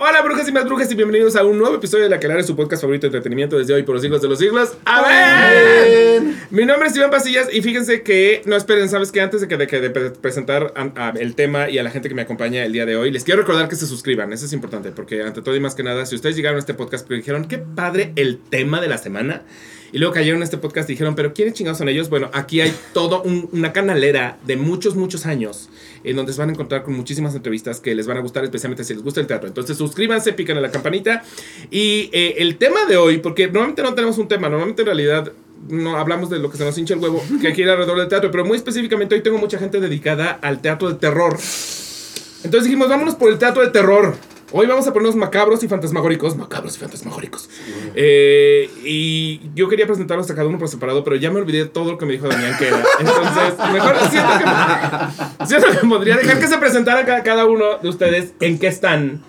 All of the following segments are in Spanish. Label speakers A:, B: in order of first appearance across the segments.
A: Hola brujas y más brujas y bienvenidos a un nuevo episodio de La Calara, su podcast favorito de entretenimiento desde hoy por los siglos de los siglos. ¡A ver! Mi nombre es Iván Pasillas y fíjense que, no esperen, sabes que antes de que de, que de pre- presentar a- a el tema y a la gente que me acompaña el día de hoy, les quiero recordar que se suscriban, eso es importante, porque ante todo y más que nada, si ustedes llegaron a este podcast porque dijeron, qué padre el tema de la semana, y luego cayeron a este podcast y dijeron, pero ¿quiénes chingados son ellos? Bueno, aquí hay todo un- una canalera de muchos, muchos años en donde se van a encontrar con muchísimas entrevistas que les van a gustar, especialmente si les gusta el teatro. Entonces suscríbanse, pican a la campanita. Y eh, el tema de hoy, porque normalmente no tenemos un tema, normalmente en realidad no hablamos de lo que se nos hincha el huevo, que aquí alrededor del teatro, pero muy específicamente hoy tengo mucha gente dedicada al teatro de terror. Entonces dijimos, vámonos por el teatro de terror. Hoy vamos a ponernos macabros y fantasmagóricos. Macabros y fantasmagóricos. Eh, y yo quería presentarlos a cada uno por separado, pero ya me olvidé todo lo que me dijo Damián que era. Entonces, mejor siento que, siento que podría dejar que se presentara cada, cada uno de ustedes en qué están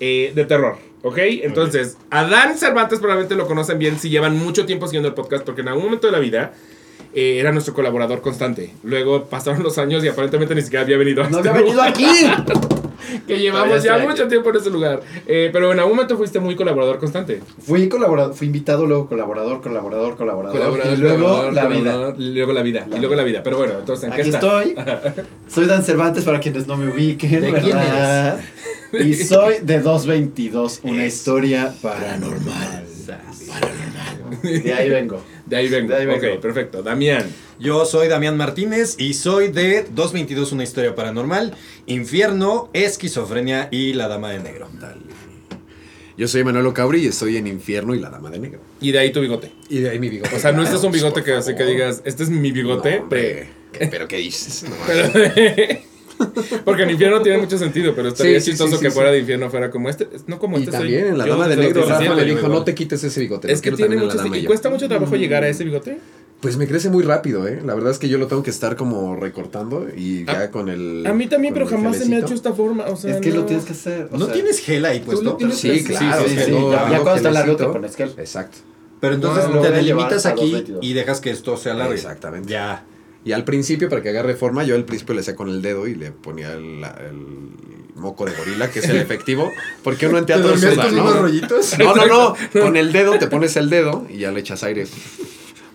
A: eh, de terror. ¿Ok? Entonces, Adán Cervantes probablemente lo conocen bien si llevan mucho tiempo siguiendo el podcast, porque en algún momento de la vida eh, era nuestro colaborador constante. Luego pasaron los años y aparentemente ni siquiera había venido.
B: ¡No
A: este
B: había venido aquí!
A: que llevamos ya mucho
B: aquí.
A: tiempo en ese lugar. Eh, pero en algún momento fuiste muy colaborador constante.
B: Fui colaborador, fui invitado, luego colaborador, colaborador, colaborador. y luego
A: colaborador,
B: la vida.
A: y luego la vida.
B: La
A: y luego la vida. Pero bueno, entonces, ¿en qué
B: Aquí
A: está?
B: estoy. Soy Dan Cervantes para quienes no me ubiquen,
C: ¿De quién
B: ¿verdad? Y soy de 222, una historia paranormal. De ahí vengo.
A: De ahí vengo.
B: De ahí vengo.
A: Ok, perfecto. Damián.
C: Yo soy Damián Martínez y soy de 222 Una historia paranormal, Infierno, Esquizofrenia y La Dama de Negro.
D: Yo soy Manuel Cabri y estoy en Infierno y la Dama de Negro.
A: Y de ahí tu bigote.
D: Y de ahí mi bigote.
A: O sea, no este es un bigote que así que digas, este es mi bigote.
D: No, hombre. ¿Qué- ¿Pero qué dices? No,
A: Pero- Porque en infierno tiene mucho sentido, pero estaría
D: Sí, sí,
A: chistoso
D: sí,
A: que
D: sí,
A: fuera de infierno fuera como este. No como
D: y
A: este soy
D: también en la Dama de Negro, Rafa
A: 17,
D: me dijo, no te quites ese bigote.
A: Es que tiene mucho. ¿Y
D: yo".
A: cuesta mucho trabajo llegar a ese bigote?
D: Pues me crece muy rápido, ¿eh? La verdad es que yo lo tengo que estar como recortando y ya con el...
A: A mí también, pero jamás se me ha hecho esta forma. O sea,
B: Es que
A: no.
B: lo tienes que hacer. o
C: ¿No
B: sea,
C: tienes gel ahí puesto?
D: Sí, claro.
B: sí, sí,
D: tengo-
B: ya- cuando está largo te pones gel.
D: Exacto.
C: Pero entonces
B: No,
C: te delimitas aquí
B: 222.
C: y dejas que esto se alargue.
D: Exactamente.
C: Ya.
D: Y al principio, para que agarre forma, yo al principio le hacía con el dedo y le ponía el, el moco de gorila, que es el efectivo. Porque uno en teatro
C: dormías
D: suda, ¿no?
C: rollitos?
D: No, no, no. Con el dedo te pones el dedo y ya le echas aire.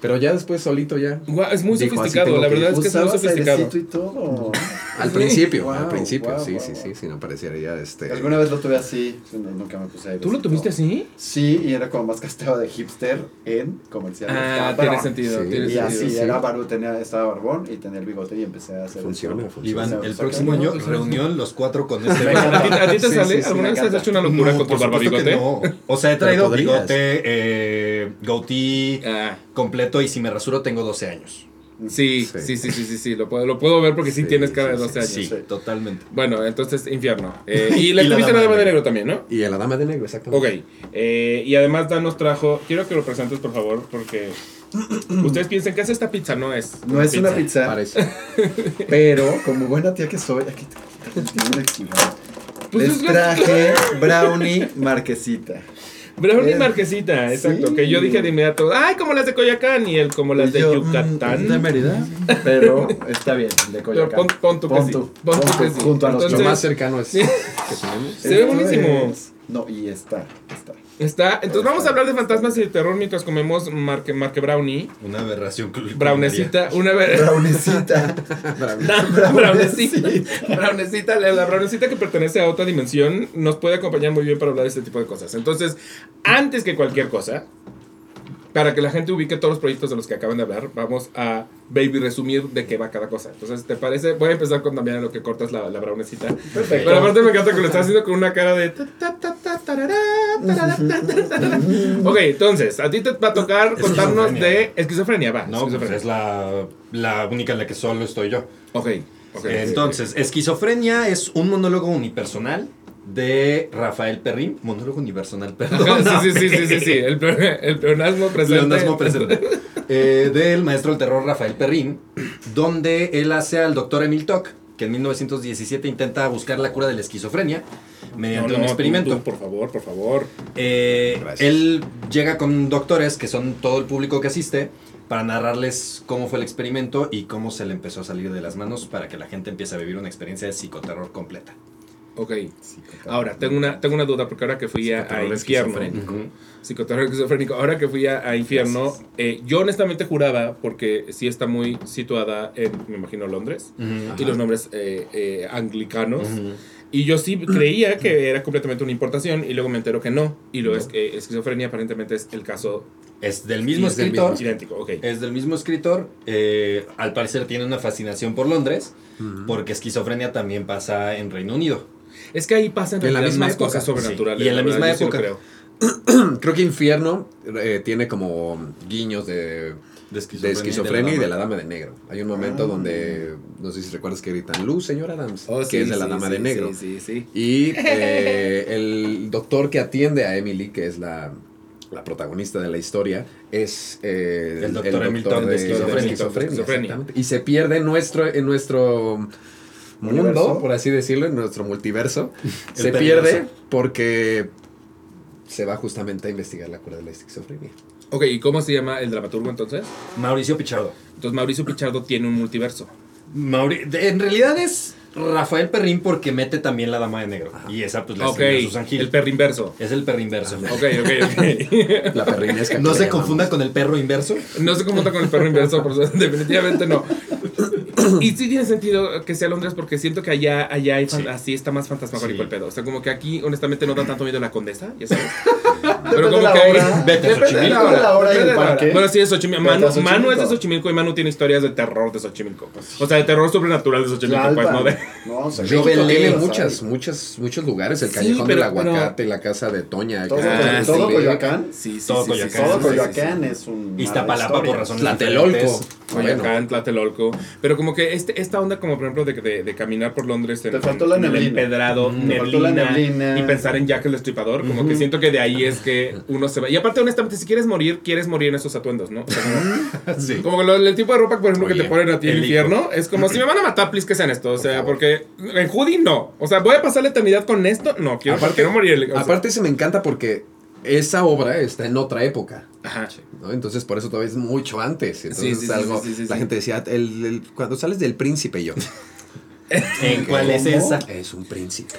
D: Pero ya después solito ya.
A: Guau, es muy
D: Dijo,
A: sofisticado, la verdad es que es muy sofisticado.
B: y todo.
D: Al
B: Sí.
D: principio,
B: Wow,
D: al principio,
B: wow,
D: sí,
B: wow,
D: sí,
B: wow.
D: sí, sí, no pareciera este.
B: Alguna vez lo tuve así, no, nunca me puse airecito.
A: ¿Tú lo tuviste así?
B: Sí, y era como más casteado de hipster en comercial.
A: Ah, tiene sentido.
D: Sí.
A: tiene
B: Y
A: sentido.
B: así,
D: sí.
B: era barbu, tenía, estaba barbón y tenía el bigote y empecé a hacer
D: Funciona, funciona.
C: Iván, el próximo año, reunión los cuatro con este bigote.
A: ¿A ti, te sale? ¿Alguna vez has hecho una locura con tu
C: que
A: barbabigote?
C: no. O sea, he traído bigote, eh, goatee
A: Ah,
C: completo y si me rasuro tengo 12 años.
A: sí, sí,
D: Sí.
A: sí, sí, sí, sí, lo puedo, lo puedo ver porque sí,
D: Sí,
A: tienes cara de
D: sí,
A: 12 años.
C: Sí,
B: Sí.
C: totalmente.
A: Bueno, entonces, infierno. Eh, y
C: la
A: tuviste la
C: Dama
A: dama
C: de
A: de
C: Negro.
A: también, ¿no?
D: Y a la dama de negro, exactamente.
A: Ok. eh, y además Dan nos trajo. Quiero que lo presentes, por favor, porque. Ustedes piensen que es esta pizza, no es.
B: No es una pizza,
D: Parece.
B: pero como buena tía que soy, aquí.
A: Pues
B: Les traje brownie marquesita.
A: Brownie
B: Eh,
A: Marquesita, exacto.
B: sí.
A: Que yo dije de inmediato, ay, como las de Coyacán y él como las de
B: yo,
A: Yucatán.
B: mm, de Mérida, pero está bien, de Coyacán.
A: pon, pon tu que sí. Pon tu
B: pon
A: que sí.
B: junto a los
D: Lo
A: Entonces,
D: más cercano es
A: Sí.
D: que tenemos.
A: Se ve buenísimo.
B: es- No, y está, está.
A: Está. Entonces vamos a hablar de fantasmas y de terror mientras comemos marque, marque brownie.
C: Una aberración.
A: Brownecita, una.
B: Browniecita.
A: Brownecita. Brownecita, la la brownecita que pertenece a otra dimensión nos puede acompañar muy bien para hablar de este tipo de cosas. Entonces, antes que cualquier cosa, para que la gente ubique todos los proyectos de los que acaban de hablar, vamos a baby resumir de qué va cada cosa. Entonces, ¿te parece? Voy a empezar con también a lo que cortas la, la brownecita.
B: Perfecto.
A: Pero aparte me encanta que lo estás haciendo con una cara de... Ok, entonces, a ti te va a tocar contarnos de esquizofrenia, va.
C: No, pues es la, la única en la que solo estoy yo.
A: Ok, ok.
C: Entonces, esquizofrenia es un monólogo unipersonal de Rafael Perrín. Monólogo unipersonal, perdón.
A: Sí, sí, sí, sí, sí, sí. El, peonasmo presente.
C: Leonasmo presente. Eh, del maestro del terror Rafael Perrín, donde él hace al doctor Emil Toc, que en 1917 intenta buscar la cura de la esquizofrenia mediante
A: No,
C: un experimento.
A: tú, tú, por favor, por favor.
C: Eh, él llega con doctores, que son todo el público que asiste, para narrarles cómo fue el experimento y cómo se le empezó a salir de las manos para que la gente empiece a vivir una experiencia de psicoterror completa.
A: Ok. Ahora, tengo una, tengo una duda, porque ahora que fui a, a infierno,
D: esquizofrénico.
A: Psicoterror esquizofrénico, ahora que fui a, a infierno, eh, yo honestamente juraba, porque sí está muy situada en, me imagino, Londres, y los nombres eh, eh, anglicanos, y yo sí creía que era completamente una importación, y luego me entero que no, y lo es que esquizofrenia aparentemente es el caso
C: Es del mismo
D: Es del
C: escritor.
A: idéntico, ok.
C: Es del mismo escritor. eh, al parecer tiene una fascinación por Londres. Porque esquizofrenia también pasa en Reino Unido.
A: Es que ahí pasan
D: En la misma
A: más
D: época,
A: cosas sobrenaturales.
C: sí. Y en la
A: verdad,
C: misma
A: yo sí lo
C: época.
A: creo.
D: Creo que Infierno eh, tiene como guiños de,
C: De
D: de esquizofrenia y de la
C: dama.
D: de negro. Hay un momento
B: Ah.
D: donde, no sé si recuerdas que gritan, Luz, señor Adams,
A: Oh,
D: que
A: sí,
D: es de la
A: sí,
D: dama
A: sí,
D: de negro.
A: Sí, sí, sí.
D: Y eh, el doctor que atiende a Emily, que es la, la protagonista de la historia, es eh,
C: El doctor Emil Todd de esquizofrenia.
A: Esquizofrenia.
D: Y se pierde en nuestro, en nuestro mundo,
B: Universo.
D: por así decirlo, en nuestro multiverso.
C: El
D: se pierde porque se va justamente a investigar la cura de la esquizofrenia.
A: Ok, ¿y cómo se llama el dramaturgo entonces?
C: Mauricio Pichardo.
A: Entonces Mauricio Pichardo tiene un multiverso.
C: Mauri- de- en realidad es Rafael Perrín porque mete también la dama de negro. Y esa pues la
A: Ok,
C: escribió Susan Gil.
A: el perrinverso.
C: es el perro inverso.
A: Ok, ok, ok.
D: La perrinesca.
C: No
D: que
C: se confunda con el perro inverso.
A: No se confunda con el perro inverso, por eso, definitivamente no. Y sí tiene sentido que sea Londres porque siento que allá, allá
C: Sí.
A: así está más fantasmagórico
C: Sí.
A: el pedo. O sea, como que aquí honestamente no da tanto miedo la condesa, ya sabes.
B: De la
A: hay-
B: hora.
C: Vete a.
A: Bueno, sí, es Xochimilco.
B: A
A: Manu,
B: Xochimilco.
A: Manu es de Xochimilco y Manu tiene historias de terror de Xochimilco. O sea, de terror sobrenatural de Xochimilco, pues, no de...
B: No, o sea,
C: Yo velé
D: muchas, muchas, muchos lugares. El
A: Sí,
D: callejón
A: pero-
D: del aguacate, la casa de Toña.
B: Todo,
D: que-
A: Ah,
B: todo
A: sí.
B: Coyoacán.
A: Sí, sí,
C: Todo
A: sí, sí,
C: Coyoacán.
A: sí,
B: Todo
A: sí, sí,
B: Coyoacán es un.
C: Iztapalapa por razones
D: Tlatelolco.
A: Coyoacán, Tlatelolco. Pero como que este, esta onda, como por ejemplo, de, de, de caminar por Londres en,
B: Te faltó la
A: en el
B: neblina.
A: empedrado.
B: Te faltó la
A: neblina,
B: neblina.
A: y pensar en Jack el Destripador, como que siento que de ahí es que uno se va. Y aparte, honestamente, si quieres morir, quieres morir en esos atuendos, ¿no? O sea, como,
C: Sí.
A: como que lo- el tipo de ropa, por ejemplo, que
D: Oye,
A: te ponen a ti en el infierno, es como si me van a matar, please que sean esto. O sea, porque en hoodie no. O sea, voy a pasar la eternidad con esto, no, quiero,
D: Aparte-
A: quiero morir. o sea,
D: Aparte, se me encanta porque esa obra está en otra época.
A: ajá.
D: ¿no? Entonces, por eso todavía es mucho antes. Entonces,
A: Sí,
D: algo,
A: sí, sí, sí,
D: la
A: sí.
D: gente decía, el- el- cuando sales del príncipe, yo,
C: ¿En cuál es esa?
D: es un príncipe.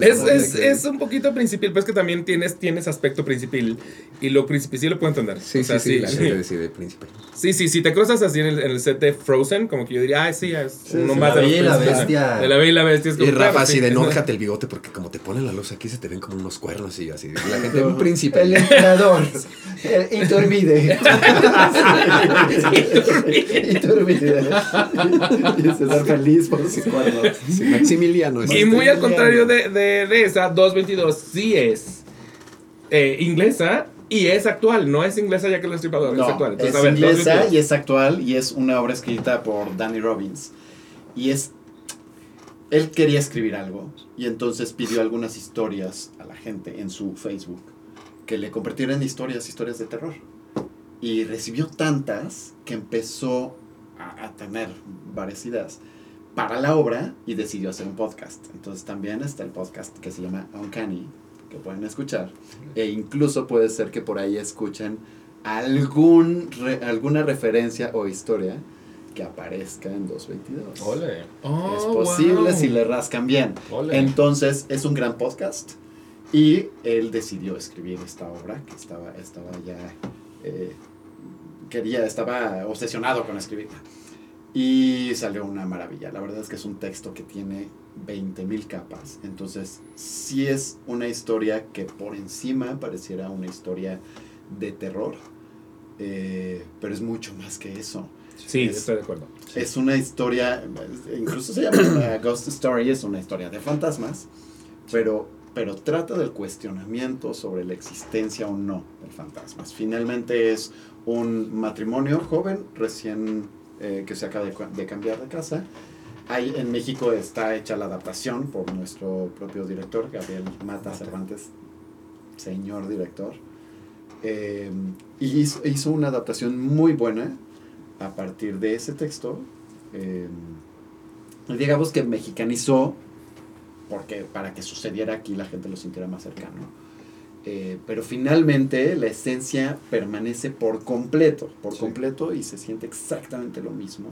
A: Es, es,
D: que-
A: es un poquito principil, pero es que también tienes, tienes aspecto principil. Y lo principil sí lo puedo entender.
D: Sí,
A: O sea,
D: sí, sí, la gente decide príncipe.
A: Sí, sí, si te cruzas así en el, en el set de Frozen, como que yo diría, ay, sí, es
B: Sí,
A: uno
B: sí,
A: más
C: La
A: de
C: Bella y la
A: príncipes".
C: Bestia.
A: De la Bella y la Bestia. Es como,
D: Y Rafa
A: claro,
D: así
A: sí.
D: de, no, déjate el bigote porque como te ponen la luz aquí se te ven como unos cuernos y así. La gente, un príncipe.
B: El emperador. Iturbide. Iturbide. Y César feliz por sus cuernos.
D: Maximiliano.
A: Y
D: es-
A: muy al contrario de, de, de esa, 222 sí es eh, inglesa y es actual. No es inglesa ya que el destripador, es
B: No,
A: actual. Entonces,
B: es
A: a ver,
B: inglesa
A: 222.
B: y es actual y es una obra escrita por Danny Robbins. Y es... Él quería escribir algo y entonces pidió algunas historias a la gente en su Facebook que le convirtieran en historias, historias de terror. Y recibió tantas que empezó a, a tener varias ideas para la obra y decidió hacer un podcast. Entonces también está el podcast que se llama Uncanny, que pueden escuchar. E incluso puede ser que por ahí escuchen algún re- alguna referencia o historia que aparezca en 222.
C: Ole,
A: Oh,
B: es posible
A: wow.
B: si le rascan bien.
C: ole.
B: Entonces es un gran podcast y él decidió escribir esta obra que estaba, estaba ya, eh, quería, estaba obsesionado con escribirla. Y salió una maravilla. La verdad es que es un texto que tiene 20.000 capas. Entonces sí es una historia que por encima pareciera una historia de terror. eh, pero es mucho más que eso.
A: Sí,
B: es-
A: estoy de acuerdo.
B: Es una historia, incluso se llama una Ghost Story, es una historia de fantasmas, pero, pero trata del cuestionamiento sobre la existencia o no de fantasmas. Finalmente es un matrimonio joven, recién eh, que se acaba de, cambiar de casa. Ahí en México está hecha la adaptación por nuestro propio director, Gabriel Mata Cervantes, señor director. Eh, y hizo, hizo una adaptación muy buena a partir de ese texto, eh, digamos que mexicanizó, porque para que sucediera aquí la gente lo sintiera más cercano. Eh, pero finalmente la esencia permanece por completo, por
C: Sí.
B: completo y se siente exactamente lo mismo.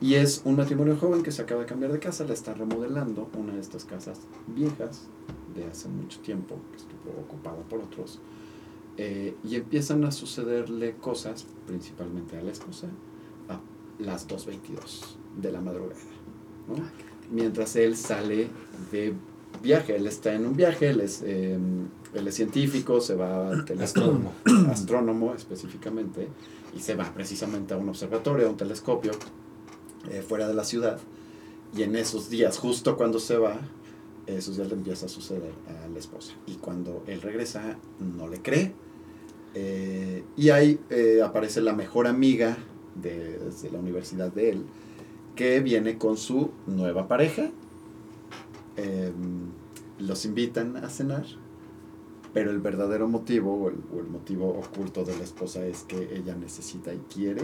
B: Y es un matrimonio joven que se acaba de cambiar de casa, la está remodelando, una de estas casas viejas de hace mucho tiempo, que estuvo ocupada por otros. Eh, y empiezan a sucederle cosas, principalmente a la esposa, a las 2.22 de la madrugada. ¿no? Mientras él sale de viaje, él está en un viaje, él es, eh, él es científico, se va al telescopio,
C: Astrónomo.
B: específicamente, y se va precisamente a un observatorio, a un telescopio, eh, fuera de la ciudad. Y en esos días, justo cuando se va, esos días le empieza a suceder a la esposa. Y cuando él regresa, no le cree. Eh, y ahí eh, aparece la mejor amiga de, de la universidad de él, que viene con su nueva pareja. Eh, los invitan a cenar, pero el verdadero motivo o el, o el motivo oculto de la esposa es que ella necesita y quiere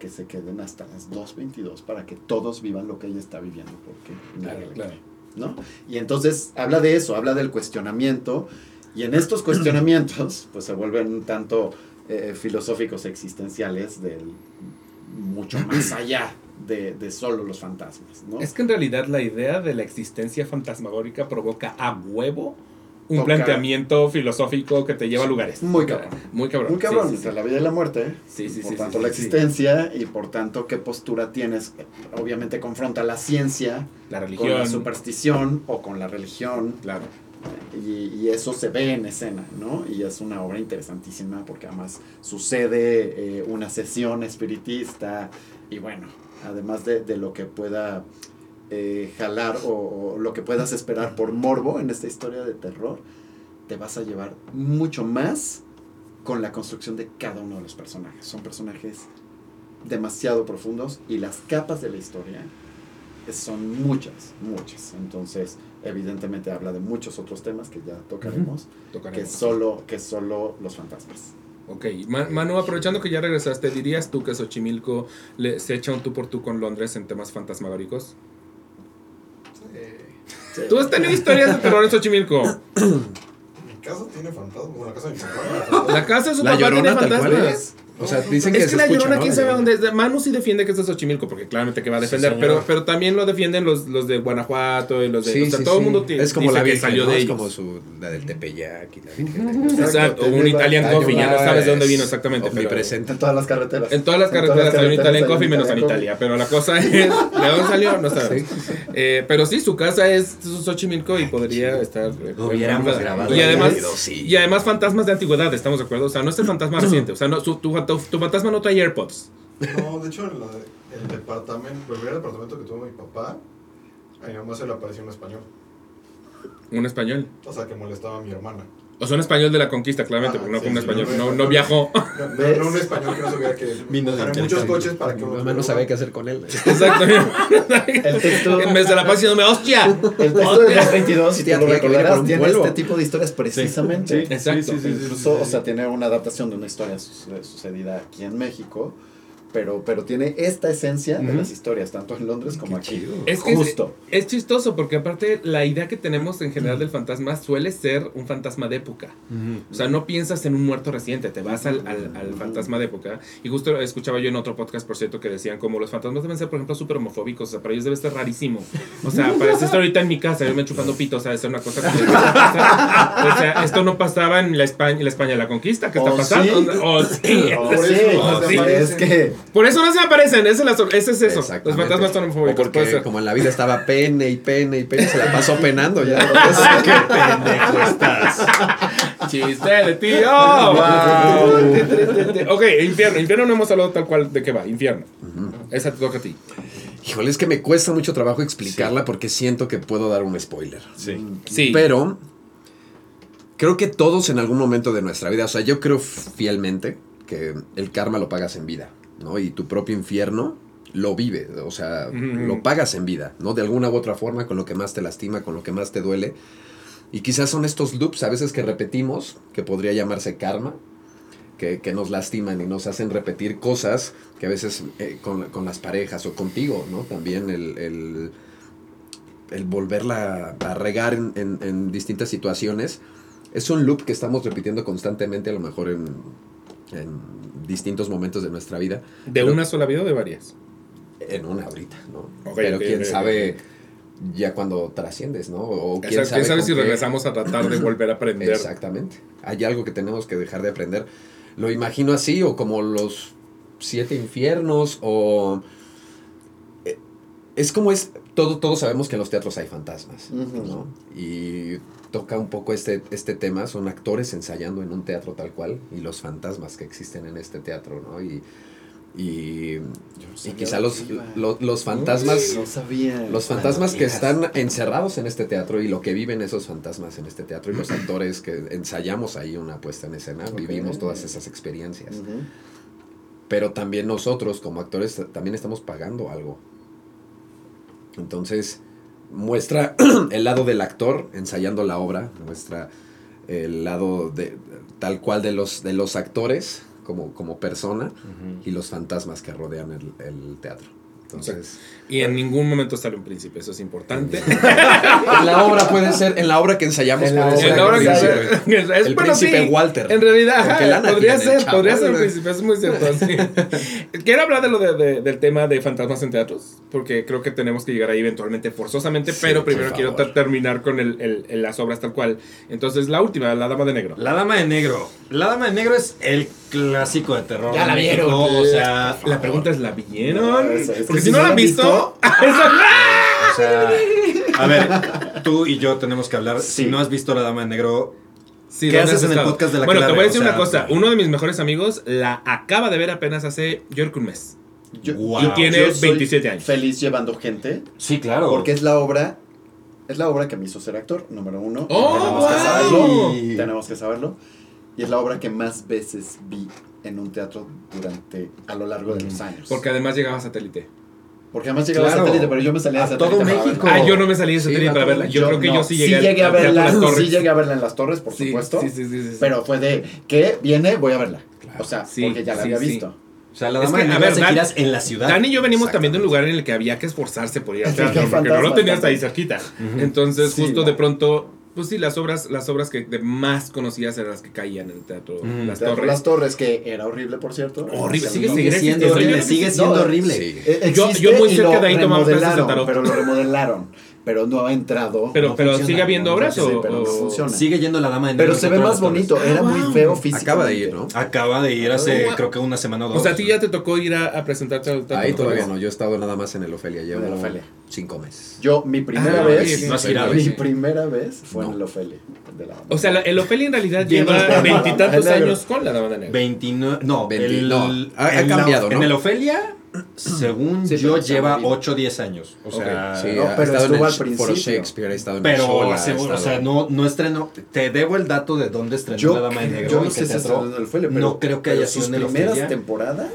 B: que se queden hasta las 2.22 para que todos vivan lo que ella está viviendo, porque nadie le
A: claro.
B: cree, ¿no? Y entonces habla de eso, habla del cuestionamiento, y en estos cuestionamientos pues se vuelven un tanto eh, filosóficos existenciales del mucho más allá de, de solo los fantasmas, ¿no?
A: Es que en realidad la idea de la existencia fantasmagórica provoca a huevo un planteamiento filosófico que te lleva a lugares.
B: Muy cabrón.
A: Muy cabrón.
B: Muy cabrón,
A: Sí, sí,
B: entre
A: sí.
B: la vida y la muerte.
A: Sí, sí,
B: por tanto, la existencia y por tanto, qué postura tienes. Obviamente confronta la ciencia
A: La
B: con
A: religión.
B: la superstición o con la religión.
A: Claro.
B: Y, y eso se ve en escena, ¿no? Y es una obra interesantísima porque además sucede eh, una sesión espiritista y bueno, además de, de lo que pueda eh, jalar o, o lo que puedas esperar por morbo en esta historia de terror, te vas a llevar mucho más con la construcción de cada uno de los personajes. Son personajes demasiado profundos y las capas de la historia son muchas, muchas. Entonces, evidentemente habla de muchos otros temas que ya tocaremos, que solo, que solo los fantasmas.
A: Ok, Ma- Manu, aprovechando que ya regresaste, ¿dirías tú que Xochimilco le, se echa un tú por tú con Londres en temas fantasmagóricos?
E: Sí.
A: ¿Tú has tenido historias de terror en Xochimilco?
E: Mi casa tiene fantasmas. Bueno, la casa de mi papá tiene fantasmas.
A: La casa de su
D: La
A: papá tiene
D: llorona tal cual
A: fantasmas.
D: Es. O sea, dicen que
A: Es que
D: se
A: la
D: escucha,
A: llorona,
D: ¿no?
A: quién
D: La
A: sabe dónde es. Manu sí defiende que es de Xochimilco, porque claramente que va a defender, pero, pero también lo defienden los, los de Guanajuato y los de.
D: Sí,
A: o sea,
D: sí,
A: todo el mundo ti-
D: Es como
A: dice
D: la
A: que salió
D: ¿no?
A: de
D: Es como su, la del Tepeyac y la Virgen.
A: Exacto, un Italian Coffee, ya no sabes de dónde vino exactamente. pero-
D: Omnipresente.
B: En todas las carreteras.
A: En todas las carreteras hay un Italian Coffee menos en Italia, pero la cosa es, ¿de dónde salió? No sabemos. Eh, pero sí, su casa es Xochimilco y podría estar... eh,
C: Hubiéramos grabado
A: Y además, fantasmas de antigüedad, ¿estamos de acuerdo? O sea, no es el fantasma reciente, o sea, no, tu, tu- tu fantasma no trae AirPods.
E: No, de hecho, en la- el departamento, el primer departamento que tuvo mi papá, a mi mamá se le apareció un español.
A: Un español.
E: O sea, que molestaba a mi hermana.
A: O sea, un español de la conquista, claramente,
E: Ah,
A: porque no
E: sí,
A: fue un español,
E: no,
A: no,
E: no,
A: no
E: no.
A: viajó.
E: No, no, no un español que no sabía que
C: Vino de
E: muchos coches para que
C: mamá no sabía qué hacer con él.
A: Exacto.
B: El texto,
A: En vez de la paz diciéndome, ¡hostia!
B: el texto de 222, si tú lo recordarás, tiene este tipo de historias precisamente.
A: Sí, exacto.
B: Incluso, o sea, tiene una adaptación de una historia su- sucedida aquí en México, pero, pero tiene esta esencia de
C: Ujú.
B: las historias, tanto en Londres como aquí.
D: chido.
A: Es que es-
B: Justo.
A: Es, chistoso porque aparte la idea que tenemos en general del fantasma suele ser un fantasma de época. O sea, no piensas en un muerto reciente, te vas al, al- al fantasma de época. Y justo escuchaba yo en otro podcast, por cierto, que decían como los fantasmas deben ser, por ejemplo, súper homofóbicos. O sea, para ellos debe ser rarísimo. O sea, parece estar ahorita en mi casa, yo me chupando pito, o sea, es una cosa que... o sea, esto no pasaba en la España, en la España de la conquista. ¿Qué está
B: ¿Oh,
A: pasando?
B: sí?
A: Oh, sí.
B: Oh, sí, es que
A: Por eso no se me aparecen, ese es, eso. Los fantasmas son
D: O
A: homofóbicos. puede
D: porque como en la vida estaba pene y pene y pene, se la pasó penando ya.
C: ¡Qué pendejo estás!
A: Chiste de tío. ok, infierno. Infierno no hemos hablado tal cual de qué va. Infierno. Esa te toca a ti.
D: Híjole, es que me cuesta mucho trabajo explicarla porque siento que puedo dar un spoiler.
A: Sí. Sí.
D: Pero creo que todos en algún momento de nuestra vida, o sea, yo creo fielmente que el karma lo pagas en vida, ¿no? Y tu propio infierno lo vive, o sea, lo pagas en vida, ¿no? De alguna u otra forma, con lo que más te lastima, con lo que más te duele. Y quizás son estos loops a veces que repetimos, que podría llamarse karma, que, que nos lastiman y nos hacen repetir cosas que a veces eh, con, con las parejas o contigo, ¿no? También el, el, el volverla a regar en, en- en distintas situaciones es un loop que estamos repitiendo constantemente, a lo mejor en, en distintos momentos de nuestra vida.
A: ¿De
D: Pero-
A: una sola vida o de varias?
D: En una ahorita, ¿no? Pero quién sabe ya cuando trasciendes, ¿no? O quién
A: Exacto,
D: sabe,
A: ¿Quién sabe
D: con
A: si
D: qué-
A: regresamos a tratar de volver a aprender?
D: Exactamente. Hay algo que tenemos que dejar de aprender. Lo imagino así, o como los siete infiernos, o... eh, Es como es, todo, todos sabemos que en los teatros hay fantasmas. ¿no? Y toca un poco este, este tema, son actores ensayando en un teatro tal cual, y los fantasmas que existen en este teatro, ¿no? Y, y, y quizá
B: lo
D: los,
B: que iba.
D: lo- los fantasmas...
B: No sabía.
D: Los fantasmas que están encerrados en este teatro y lo que viven esos fantasmas en este teatro y los actores que ensayamos ahí una puesta en escena, vivimos todas esas experiencias. Pero también nosotros como actores también estamos pagando algo. Entonces muestra el lado del actor ensayando la obra, muestra el lado de tal cual de los de los actores como, como persona y los fantasmas que rodean el, el teatro. Entonces,
A: Y en ningún momento sale un príncipe, eso es importante.
D: en la obra puede ser, en la obra que ensayamos
B: En la
D: puede
B: obra
D: ser
A: En la
D: el
A: que
D: príncipe.
A: es, es-
D: El
A: bueno,
D: príncipe
A: sí,
D: Walter.
A: En realidad, ajá, podría ser,
D: chavo,
A: podría ser un príncipe, es muy cierto. sí. Quiero hablar de lo de- de- del tema de fantasmas en teatros, porque creo que tenemos que llegar ahí eventualmente, forzosamente,
D: Sí,
A: pero primero quiero terminar con el, el- el- las obras tal cual. Entonces, la última, La Dama de Negro.
C: La Dama de Negro. La Dama de Negro es el clásico de terror.
B: Ya la vieron.
C: O sea,
A: La pregunta es, ¿la vieron?
B: Eso es
A: Porque
B: si
A: si no la han visto,
C: o sea, a ver, tú y yo tenemos que hablar.
B: Sí.
C: Si no has visto La Dama de Negro,
A: Sí,
C: ¿Qué
A: ¿dónde
C: haces en el podcast de la
A: Bueno, te voy a
C: O
A: decir
C: sea,
A: una cosa. Uno de mis mejores amigos la acaba de ver apenas hace, yo creo que un mes.
B: Yo,
C: Wow.
A: Y tiene
B: yo soy
A: 27 años.
B: Feliz llevando gente.
C: sí, claro.
B: Porque es la obra. Es la obra que me hizo ser actor, número uno.
A: ¡Oh,
B: tenemos que saberlo. Tenemos que saberlo. Y es la obra que más veces vi en un teatro durante. a lo largo de los años.
A: Porque además llegaba a satélite.
B: Porque además llegaba
C: Claro.
B: a satélite, pero yo me salía
C: A
B: de satélite.
C: todo
B: para
C: México.
A: Ah, yo no me salí de satélite para verla. Yo, creo que
B: no,
A: yo sí llegué,
B: a
A: Teatro
B: verla.
A: Las Torres.
B: Sí llegué a verla en las torres, por
A: Sí,
B: supuesto.
A: Sí, sí, sí, sí.
B: Pero fue de que viene, voy a verla.
D: Claro.
B: O sea,
A: Sí,
B: porque ya la
A: sí,
B: había
A: sí.
B: visto.
C: O sea, La
A: Es
C: Dama
A: que,
C: de
A: a ver, Dan-
C: giras en la ciudad.
A: Dan y yo venimos también de un lugar en el que había que esforzarse por ir al teatro, porque no lo tenías ahí cerquita. Entonces,
B: Sí,
A: justo de pronto, pues sí, las obras, las obras que de más conocidas eran las que caían en el teatro. Las
B: Teatro
A: Torres.
B: Las Torres, que era horrible, por cierto.
A: Horrible, sigue- sigue
C: Sigue siendo horrible,
A: Yo-
C: sigue siendo
B: no,
C: horrible.
D: Sí.
A: Yo- yo muy
B: y
A: cerca
B: lo
A: de ahí tomaba clases de tarot.
B: Pero lo remodelaron. Pero no ha entrado.
A: Pero,
C: No
A: pero
C: funciona,
A: sigue habiendo
B: no,
A: obras
B: sí,
A: o,
B: pero no funciona.
C: Sigue yendo La Dama de Negro.
B: Pero se ve más bonito. Era
A: Ah,
B: muy feo físicamente.
D: Acaba de ir, ¿no?
C: Acaba de ir hace,
A: Oh,
C: creo que una semana o dos.
A: O sea, a ti ya te tocó ir a, a presentarte al.
D: Ahí todavía no, yo he estado nada más en el Ofelia, llevo
B: En el Ofelia.
D: cinco meses.
B: Yo, mi primera
A: Ah,
B: vez.
A: sí,
C: no has girado.
B: Mi
A: sí.
B: primera vez fue en
D: No.
B: el Ofelia. De la
A: O sea, la- el Ofelia en realidad lleva veintitantos años con la Dama de Negro.
C: 29. No,
D: 20,
C: el-
D: no, ha- cambiado, ¿no?
C: En el Ofelia, según
B: Sí,
C: yo,
B: pero
C: lleva
B: ha movido.
C: 8 o 10 años. O sea,
D: Sí,
B: no, pero
D: estado en
B: estuvo
D: el
B: al
D: Foro
B: principio.
D: Shakespeare, ha estado en
C: pero
D: Xola, ha
C: seguro, o
D: estado-
C: sea, no, no estrenó. Te debo el dato de dónde estrenó
B: Yo,
C: La Dama de Negro.
B: yo no sé si están en el Ofelia, pero
C: no creo que
B: pero
C: haya sido en el
B: primeras
C: Ofelia.
B: temporadas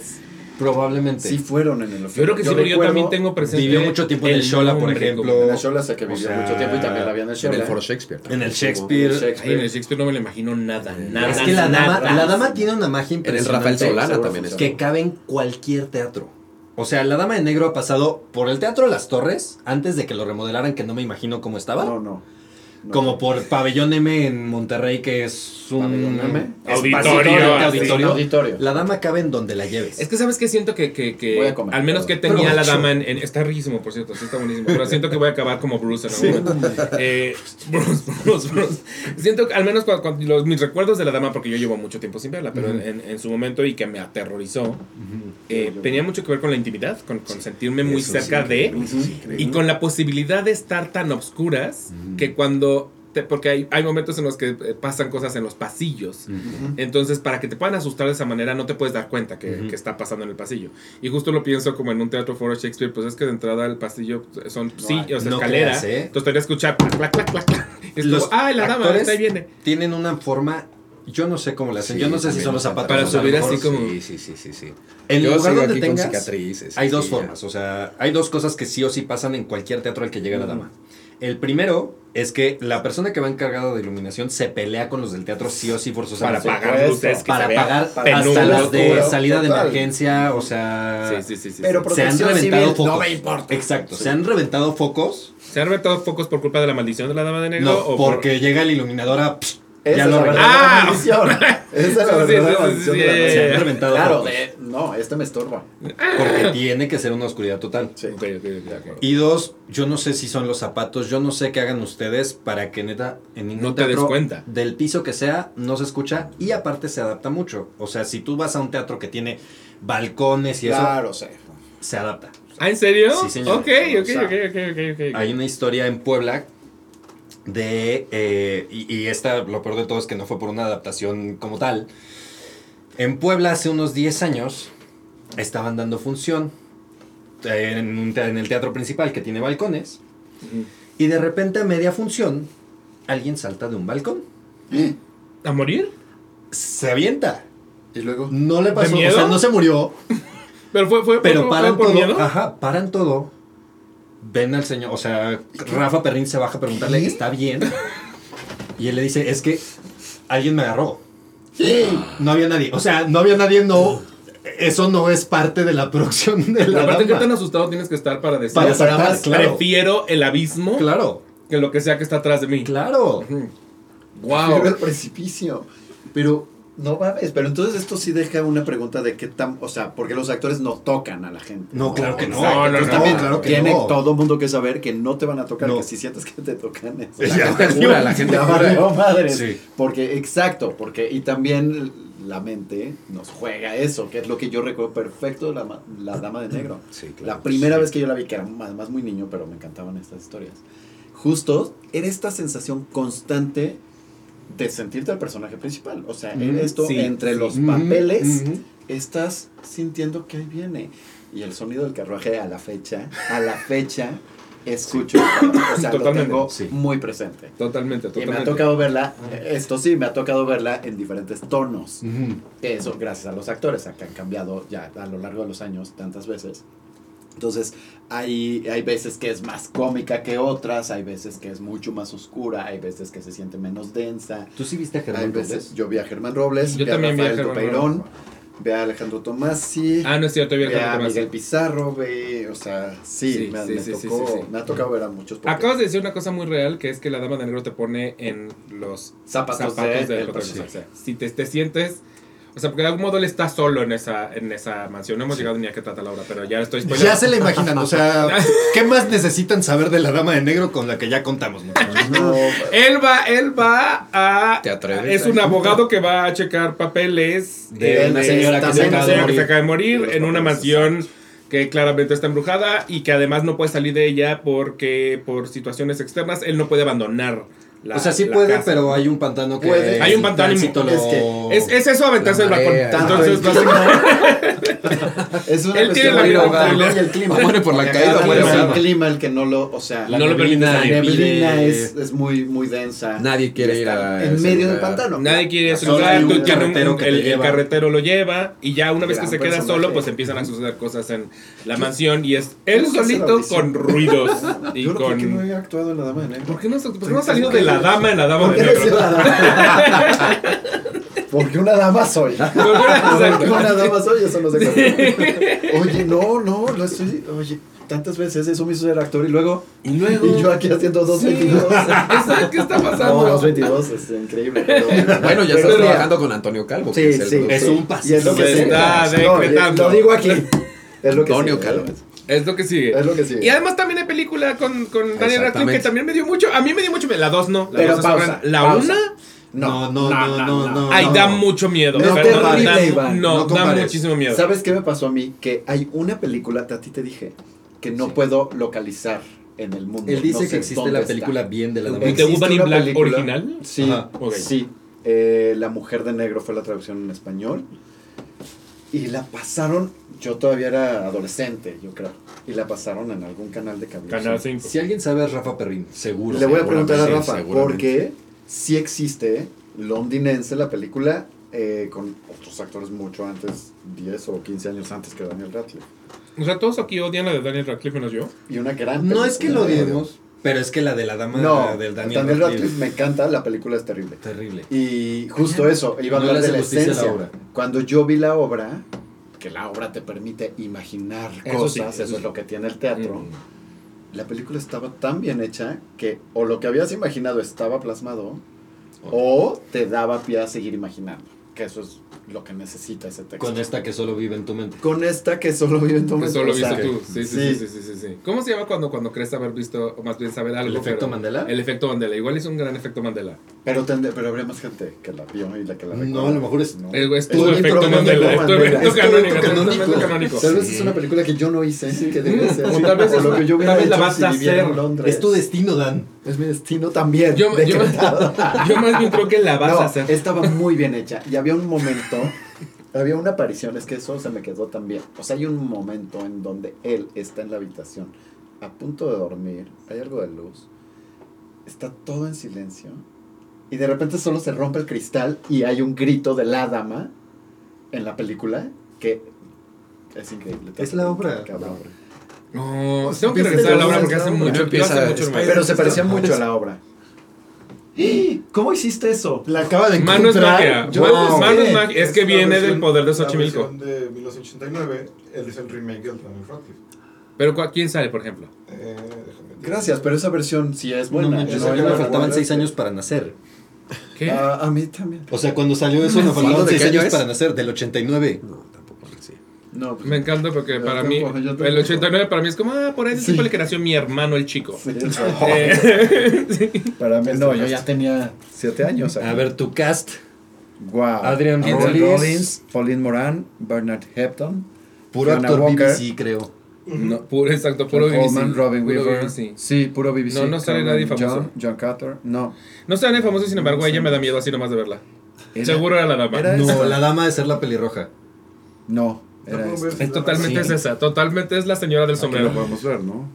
C: Probablemente.
B: sí fueron en el Ofelia.
A: Yo creo que sí, porque yo también tengo presente.
C: Vivió mucho tiempo en el Xola, por ejemplo.
B: En el Xola sé que
C: O
B: vivió
C: sea,
B: mucho tiempo y también la había en el
D: En
B: Xola.
D: el Foro Shakespeare.
C: En el Shakespeare.
A: Ay, en el Shakespeare no me lo imagino nada, nada.
C: es que la dama, la dama tiene una magia
D: En el
C: impresionante.
D: Rafael Solana también es.
C: que cabe en cualquier teatro. O sea, la Dama de Negro ha pasado por el Teatro Las Torres, antes de que lo remodelaran, que no me imagino cómo estaba.
B: No, no. no.
C: Como por Pabellón M en Monterrey, que es un
B: Pabellón M.
A: Auditorio,
C: auditorio.
B: Auditorio.
C: La dama cabe en donde la lleves.
A: Es que sabes que siento que, que, que
B: Voy a comer,
A: al menos que tenía la dama en, en- está riquísimo por cierto, sí está buenísimo, pero siento que voy a acabar como Bruce en algún momento. Eh, Bruce, Bruce, Bruce. Siento que al menos cuando, cuando los- mis recuerdos de la dama, porque yo llevo mucho tiempo sin verla, pero en, en- en su momento y que me aterrorizó, eh, tenía mucho que ver con la intimidad, con, con sentirme muy cerca de y con la posibilidad de estar tan obscuras que cuando porque hay, hay momentos en los que eh, pasan cosas en los pasillos. Entonces, para que te puedan asustar de esa manera, no te puedes dar cuenta que, que está pasando en el pasillo. Y justo lo pienso como en un teatro foro Shakespeare, pues es que de entrada el pasillo son sí, o sea,
C: no
A: escalera.
C: creas, ¿eh?
A: Entonces te a escuchar clac, clac, clac, clac, clac. Y es
C: Los
A: como, ah, la dama, ahí viene.
C: Tienen una forma. Yo no sé cómo le hacen.
D: Sí,
C: yo no sé si son los zapatos.
A: Para subir
C: mejor
A: así como-
D: Sí, sí, sí, sí, sí.
C: En el
D: Yo
C: lugar donde
D: aquí con
C: tengas.
D: cicatrices,
C: hay
D: sí,
C: dos
D: ya.
C: formas. O sea, hay dos cosas que sí o sí pasan en cualquier teatro al que llega la dama. El primero es que la persona que va encargada de iluminación se pelea con los del teatro sí o sí
A: Para
C: forzosamente.
A: pagar
B: supuesto.
A: luces, que
C: para pagar hasta las de salida de emergencia, o sea,
A: Sí, sí, sí, sí.
B: Pero
C: se han reventado
B: civil,
C: focos.
B: no me importa.
C: Exacto,
B: Sí.
C: se han reventado focos.
A: ¿Se han reventado focos por culpa de la maldición de la dama de negro?
C: No,
A: o por-
C: porque llega el iluminador a, psh,
B: Esa
C: Ya
B: es
C: lo
B: la verdadera
A: Ah.
B: maldición. Esa es la verdadera
A: sí, sí,
B: maldición
A: sí,
B: de la
A: sí,
B: noche.
C: Se han reventado
B: Claro, no, este me estorba.
C: Porque tiene que ser una oscuridad total.
B: Sí.
A: Ok, ok, ok, ok.
C: Y dos, yo no sé si son los zapatos, yo no sé qué hagan ustedes para que neta en ningún
A: No te des cuenta.
C: del piso que sea no se escucha y aparte se adapta mucho. O sea, si tú vas a un teatro que tiene balcones y
B: Claro, sí.
C: eso, se adapta.
A: ¿Ah, en serio?
C: Sí, señor.
A: Ok, ok,
B: O sea,
A: ok, ok, ok, ok.
C: Hay una historia en Puebla de, eh, y, y esta, lo peor de todo es que no fue por una adaptación como tal. En Puebla hace unos 10 años estaban dando función eh, en, un te- en el teatro principal que tiene balcones y de repente a media función alguien salta de un balcón.
A: ¿A morir?
C: Se avienta.
B: Y luego.
C: No le pasó, o sea, no se murió,
A: Pero fue, fue,
C: pero
A: fue-
C: paran
A: fue por
C: todo.
A: miedo.
C: Ajá, paran todo. Ven al señor, o sea, Rafa Perrín se baja a preguntarle,
B: ¿Qué?
C: ¿está bien? Y él le dice, es que alguien me agarró. No había nadie. O sea, no había nadie, no. Eso no es parte de la producción de la
A: aparte, ¿qué tan asustado tienes que estar para decir?
C: Para saltar,
B: más,
C: claro.
A: Prefiero el abismo
C: Claro,
A: que lo que sea que está atrás de mí.
C: claro.
A: Wow.
B: Prefiero el precipicio. Pero, no mames. Pero entonces esto sí deja una pregunta de qué tan. O sea, porque los actores no tocan a la gente.
C: No, claro que no.
A: No, no, no,
B: también
C: claro que
B: tiene
C: no.
B: todo mundo que saber que no te van a tocar,
C: No.
B: que si sientes que te tocan es.
C: Ya
D: La gente jura, la gente jura.
B: valió madres.
C: Sí.
B: Porque, exacto, porque, y también la mente nos juega eso, que es lo que yo recuerdo perfecto de la, la Dama de Negro.
D: Sí, claro.
B: La primera vez que yo la vi, que era además muy niño, pero me encantaban estas historias. Justo era esta sensación constante de sentirte al personaje principal. O sea, en
C: Ujú,
B: esto,
A: sí,
B: entre
A: sí.
B: los papeles,
C: ujú.
B: estás sintiendo que ahí viene. Y el sonido del carruaje a la fecha, a la fecha, escucho, o sea, lo
A: Totalmente,
B: tengo
C: sí.
B: muy presente.
A: Totalmente,
B: Y
A: totalmente.
B: me ha tocado verla, esto sí, me ha tocado verla en diferentes tonos.
C: Ujú.
B: Eso gracias a los actores, a que han cambiado ya a lo largo de los años tantas veces. Entonces, hay, hay veces que es más cómica que otras, hay veces que es mucho más oscura, hay veces que se siente menos densa.
C: ¿Tú sí viste a
B: Hay
C: Germán
B: veces,
C: Robles?
B: yo vi a Germán Robles,
A: Yo
B: vi
A: también
B: a
A: vi a
B: Rafael
A: Germán
B: Topeirón,
A: Robles.
B: ve a Alejandro Tomasi,
A: Ah, no es cierto,
B: ve a
A: Tomás.
B: Miguel Pizarro, ve, o sea, sí,
A: Sí,
B: me,
A: sí,
B: me
A: sí,
B: tocó,
A: sí, sí.
B: me ha tocado ver a muchos. porque
A: Acabas de decir una cosa muy real, que es que la dama de negro te pone en los
B: Zapatos
A: zapatos,
B: de-
A: de,
B: personaje.
A: Si te, te sientes... O sea, porque de algún modo él está solo en esa, en esa mansión. No hemos llegado ni a qué trata la obra, pero ya estoy spoilando.
C: Ya se le imaginan, o sea, ¿qué más necesitan saber de la dama de negro con la que ya contamos, muchachos?
B: no,
A: Él va, él va a...
D: ¿Te atreves?
A: Es un abogado que va a checar papeles
C: De una señora que se acaba de
A: señora que
C: morir.
A: se acaba de morir
B: Los
A: en una mansión que claramente está embrujada y que además no puede salir de ella porque por situaciones externas él no puede abandonar la
C: o sea, sí
A: la
C: puede,
A: casa.
C: pero hay un pantano que...
B: Puede.
A: Hay un pantano y-
C: tránsito
B: es
C: lo-
A: Es, es eso aventarse el balcón. Entonces,
B: Es una
A: Él tiene la vida
B: y el clima.
D: Muere por la
B: Porque
D: caída,
C: muere por
B: el clima el que no lo, o sea,
C: La
A: No lo permite
C: neblina,
B: la neblina es, es muy, muy densa.
D: Nadie quiere ir a
B: En medio del pantano.
A: nadie quiere ese lugar,
B: un
C: carretero que
A: el, el carretero lo lleva y ya una vez que se queda solo, pues empiezan a suceder cosas en la mansión y es él
B: ¿Cómo que
A: solito con ruidos y
B: Yo no creo
A: con...
B: que no he actuado en la dama de.
A: ¿Por qué por qué no ha salido de la dama en la dama
B: ¿Por
A: de
B: qué no soy
A: negro?
B: la dama? Porque una dama soy. Porque una dama soy, eso no se cuenta. Oye, no, no, lo estoy. Oye, tantas veces eso me hizo ser actor y luego.
A: Y luego...
B: Y yo aquí haciendo 222.
A: Exacto, ¿Qué está
B: No,
A: pasando?
B: 222 es increíble. Pero,
D: Bueno, ya
B: pero
D: estás trabajando con Antonio Calvo.
B: Sí,
D: que es el
B: sí.
C: Es un.
B: Y es lo que No, digo aquí. Es lo que
D: Antonio. Calvo.
A: Es lo que sigue.
B: Es lo que sigue.
A: Y además también hay película con, con Daniel Radcliffe que también me dio mucho. A mí me dio mucho miedo. La 2 no. La
B: Pero
A: dos es
B: pausa,
A: horrenda. La
B: pausa.
A: 1,
C: No, no, no, no, no.
A: ay,
C: no.
A: da mucho miedo.
B: No
A: no,
C: no
A: da muchísimo miedo.
B: ¿Sabes qué me pasó a mí? Que hay una película, a ti te dije, que no
C: Sí.
B: puedo localizar en el mundo.
C: Él dice
B: No sé
C: que existe la
B: está.
C: película bien de la dama
A: ¿Y
C: de
A: Woman in
B: una
A: Black
B: película-
A: original?
B: Sí, sí. Eh, la Mujer de Negro fue la traducción en español. Y la pasaron, yo todavía era adolescente, yo creo. Y la pasaron en algún canal de cable.
A: Canal 5.
C: Si alguien sabe es Rafa Perrín, seguro.
B: Le voy a preguntar a Rafa, porque sí existe londinense la película eh, con otros actores mucho antes, 10 o 15 años antes que Daniel Radcliffe.
A: O sea, todos aquí odian la de Daniel Radcliffe, menos yo.
B: Y una gran
C: No es que lo odiemos, pero es que la de la dama
B: No,
C: del
B: Daniel,
C: Daniel,
B: Radcliffe me encanta, la película es terrible.
C: Terrible.
B: Y justo eso, iba a
C: No
B: hablar de la
C: justicia a la
B: esencia.
C: obra.
B: Cuando yo vi la obra, que la obra te permite imaginar
A: Eso
B: cosas,
A: eso
B: eso,
A: sí.
B: es lo que tiene el teatro.
A: Mm.
B: La película estaba tan bien hecha que o lo que habías imaginado estaba plasmado o te daba pie a seguir imaginando, que eso es lo que necesita ese texto.
C: Con esta que solo vive en tu mente.
B: Con esta que solo vive en tu
A: Que
B: mente.
A: solo
B: o sea,
A: viste tú. Sí sí
B: sí.
A: sí, sí, sí. ¿Cómo se llama cuando, cuando crees haber visto, o más bien saber algo?
C: ¿El efecto
A: pero-
C: Mandela?
A: El efecto Mandela. Igual es un gran efecto Mandela.
B: Pero, tende- pero habría más gente que la vio y la que la
C: No,
B: recuerda.
C: a lo mejor es-
B: No.
A: Es, es
B: Es
A: tu
B: un
A: efecto
B: efecto
A: Mandela. Es tu
B: Es tu
A: canónico.
B: Tal vez
C: Sí.
B: es una película que yo no hice, que debería ser.
A: O tal vez
B: o lo que yo hubiera
A: tal vez la
B: hecho
A: vas
B: si
A: a
B: viviera
A: hacer.
B: en Londres.
C: Es tu destino, Dan.
B: Es mi destino también.
A: Yo, yo, más bien creo que la vas
B: No,
A: a hacer.
B: estaba muy bien hecha. Y había un momento, había una aparición, es que eso se me quedó también. O sea, hay un momento en donde él está en la habitación, a punto de dormir, hay algo de luz, está todo en silencio, y de repente solo se rompe el cristal y hay un grito de la dama en la película que es increíble.
C: Es la obra.
A: No, tengo que regresar a la obra porque hace mucho.
D: Empieza
A: hace mucho
B: Pero se parecía mucho a la obra. ¿Cómo hiciste eso?
E: La acaba de
A: Mano es magia.
B: Yo- Wow.
A: Mano es magia. Es que
E: la
A: viene del
E: versión-
A: poder de
E: La
A: Xochimilco.
E: versión de 1989, él es el remake del Daniel Radcliffe.
A: Pero ¿cu- ¿quién sale, por ejemplo?
E: Eh.
B: Gracias, pero esa versión sí es
C: No
B: buena.
E: no,
C: mí
E: no,
C: me faltaban
E: no,
C: seis
E: no.
C: años para nacer.
A: ¿Qué?
B: Ah, a mí también.
C: O sea, cuando salió eso me faltaban
D: ¿De
C: seis
D: qué año
C: años
D: es?
C: para nacer, del 89.
D: No.
B: No, pues,
A: Me encanta porque para mí, el
B: tampoco.
A: 89 para mí es como, ah, por ahí es el
B: Sí.
A: tiempo en el que nació mi hermano el chico.
B: sí,
A: Eh, sí.
B: Para mí no, yo ya tenía siete años.
C: A ver, tu cast.
B: wow.
C: Adrian Rollins.
B: Pauline Moran, Bernard Hepton,
C: Puro
B: Fiona
C: actor
B: Walker.
C: BBC, creo.
A: No, puro, exacto, puro
B: John
A: BBC.
B: Coleman, Robin
A: puro
B: Weaver.
A: BBC.
B: Sí, puro BBC.
A: No, no sale
B: Cameron
A: nadie famoso.
B: John, John Carter, no.
A: No sé, nadie famoso, sin embargo, ella me da miedo así nomás de verla.
B: Era-
A: Seguro era la dama.
B: era-
C: No,
B: esa.
C: la dama de ser la pelirroja.
B: No,
E: No
B: era
E: si
A: Es
E: la-
A: totalmente
C: Sí.
A: es esa, totalmente es la señora del
F: Aquí
A: sombrero.
F: lo podemos ver, ¿no?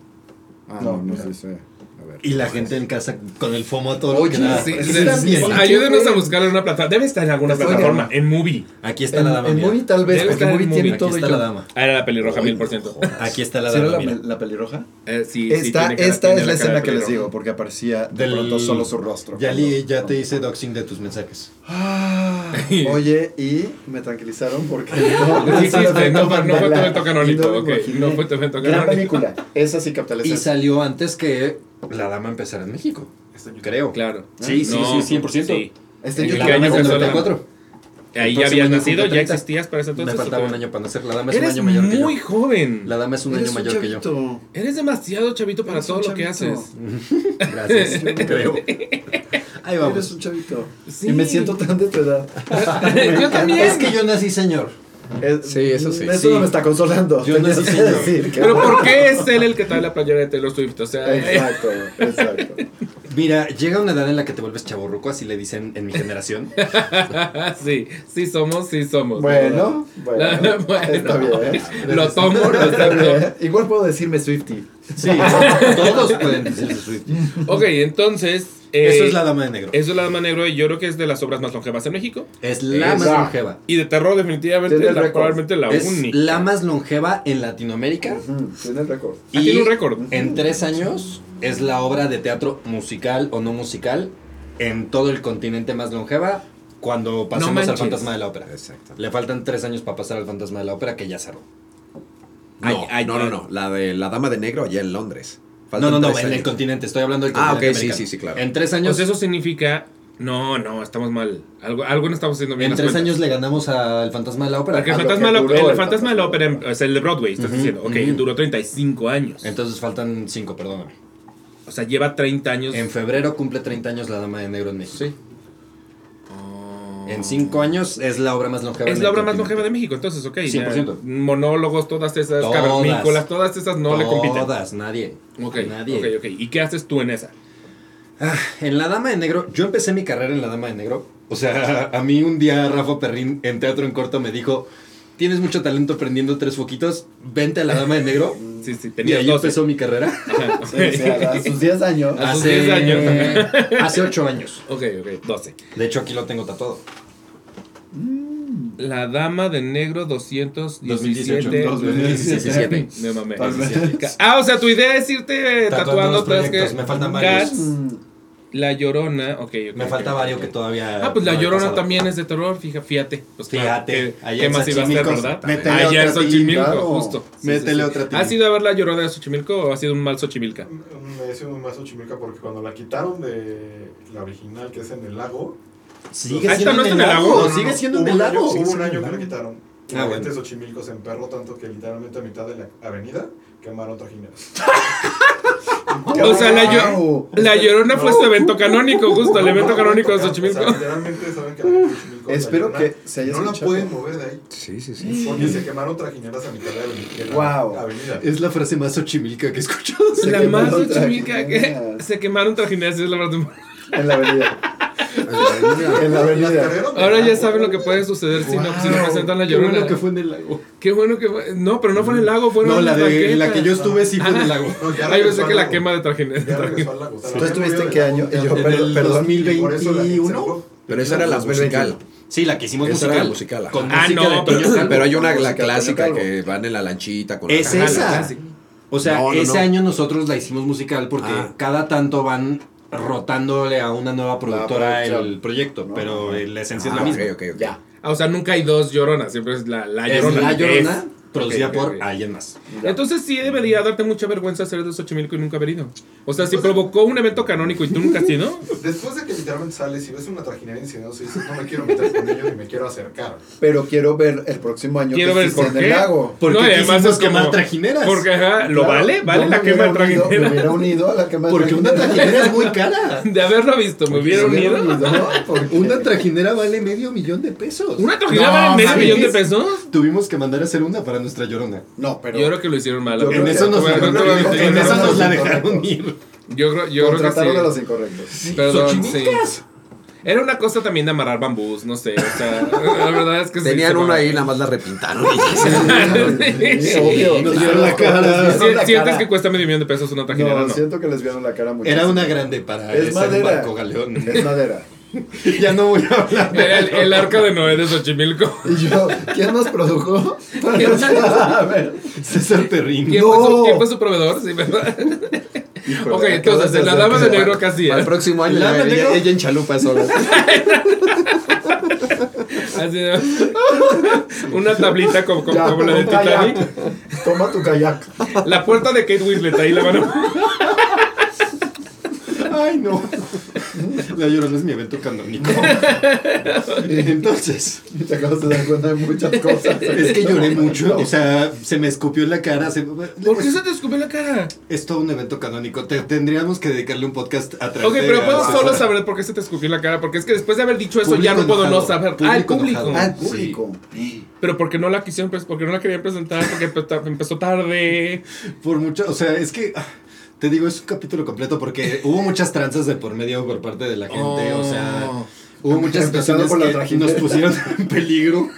F: Ah,
B: No,
F: no, no. A ver.
C: Y la gente en casa con el FOMO a todo lo
B: Oye,
C: que da.
A: Sí, sí, sí. Ayúdenos a buscarla en una plataforma. Debe estar en alguna plataforma, en Movie.
C: Aquí está
B: En,
C: la dama.
B: en
C: mira.
B: Movie tal vez,
A: Debe
B: porque Movie tiene
C: Aquí
B: todo
C: está
B: y
C: la
B: yo.
C: dama.
A: Ah, era la pelirroja, mil por ciento.
C: Aquí está la
B: ¿Sí era
C: dama.
B: la,
C: mira.
B: la pelirroja?
A: Eh, sí, sí,
B: esta
A: tiene cara-
B: esta
A: tiene
B: es la escena que les digo, porque aparecía de
C: Del-
B: pronto solo su rostro.
C: Ya, li- ya te hice doxing de tus mensajes.
B: Ah, oye, y me tranquilizaron porque
A: Sí, sí, sí, no fue- no fue tu evento canónico,
B: Y no
A: no fue tu evento
B: Gran
A: canónico.
B: película. Esa sí capta la
C: Y salió antes que la dama empezara en México. Creo.
A: Claro.
C: Sí, sí,
A: No,
C: sí, 100%.
A: sí.
B: Este
A: ¿En
B: yo
A: qué
C: La
B: creo
C: dama
A: año
C: es del
A: empezó la-
C: 94.
A: Ahí ya habías nacido, ya
C: 30.
A: existías para ese entonces.
C: Me faltaba
A: ¿o
C: un año para nacer. La dama es
A: Eres
C: un año mayor que
A: muy
C: yo.
A: joven.
C: La dama es un
B: Eres
C: año mayor que yo.
A: Eres demasiado chavito para
B: Eres
A: todo lo que haces.
C: Gracias. Creo. Ahí
B: Eres
C: vamos.
B: un chavito.
A: Sí.
B: Y me siento tan de tu edad.
A: Yo también.
C: Es que yo nací señor.
B: Es-
D: Sí, eso sí.
B: Eso
C: Sí.
B: no me está consolando.
C: Yo nací señor.
B: decir que-
A: Pero ¿por qué es él el que trae la playera de Taylor Swift? O sea,
B: Exacto, exacto.
C: Mira, llega una edad en la que te vuelves chaborruco, así le dicen en mi generación.
A: sí, sí somos, sí somos.
B: Bueno, bueno,
A: Bueno.
B: está bien.
A: Lo tomo, lo
B: bien. Igual puedo decirme Swifty.
C: Sí, todos pueden decirse Swift.
A: Ok, entonces. eh,
C: Eso es la dama de negro.
A: Eso es la Dama Negro y yo creo que es de las obras más longevas en México.
C: Es la más longeva.
A: Y de terror, definitivamente,
B: Tiene el
A: la- probablemente la
C: Es
A: única.
C: la más longeva en Latinoamérica.
B: Tiene el récord.
A: Ah, tiene un récord.
C: En tres años es la obra de teatro musical o no musical en todo el continente más longeva cuando pasemos al
A: manches.
C: fantasma de la ópera.
D: Exacto.
C: Le faltan tres años para pasar al fantasma de la ópera que ya cerró.
D: No,
A: Ay, ay,
D: no, no, no. La de la Dama de Negro allá en Londres.
C: No,
D: Faltan
C: no, no,
D: tres
C: en el continente. Estoy hablando del
D: Ah,
C: continente
D: ok, sí,
C: americano.
D: sí, sí, claro.
C: En tres años,
A: Pues eso significa. No, no, estamos mal. Algo, algo no estamos haciendo bien.
C: en
A: las
C: tres
A: cuentas.
C: años le ganamos al fantasma de la ópera.
A: Porque el fantasma, el
B: el
A: fantasma de la ópera
B: fantasma.
A: es el de Broadway, estás
C: Ujú,
A: diciendo. Ok,
C: ujú.
A: duró 35 años.
C: Entonces faltan cinco, perdóname.
A: o sea, lleva 30 años.
C: En febrero cumple 30 años la Dama de Negro en México.
A: Sí.
C: En cinco años es la obra más longeva.
A: Es la obra más longeva de México, entonces, ok.
C: 100%.
A: ya, Monólogos, todas esas,
C: Todas.
A: cavernícolas, todas esas no le compiten.
C: Todas, nadie.
A: Ok,
C: Nadie.
A: ok, ok. ¿Y qué haces tú en esa?
C: Ah, en La Dama de Negro, yo empecé mi carrera en La Dama de Negro. O sea, a mí un día Rafa Perrín en Teatro en Corto me dijo, tienes mucho talento prendiendo tres foquitos, vente a La Dama de Negro.
A: Sí, sí,
C: Y ahí
A: 12.
C: empezó mi carrera.
A: Ajá.
B: Sí, sí, a, a sus 10 años.
A: A sus 10 años.
C: Hace ocho años.
A: Ok, ok, 12.
C: De hecho, aquí lo tengo tatuado.
A: La Dama de Negro 217.
C: 2018.
B: 2017.
A: Me mamé. Ah, o sea, tu idea es irte
C: Tatuando
A: tatuando
C: los
A: todas
C: proyectos,
A: que.
C: me faltan varios.
A: Cats.
B: Mm,
A: La Llorona, ok, ok.
C: Me falta varios que todavía.
A: Ah, pues La
C: no he
A: Llorona
C: pasado.
A: también es de terror, fíjate, fíjate. Pues claro,
C: Fíjate,
A: ¿qué,
C: allá
A: qué
C: en
A: más iba a ser, verdad?
B: métele
A: Allá en
B: otra
A: Xochimilco, justo. Sí,
E: Métele
A: sí, sí.
E: otra tinta.
A: ¿Has ido a ver La Llorona de Xochimilco o ha sido un mal Xochimilca?
E: Me hice un más Xochimilca porque cuando la quitaron de la original que es en el lago.
C: Sigue
A: Ah,
C: siendo
A: ¿esta no
C: en
A: es
C: el
A: en el
C: lago. Sigue siendo en
E: hubo
C: el
E: un año-
C: lago.
E: Hubo un año que la quitaron.
C: Ah,
E: la
C: bueno.
E: gente de Xochimilco se emperró tanto que literalmente a mitad de la avenida quemaron trajineras.
A: O sea, la, Llo-
B: Wow.
A: la Llorona fue su evento canónico, justo, el evento canónico de Xochimilco.
E: literalmente saben que la gente de Xochimilco. la
B: Espero que se haya
E: No la pueden mover de ahí.
D: Sí, sí, sí.
E: Porque se quemaron trajineras a mitad de la avenida.
C: Es la frase más Xochimilca que he escuchado.
A: La más Xochimilca que se quemaron trajineras, es la verdad.
B: En la avenida. En la avenida.
A: Ahora ya saben lo que puede suceder si no, si no
C: Wow,
A: presentan la
C: Qué
A: Llorona.
C: bueno que fue en el lago.
A: Qué bueno que fue. No, pero no fue en el lago, fueron
C: No, la de en la que yo estuve sí fue en el lago.
E: No,
A: Ahí pensé que la quema de
E: Ya
A: trajineras.
E: regresó al lago. O sea,
B: ¿Tú estuviste en qué año? Yo,
C: En el
B: perdón.
C: 2021.
E: Por eso la gente se ahogó.
D: Pero esa era la
B: 2021.
D: musical.
C: Sí, la que hicimos
D: Esa era
C: musical.
D: la musical.
C: Con
A: Ah,
C: música
A: no,
C: de Toño
A: pero-
C: Calvo.
D: Pero hay una, la clásica que van en la lanchita con
C: Es
D: la
C: esa. O sea,
D: No, no,
C: ese
D: no.
C: año nosotros la hicimos musical porque
D: Ah.
C: cada tanto van rotándole a una nueva productora el proyecto,
B: No,
C: pero
B: no.
C: la esencia es
D: Ah,
C: la misma.
D: ok, ok, ok.
B: Ya.
A: Ah, o sea, nunca hay dos lloronas, siempre es la, la
C: Es
A: llorona.
C: La Llorona,
A: Es.
C: Producida por
A: ok.
C: alguien más.
B: ya.
A: Entonces sí debería darte mucha vergüenza ser de Xochimilco y nunca haber ido. O sea, si provocó un evento canónico y tú nunca has ido,
E: Después de que literalmente sales y ves una trajinera incendiada, dices, no me quiero meter con ellos ni me quiero acercar.
B: Pero quiero ver el próximo año
A: Quiero
B: que
A: ver por
B: en
A: qué.
B: el lago.
C: Porque
A: No, y además es como-
C: quemar trajineras.
A: porque ajá, ¿lo
B: Claro,
A: vale? ¿Vale la quema de
B: unido- Me
A: trajinera?
B: hubiera unido a la quema de
C: Porque una
B: trajinera.
C: es muy cara.
A: De haberlo visto, me hubiera unido.
C: Una trajinera vale medio millón de pesos.
A: ¿Una trajinera vale medio millón de pesos?
C: Tuvimos que mandar a hacer una para nuestra llorona.
B: No, pero.
A: Yo creo que lo hicieron mal.
C: En eso nos, la dejaron ir.
A: Yo creo, yo creo que
B: Contrataron a
A: sí.
B: los incorrectos.
A: Perdón, sí. Era una cosa también de amarrar bambús, no sé. O sea, la verdad es que sí,
D: Tenían
A: se
D: uno ahí, nada más la repintaron.
B: Sí,
A: ¿Sientes que cuesta medio millón de pesos una trajinera?
B: No,
A: No.
B: siento que les vieron la cara mucho.
C: Era una grande para
B: Es
C: ese
B: madera.
C: barco galeón.
B: Es madera.
C: ya no voy a hablar.
A: El, el arca de Noé de Xochimilco.
B: Y yo, ¿quién nos produjo? a ver.
C: César Perrín.
A: ¿Quién, fue su, quién fue su proveedor? Sí, ¿verdad?
B: Híjole,
A: ok, entonces,
B: de
A: la dama de negro casi
D: Para el
A: es.
D: próximo año,
C: ¿La
D: ella, ella en chalupa sola.
A: Así de- Una tablita como, como,
B: Ya,
A: como la de
B: un kayak.
A: Titanic.
B: Toma tu kayak.
A: La puerta de Kate Winslet, ahí la van a...
C: Ay, no. La llorona es mi evento canónico. Entonces,
B: Te acabas de dar cuenta de muchas cosas.
C: es que lloré mucho. O sea, se me escupió en la cara. se-
A: ¿Por qué se te escupió la cara?
C: Es todo un evento canónico. Te- tendríamos que dedicarle un podcast a través
A: Ok, pero puedo
C: a-
A: solo saber por qué se te escupió la cara. Porque es que después de haber dicho eso ya no
C: Público
A: puedo no saber. ah, el
C: Público
A: público.
C: enojado.
B: Al público.
A: Pero porque no la quisieron, porque no la querían presentar, porque empe- empezó tarde.
C: Por mucho, o sea, es que ah, te digo, es un capítulo completo porque hubo muchas tranzas de por medio por parte de la gente, o sea,
A: Oh.
C: hubo muchas situaciones
B: por la
C: que nos pusieron en peligro.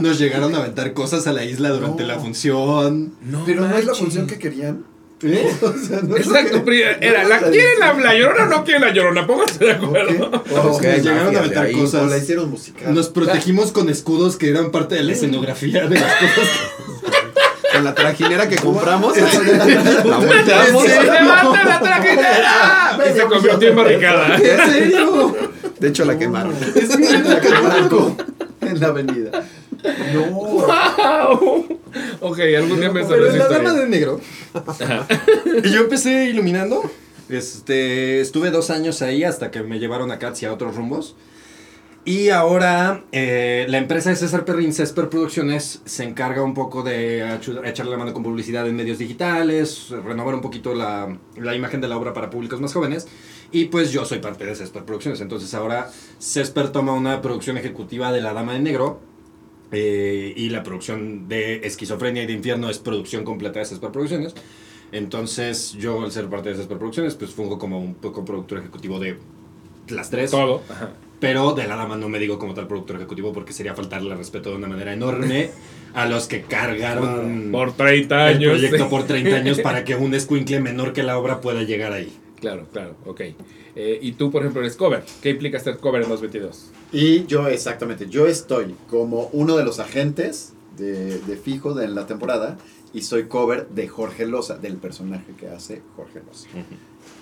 C: Nos llegaron a aventar cosas a la isla durante
B: No.
C: la función.
A: No
B: Pero no es la función que querían.
C: ¿Eh?
B: O sea, no
A: Exacto,
B: que-
A: era, la, ¿quieren la, la llorona o no quieren la llorona? Pónganse de acuerdo.
B: Ok. O-
D: que hay
C: Nos llegaron a aventar
D: ahí.
C: cosas.
B: la hicieron musical.
C: Nos protegimos con escudos que eran parte de la escenografía de las cosas.
D: Con la trajinera que compramos, la.
A: ¡Levanta la trajinera! Y se convirtió en barricada.
C: ¿En serio?
D: De hecho, la quemaron.
C: Evento canónico.
B: en la avenida. No.
A: ¡Wow! Ok, algún día me
C: Pero en
A: esa
C: la dama de negro. Y yo empecé iluminando. Este, estuve dos años ahí hasta que me llevaron a y a otros rumbos. Y ahora eh, la empresa de César Perrin, Cesper Producciones, se encarga un poco de echarle la mano con publicidad en medios digitales, renovar un poquito la, la imagen de la obra para públicos más jóvenes. Y pues yo soy parte de Cesper Producciones. Entonces ahora Cesper toma una producción ejecutiva de La Dama de Negro. eh, y la producción de Esquizofrenia y de Infierno es producción completa de Cesper Producciones. Entonces yo al ser parte de Cesper Producciones pues fungo como un poco productor ejecutivo de las tres.
A: Todo. Ajá.
C: Pero de la dama no me digo como tal productor ejecutivo porque sería faltarle respeto de una manera enorme a los que cargaron
A: Por 30
C: el
A: años.
C: proyecto
A: sí.
C: por 30 años para que un escuincle menor que la obra pueda llegar ahí.
A: Claro, claro, ok. Eh, y tú, por ejemplo, eres cover. ¿Qué implica ser cover en 222?
B: Y yo, exactamente, yo estoy como uno de los agentes de, de fijo de la temporada y soy cover de Jorge Loza, del personaje que hace Jorge Loza.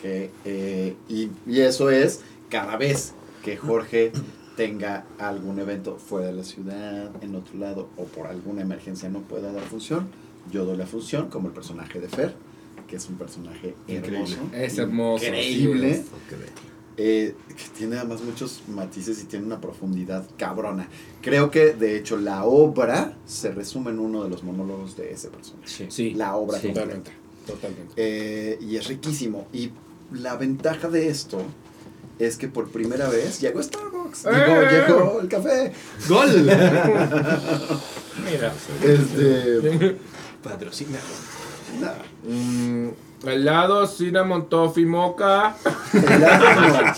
B: Que, eh, y Y, y eso es cada vez que Jorge tenga algún evento fuera de la ciudad, en otro lado, o por alguna emergencia no pueda dar función, yo doy la función como el personaje de Fer, que es un personaje hermoso.
A: Es hermoso,
B: Increíble.
A: sí
B: eh, que tiene además muchos matices y tiene una profundidad cabrona. Creo que de hecho la obra se resume en uno de los monólogos de ese personaje.
A: Sí,
B: La obra
C: Sí.
B: completa.
A: totalmente. Totalmente.
B: Eh, y es riquísimo. Y la ventaja de esto es que por primera vez llegó Starbucks.
A: ¡Eh!
B: Llegó, llegó el café.
C: ¡Gol!
A: Mira.
B: Este.
C: Patrocina.
B: nada.
A: Mm, helado, cinnamon, toffee, moca.
B: Helado no.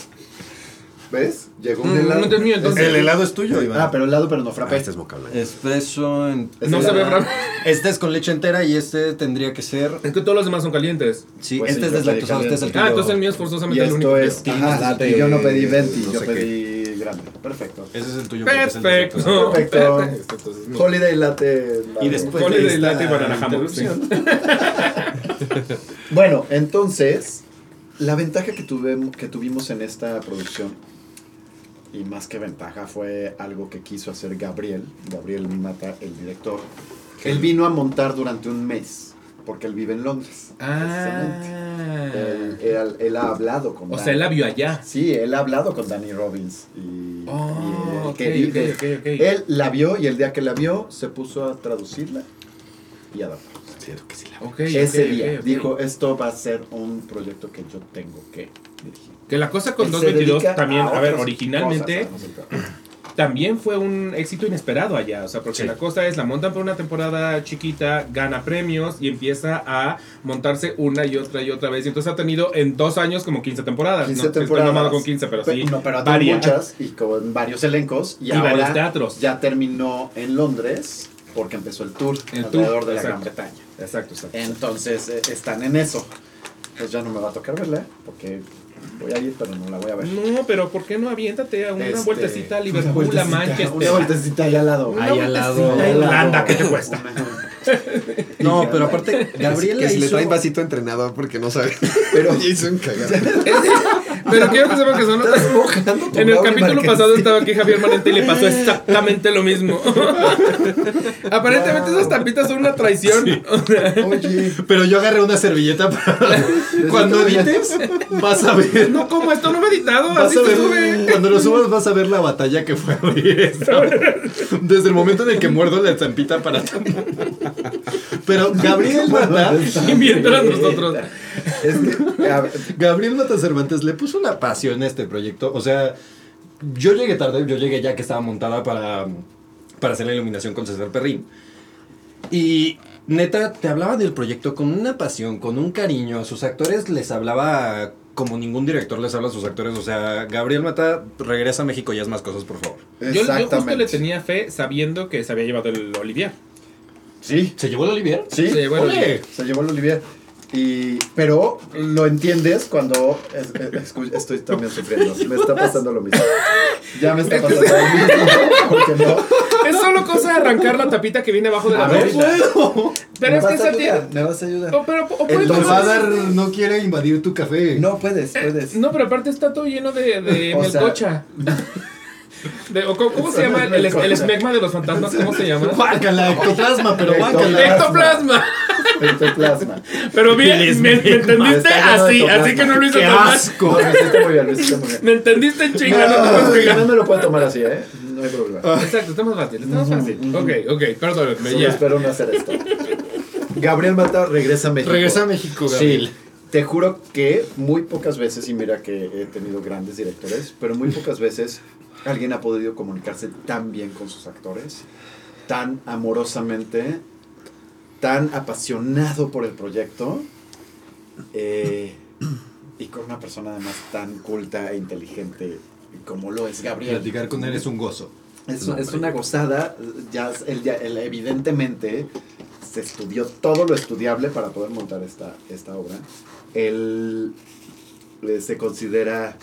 B: ¿Ves? Llegó un
A: Mm,
B: helado.
A: no te miento.
B: Es-
C: El helado es tuyo, Iván.
B: Ah, pero helado, pero no
D: Ah,
B: frappé.
D: este es moca blanca.
C: Espresso en...
B: Es
A: No se ve bravo.
C: Este es con leche entera y este tendría que ser...
A: Es que todos los demás son calientes.
C: Sí,
B: Pues
C: este
B: sí,
C: es
B: pedí
C: deslactosado, este es el.
A: Ah,
C: tuyo.
A: entonces el mío es
B: Y
A: forzosamente el
B: esto
A: único. que
B: es. Ajá,
D: latte,
B: y yo no pedí 20,
D: no
B: yo
D: sé qué.
B: pedí grande. Perfecto.
C: Ese es el tuyo. porque es el
A: Perfecto.
C: deslactosado.
B: Perfecto.
A: Perfecto, entonces, no.
B: Holiday latte.
C: Y después
A: Holiday latte y banana
B: Bueno, entonces, la ventaja que, que tuvimos en esta producción, y más que ventaja, fue algo que quiso hacer Gabriel, Gabriel Mata, el director. Él vino a montar durante un mes, porque él vive en Londres. Él,
A: Ah.
B: él- él ha hablado con
A: O
B: Dan-
A: sea, él la vio allá.
B: Sí, él ha hablado con Danny Robbins. Y,
A: Oh,
B: y él
A: ok,
B: quería-
A: ok, ok, ok.
B: Él la vio y el día que la vio se puso a traducirla y a adaptarla.
A: Ok,
B: Ese día dijo, esto va a ser un proyecto que yo tengo que dirigir.
A: Que la cosa con
B: Él se
A: 222
B: dedica
A: también, a, ver,
B: otras
A: originalmente
B: cosas,
A: también fue un éxito inesperado allá. O sea, porque
C: Sí.
A: la cosa es, la montan por una temporada chiquita, gana premios y empieza a montarse una y otra y otra vez. Y entonces ha tenido en dos años como 15 temporadas.
B: 15
A: ¿no?
B: Temporadas.
A: mamado con 15, pero sí.
B: no, pero
A: varias.
B: muchas y con varios elencos. Y,
A: Y
B: ahora
A: varios teatros.
B: ya terminó en Londres porque empezó el tour
A: El
B: alrededor
A: tour,
B: de la
A: exacto.
B: Gran Bretaña.
A: Exacto, exacto.
B: Entonces eh, están en eso. Pues ya no me va a tocar verla porque voy a ir, pero no la voy a ver.
A: No, pero ¿por qué no aviéntate a una
B: Este,
A: vueltecita a
B: una
A: Liverpool, a
B: vueltecita,
A: Manchester?
B: Una vueltecita ahí al lado.
A: Una
C: Ahí al lado.
A: vueltecita a
B: Ahí al lado.
A: Irlanda, ¿qué te cuesta?
C: No, pero aparte, Gabriela
D: que si le
C: hizo...
D: traen vasito entrenador porque no sabe.
B: Pero-
D: hizo un cagado.
A: Pero quiero que sepan que son
B: Estás mojando tu
A: En el capítulo pasado estaba aquí Javier Manente y le pasó exactamente lo mismo. Aparentemente esas tampitas son una traición.
B: Oye,
C: Pero yo agarré una servilleta para... Cuando edites, vas a ver...
A: No, como esto no me he editado,
C: Vas
A: así
C: a
A: se
C: ver,
A: sube.
C: cuando lo subas vas a ver la batalla que fue abrir esto. Desde el momento en el que muerdo la estampita para... Pero Gabriel Mata...
A: Y mientras nosotros.
B: es que,
C: Gabriel Mata Cervantes le puso una pasión a este proyecto. O sea, yo llegué tarde, yo llegué ya que estaba montada para, para hacer la iluminación con César Perrín. Y neta, te hablaba del proyecto con una pasión, con un cariño. A sus actores les hablaba como ningún director les habla a sus actores. O sea, Gabriel Mata regresa a México y haz más cosas, por favor.
A: Yo, yo justo le tenía fe sabiendo que se había llevado el Olivier.
B: Sí,
C: ¿Se llevó el Olivier?
B: sí,
A: Se llevó el. Olivier.
B: se llevó el Olivier. Y, pero lo entiendes cuando es- es- escu- estoy también sufriendo. Me está pasando lo mismo. Ya me está pasando lo mismo. Porque no.
A: Es solo cosa de arrancar la tapita que viene abajo de la
B: A ver,
A: bolsa.
C: puedo!
A: Pero
B: me
A: es que esa
B: ayudar, Me vas a ayudar.
A: O, pero, o
B: El
C: no quiere invadir tu café.
B: No puedes, puedes.
A: No, pero aparte está todo lleno de, de
B: sea-
A: melcocha. De- o ¿Cómo, se llama
B: es
A: el, el esmegma de los fantasmas? ¿Cómo se llama?
C: Guácala, ectoplasma, pero guácala.
A: Ectoplasma.
B: Ectoplasma.
A: Pero bien, me, me entendiste así, así que no lo hizo
C: ¡Qué
A: tan mal.
C: asco!
B: No, hiciste muy bien, hiciste muy bien.
A: Me entendiste en chinga, no te puedes pegar.
B: no me lo puedo tomar así, ¿eh? No hay problema.
A: Exacto, está más fácil, está más fácil. Ok, ok, perdónenme,
B: Solo
A: ya.
B: espero no hacer esto. Gabriel Mata regresa a México.
C: Regresa a México, Gabriel.
B: Sí. Te juro que muy pocas veces, y mira que he tenido grandes directores, pero muy pocas veces alguien ha podido comunicarse tan bien con sus actores, tan amorosamente, tan apasionado por el proyecto, eh, y con una persona además tan culta e inteligente como lo es Gabriel.
C: Platicar con él es un gozo.
B: Es,
C: No,
B: es
C: hombre.
B: una gozada. Ya, él, ya- él evidentemente se estudió todo lo estudiable para poder montar esta, esta obra. Él eh, se considera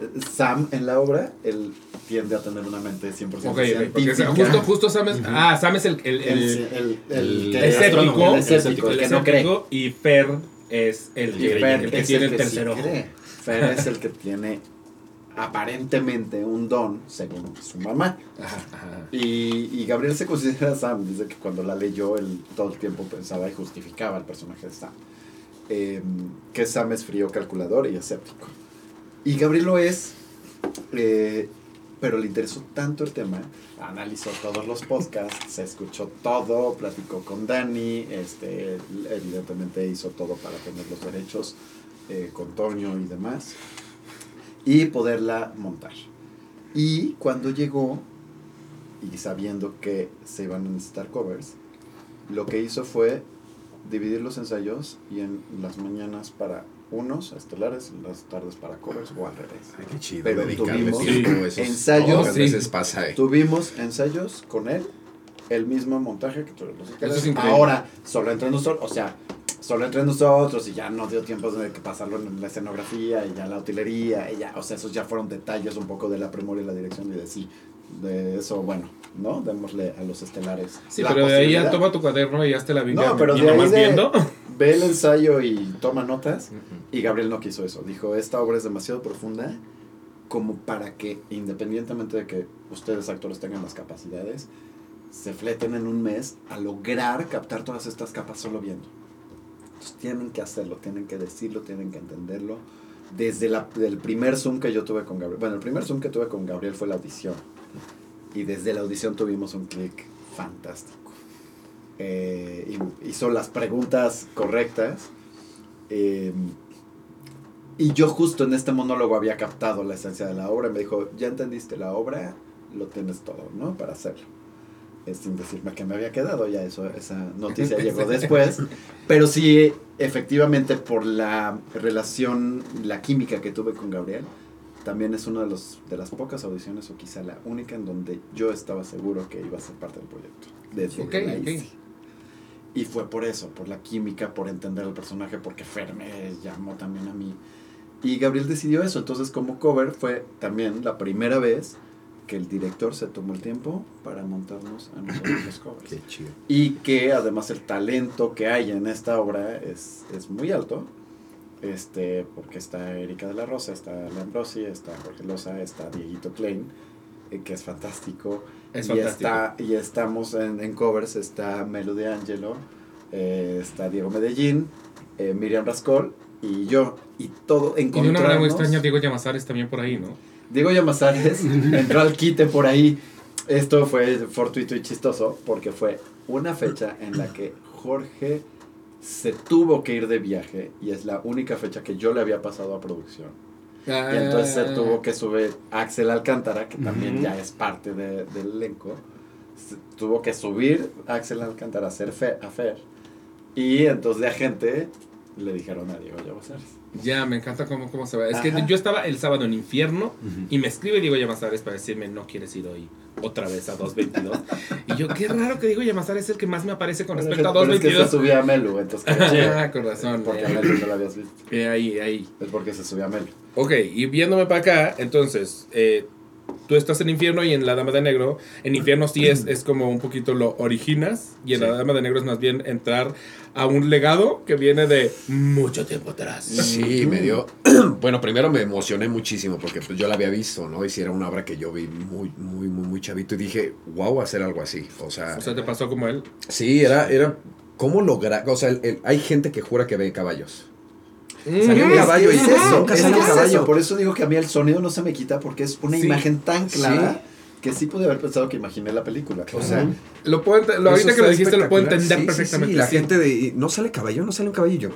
B: eh, Sam en la obra. Él tiende a tener una mente 100%
A: Ok, ok, porque
B: científica.
A: justo, justo Sam es, ah, Sam es el, el,
B: el,
A: el, escéptico,
B: el escéptico, el que no cree.
A: y Fer es el que,
B: es
A: tiene el
B: sí
A: tercer ojo.
B: cree. Fer es el que tiene aparentemente un don, según su mamá.
A: Ajá, ajá.
B: Y, y Gabriel se considera Sam, dice que cuando la leyó, él todo el tiempo pensaba y justificaba el personaje de Sam. Eh, que Sam es frío, calculador y escéptico. Y Gabriel lo es, eh, pero le interesó tanto el tema, analizó todos los podcasts, se escuchó todo, platicó con Dani, este, evidentemente hizo todo para tener los derechos eh, con Toño y demás, y poderla montar. Y cuando llegó, y sabiendo que se iban a necesitar covers, lo que hizo fue dividir los ensayos y en las mañanas para unos estelares, en las tardes para covers o al revés.
D: Ay, qué chido.
B: Pero tuvimos
D: esos-
B: ensayos.
D: pocas
A: Sí.
D: veces pasa, eh.
B: Tuvimos ensayos con él, el mismo montaje que todos los estelares.
A: es.
B: Ahora, solo entre nosotros, o sea, solo entre nosotros y ya no dio tiempo de que pasarlo en la escenografía y ya la utilería, y ya, o sea, esos ya fueron detalles un poco de la premura y la dirección y de sí, de eso, bueno, ¿no? Démosle a los estelares.
A: Sí,
B: la
A: pero de ahí ya toma tu cuaderno y hazte la Biblia.
B: No, pero de ahí de-
A: viendo.
B: Ve el ensayo y toma notas. Y Gabriel no quiso eso. Dijo, esta obra es demasiado profunda como para que, independientemente de que ustedes actores tengan las capacidades, se fleten en un mes a lograr captar todas estas capas solo viendo. Entonces tienen que hacerlo, tienen que decirlo, tienen que entenderlo. Desde la, el primer Zoom que yo tuve con Gabriel, bueno, el primer Zoom que tuve con Gabriel fue la audición. Y desde la audición tuvimos un clic fantástico. Eh, hizo las preguntas correctas. eh, y yo justo en este monólogo había captado la esencia de la obra. Me dijo, ya entendiste la obra, lo tienes todo, ¿no? Para hacerlo. Eh, sin decirme que me había quedado, ya eso, esa noticia llegó después. Pero sí, efectivamente, por la relación, la química que tuve con Gabriel, también es una de, los, de las pocas audiciones, o quizá la única, en donde yo estaba seguro que iba a ser parte del proyecto. Desde
A: Ok,
B: que la
A: ok.
B: hice. Y fue por eso, por la química, por entender el personaje, porque Fer me llamó también a mí. Y Gabriel decidió eso. Entonces, como cover, fue también la primera vez que el director se tomó el tiempo para montarnos a nosotros los covers.
D: Qué chido.
B: Y que además el talento que hay en esta obra es, es muy alto. Este, porque está Erika de la Rosa, está Lambrosi, está Jorge Loza, está Dieguito Klein, eh, que es fantástico.
A: Es
B: y,
A: fantástico.
B: Está, y estamos en, en covers, está Melo de Angelo, eh, está Diego Medellín, eh, Miriam Rascol y yo. Y todo
A: Y de una manera muy extraña, Diego Llamazares también por ahí, ¿no?
B: Diego Llamazares entró al quite por ahí. Esto fue fortuito y chistoso porque fue una fecha en la que Jorge se tuvo que ir de viaje y es la única fecha que yo le había pasado a producción. Y entonces se tuvo que subir Axel Alcántara, que también ya es parte de- del elenco. Se- tuvo que subir Axel Alcántara a hacer fe, a Fer. Y entonces de agente le dijeron a Diego Llamazares.
A: Ya, me encanta cómo, cómo se va. Es que yo estaba el sábado en infierno
C: Ujú.
A: y me escribe Diego Llamazares para decirme no quieres ir hoy otra vez a 222. y yo, qué raro que Diego Llamazares es el que más me aparece con respecto a
B: Pero es que se
A: 222.
B: subía a Melu, entonces...
A: Ah, con razón.
B: Porque a
A: eh.
B: Melu no lo habías visto.
A: Eh, ahí, ahí.
B: Es porque se subía a Melu.
A: Ok, y viéndome para acá, entonces, eh, tú estás en infierno y en la Dama de Negro. En infierno sí es, es como un poquito lo originas y en la Dama de Negro es más bien entrar a un legado que viene de mucho tiempo atrás.
D: Sí, me dio. bueno, primero me emocioné muchísimo porque pues, yo la había visto, ¿no? Y si era una obra que yo vi muy, muy, muy, muy chavito y dije, wow, hacer algo así. O sea,
A: O sea, te pasó como él.
D: sí, era, era. ¿Cómo lograr? O sea, el- el- hay gente que jura que ve caballos. Salió un
A: Mm,
D: caballo y
B: es eso,
D: nunca
B: es
D: un caballo.
B: Por eso digo que a mí el sonido no se me quita porque es una
A: Sí.
B: imagen tan clara
D: Sí.
B: que sí pude haber pensado que imaginé la película. O sea,
A: Lo puedo lo, ahorita que lo dijiste lo puedo entender
D: Sí,
A: perfectamente.
D: Sí, la
A: sí.
D: gente de. No sale caballo, no sale un caballo y yo.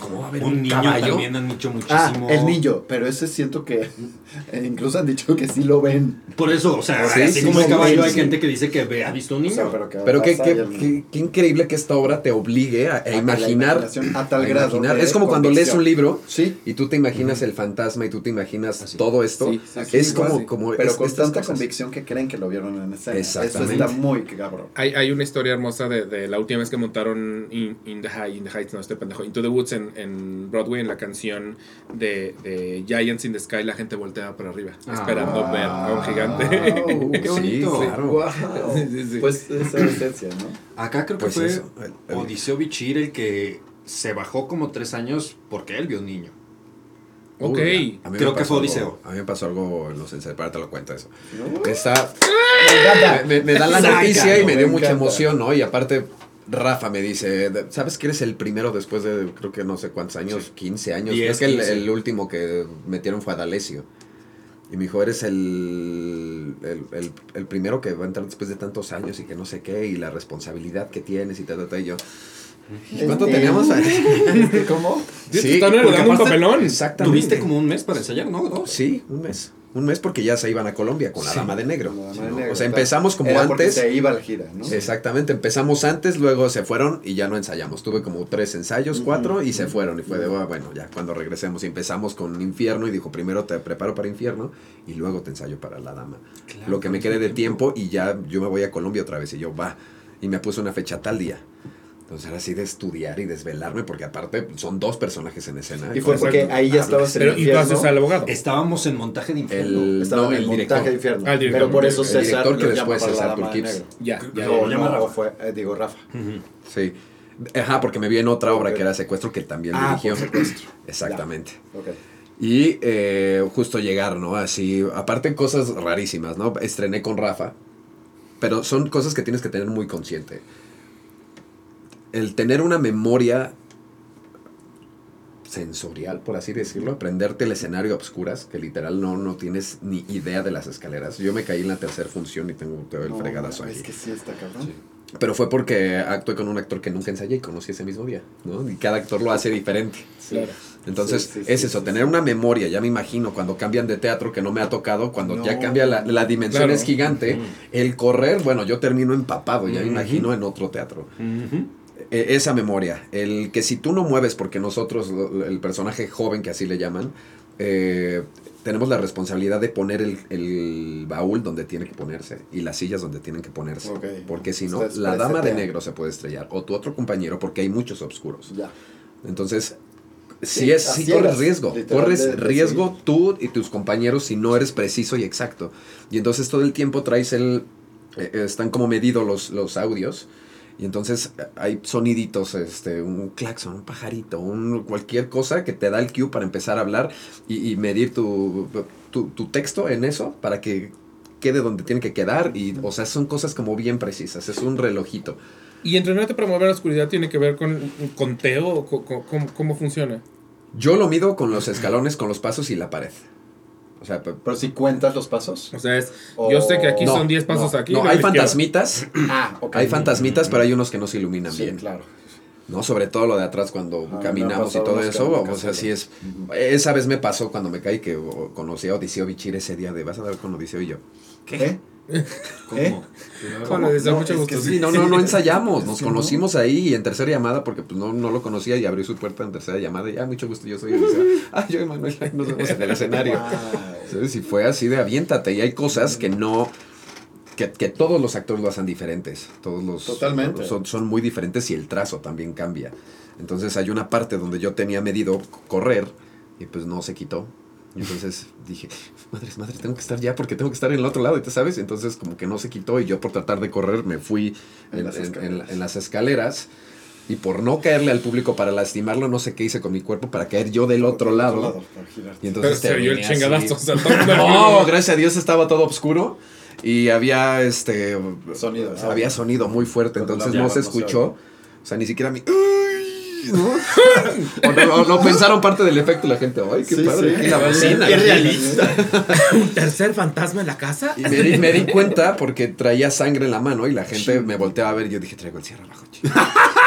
D: ¿Cómo va a haber un,
C: Un niño
D: caballo?
C: también han dicho
B: ah,
C: muchísimo.
B: el niño, pero ese siento que incluso han dicho que sí lo ven.
C: Por eso, o sea,
D: Sí,
C: así
D: sí,
C: como el caballo,
D: sí,
C: hay
D: sí.
C: gente que dice que ve, ha visto un
B: O
C: niño.
B: sea, pero que
D: Pero qué, qué, qué- qué increíble que esta obra te obligue a, a imaginar.
B: a tal
D: a
B: grado
D: imaginar. Es como cuando lees
B: convicción.
D: un libro
B: Sí,
D: y tú te imaginas el fantasma y tú te imaginas
C: Así.
D: todo esto. Es como, como
B: pero
D: es-
B: con tanta
D: cosas.
B: convicción que creen que lo vieron en escena. Eso
D: Exactamente.
B: está muy cabrón.
A: Hay, hay una historia hermosa de, de la última vez que montaron In, In the High, In the Heights, no, este pendejo, Into the Woods en, en Broadway, en la canción de, de Giants in the Sky, la gente voltea para arriba,
C: Ah.
A: esperando ver a un gigante.
B: Wow.
C: Qué
D: Sí,
C: bonito.
D: claro.
B: Wow.
A: Sí, sí, sí.
B: Pues esa es la esencia, ¿no?
C: Acá creo que
D: Pues
C: fue
D: eso, el- el-
C: Odiseo Bichir el que se bajó como tres años porque él vio un niño.
A: Ok.
D: Uy, a mí me
C: Creo que fue
D: algo-
C: Odiseo.
D: A mí me pasó algo en los ensayos, para te lo cuento eso.
B: ¿No?
D: Está,
B: Me encanta.
D: me, me dan la
B: Sácalo,
D: noticia y me dio
B: me
D: mucha emoción, ¿no? Y aparte, Rafa me dice, ¿sabes que eres el primero después de, creo que no sé cuántos años, 15 años? Creo que el,
C: 15.
D: el último que metieron fue a D'Alessio. Y me dijo, eres el, el, el- el primero que va a entrar después de tantos años y que no sé qué, y la responsabilidad que tienes y tal, tal, tal. Y yo, ¿y ¿cuánto
B: Este-
D: teníamos?
B: Este, ¿Cómo?
A: Sí, te están un papelón.
D: Exactamente.
C: Tuviste como un mes para ensayar, ¿no? Dos.
D: Sí, un mes. Un mes porque ya se iban a Colombia con la
C: Sí.
D: Dama de Negro.
B: Con la Dama
D: Sí,
B: de
D: ¿no?
B: Negro,
D: o sea, empezamos como
B: Era
D: antes.
B: se iba la gira, ¿no?
D: Exactamente, empezamos antes, luego se fueron y ya no ensayamos. Tuve como tres ensayos, cuatro, y se fueron. Y fue de, "Ah, bueno, ya cuando regresemos y empezamos con Infierno y dijo, primero te preparo para Infierno y luego te ensayo para La Dama.
C: Claro,
D: Lo que me quede de
C: sí,
D: tiempo y ya yo me voy a Colombia otra vez y yo, va. Y me puso una fecha tal día. Entonces era así de estudiar y desvelarme porque aparte son dos personajes en escena.
B: Y fue porque ahí ya estabas en el
A: Pero, y tú haces al abogado.
C: Estábamos en montaje de infierno.
D: El,
B: Estaba
D: no,
B: en
D: el
B: el
D: director.
B: montaje de infierno.
A: Ah, el director.
B: Pero por eso
A: El
B: César
D: director que después César Turquips.
A: Ya, ya.
B: No,
C: llama
B: no,
C: Rafa.
B: fue, eh, digo, Rafa.
D: Sí. Ajá, porque me vi en otra obra que era Secuestro que también
B: Ah,
D: dirigió.
B: secuestro.
D: Exactamente.
B: Ok.
D: Y eh, justo llegar, ¿no? Así, aparte cosas rarísimas, ¿no? Estrené con Rafa, pero son cosas que tienes que tener muy consciente. El tener una memoria sensorial, por así decirlo, aprenderte el escenario a obscuras, que literal no, no tienes ni idea de las escaleras. Yo me caí en la tercera función y tengo todo el
B: No,
D: fregadazo
B: Es que sí está cabrón.
D: Sí. Pero fue porque actué con un actor que nunca ensayé y conocí ese mismo día, ¿no? Y cada actor lo hace diferente.
B: Sí.
A: Claro.
D: Entonces,
B: Sí, sí, sí,
D: es eso,
B: sí,
D: tener
B: sí.
D: una memoria, ya me imagino, cuando cambian de teatro, que no me ha tocado, cuando
B: No.
D: ya cambia la, la dimensión
A: Claro.
D: es gigante, el correr, bueno, yo termino empapado, ya me imagino en otro teatro. Esa memoria, el que si tú no mueves, porque nosotros, el personaje joven que así le llaman, eh, tenemos la responsabilidad de poner el, el baúl donde tiene que ponerse y las sillas donde tienen que ponerse. Porque si no, la dama de negro se puede estrellar, o tu otro compañero, porque hay muchos oscuros.
B: Ya.
D: Entonces,
B: Sí,
D: sí, es, sí
B: ciegas,
D: corres riesgo. corres
B: de- de
D: riesgo
B: seguir.
D: tú y tus compañeros si no eres preciso y exacto. Y entonces todo el tiempo traes el... eh, están como medidos los, los audios. Y entonces eh, hay soniditos, este, un claxon, un pajarito, un, cualquier cosa que te da el cue para empezar a hablar y, y medir tu, tu, tu texto en eso para que quede donde tiene que quedar. Y, o sea, son cosas como bien precisas. Es un relojito.
A: ¿Y entrenarte para mover la oscuridad tiene que ver con conteo? o ¿Cómo, cómo funciona?
D: Yo lo mido con los escalones, con los pasos y la pared. O sea, pe-
B: Pero si cuentas los pasos.
A: O sea, es,
B: O-
A: yo sé que aquí
D: No,
A: son 10 pasos
B: no,
A: aquí.
D: no, hay fantasmitas.
B: Ah, ok.
D: Hay fantasmitas, pero hay unos que no se iluminan
B: Sí,
D: bien.
B: claro.
D: ¿no? Sobre todo lo de atrás cuando
B: Ah,
D: caminamos y todo eso. O sea, sí es. Esa vez me pasó cuando me caí que conocí a Odiseo Bichir ese día de vas a dar con Odiseo y yo.
B: ¿Qué?
C: ¿Cómo?
B: ¿Eh?
A: Bueno, desde
B: No,
A: mucho
B: es
A: gusto.
B: que
A: sí.
D: No, no, no ensayamos. Nos conocimos ahí y en tercera llamada porque pues no, no lo conocía y abrió su puerta en tercera llamada y ah, mucho gusto, yo soy Odiseo. Ah, yo Emanuel, ahí nos vemos en el escenario. ¿Sabes? Y fue así de aviéntate. Y hay cosas que no. Que, que todos los actores lo hacen diferentes. Todos los.
B: Totalmente.
D: Son, son muy diferentes y el trazo también cambia. Entonces hay una parte donde yo tenía medido correr y pues no se quitó. Y entonces dije, madres, madres, tengo que estar ya porque tengo que estar en el otro lado, ¿y tú sabes? Entonces como que no se quitó y yo por tratar de correr me fui
B: En
D: en,
B: las
D: en- en-
B: escaleras.
D: en las escaleras y por no caerle al público para lastimarlo, no sé qué hice con mi cuerpo para caer yo del otro lado. Y
A: Pero
D: entonces
A: se el chingadazo.
D: No, gracias a Dios estaba todo oscuro y había este
B: Sonido, ¿sabes?
D: había sonido muy fuerte, entonces no se escuchó. O sea, ni siquiera mi. o, no, o no pensaron parte del efecto la gente, ay, qué
B: Sí,
D: padre,
B: sí.
D: la bocina.
B: Qué
D: aquí".
B: realista.
A: ¿Un tercer fantasma en la casa?
D: Y me di, me di cuenta porque traía sangre en la mano y la gente me volteaba a ver y yo dije, traigo el cierre abajo, chico".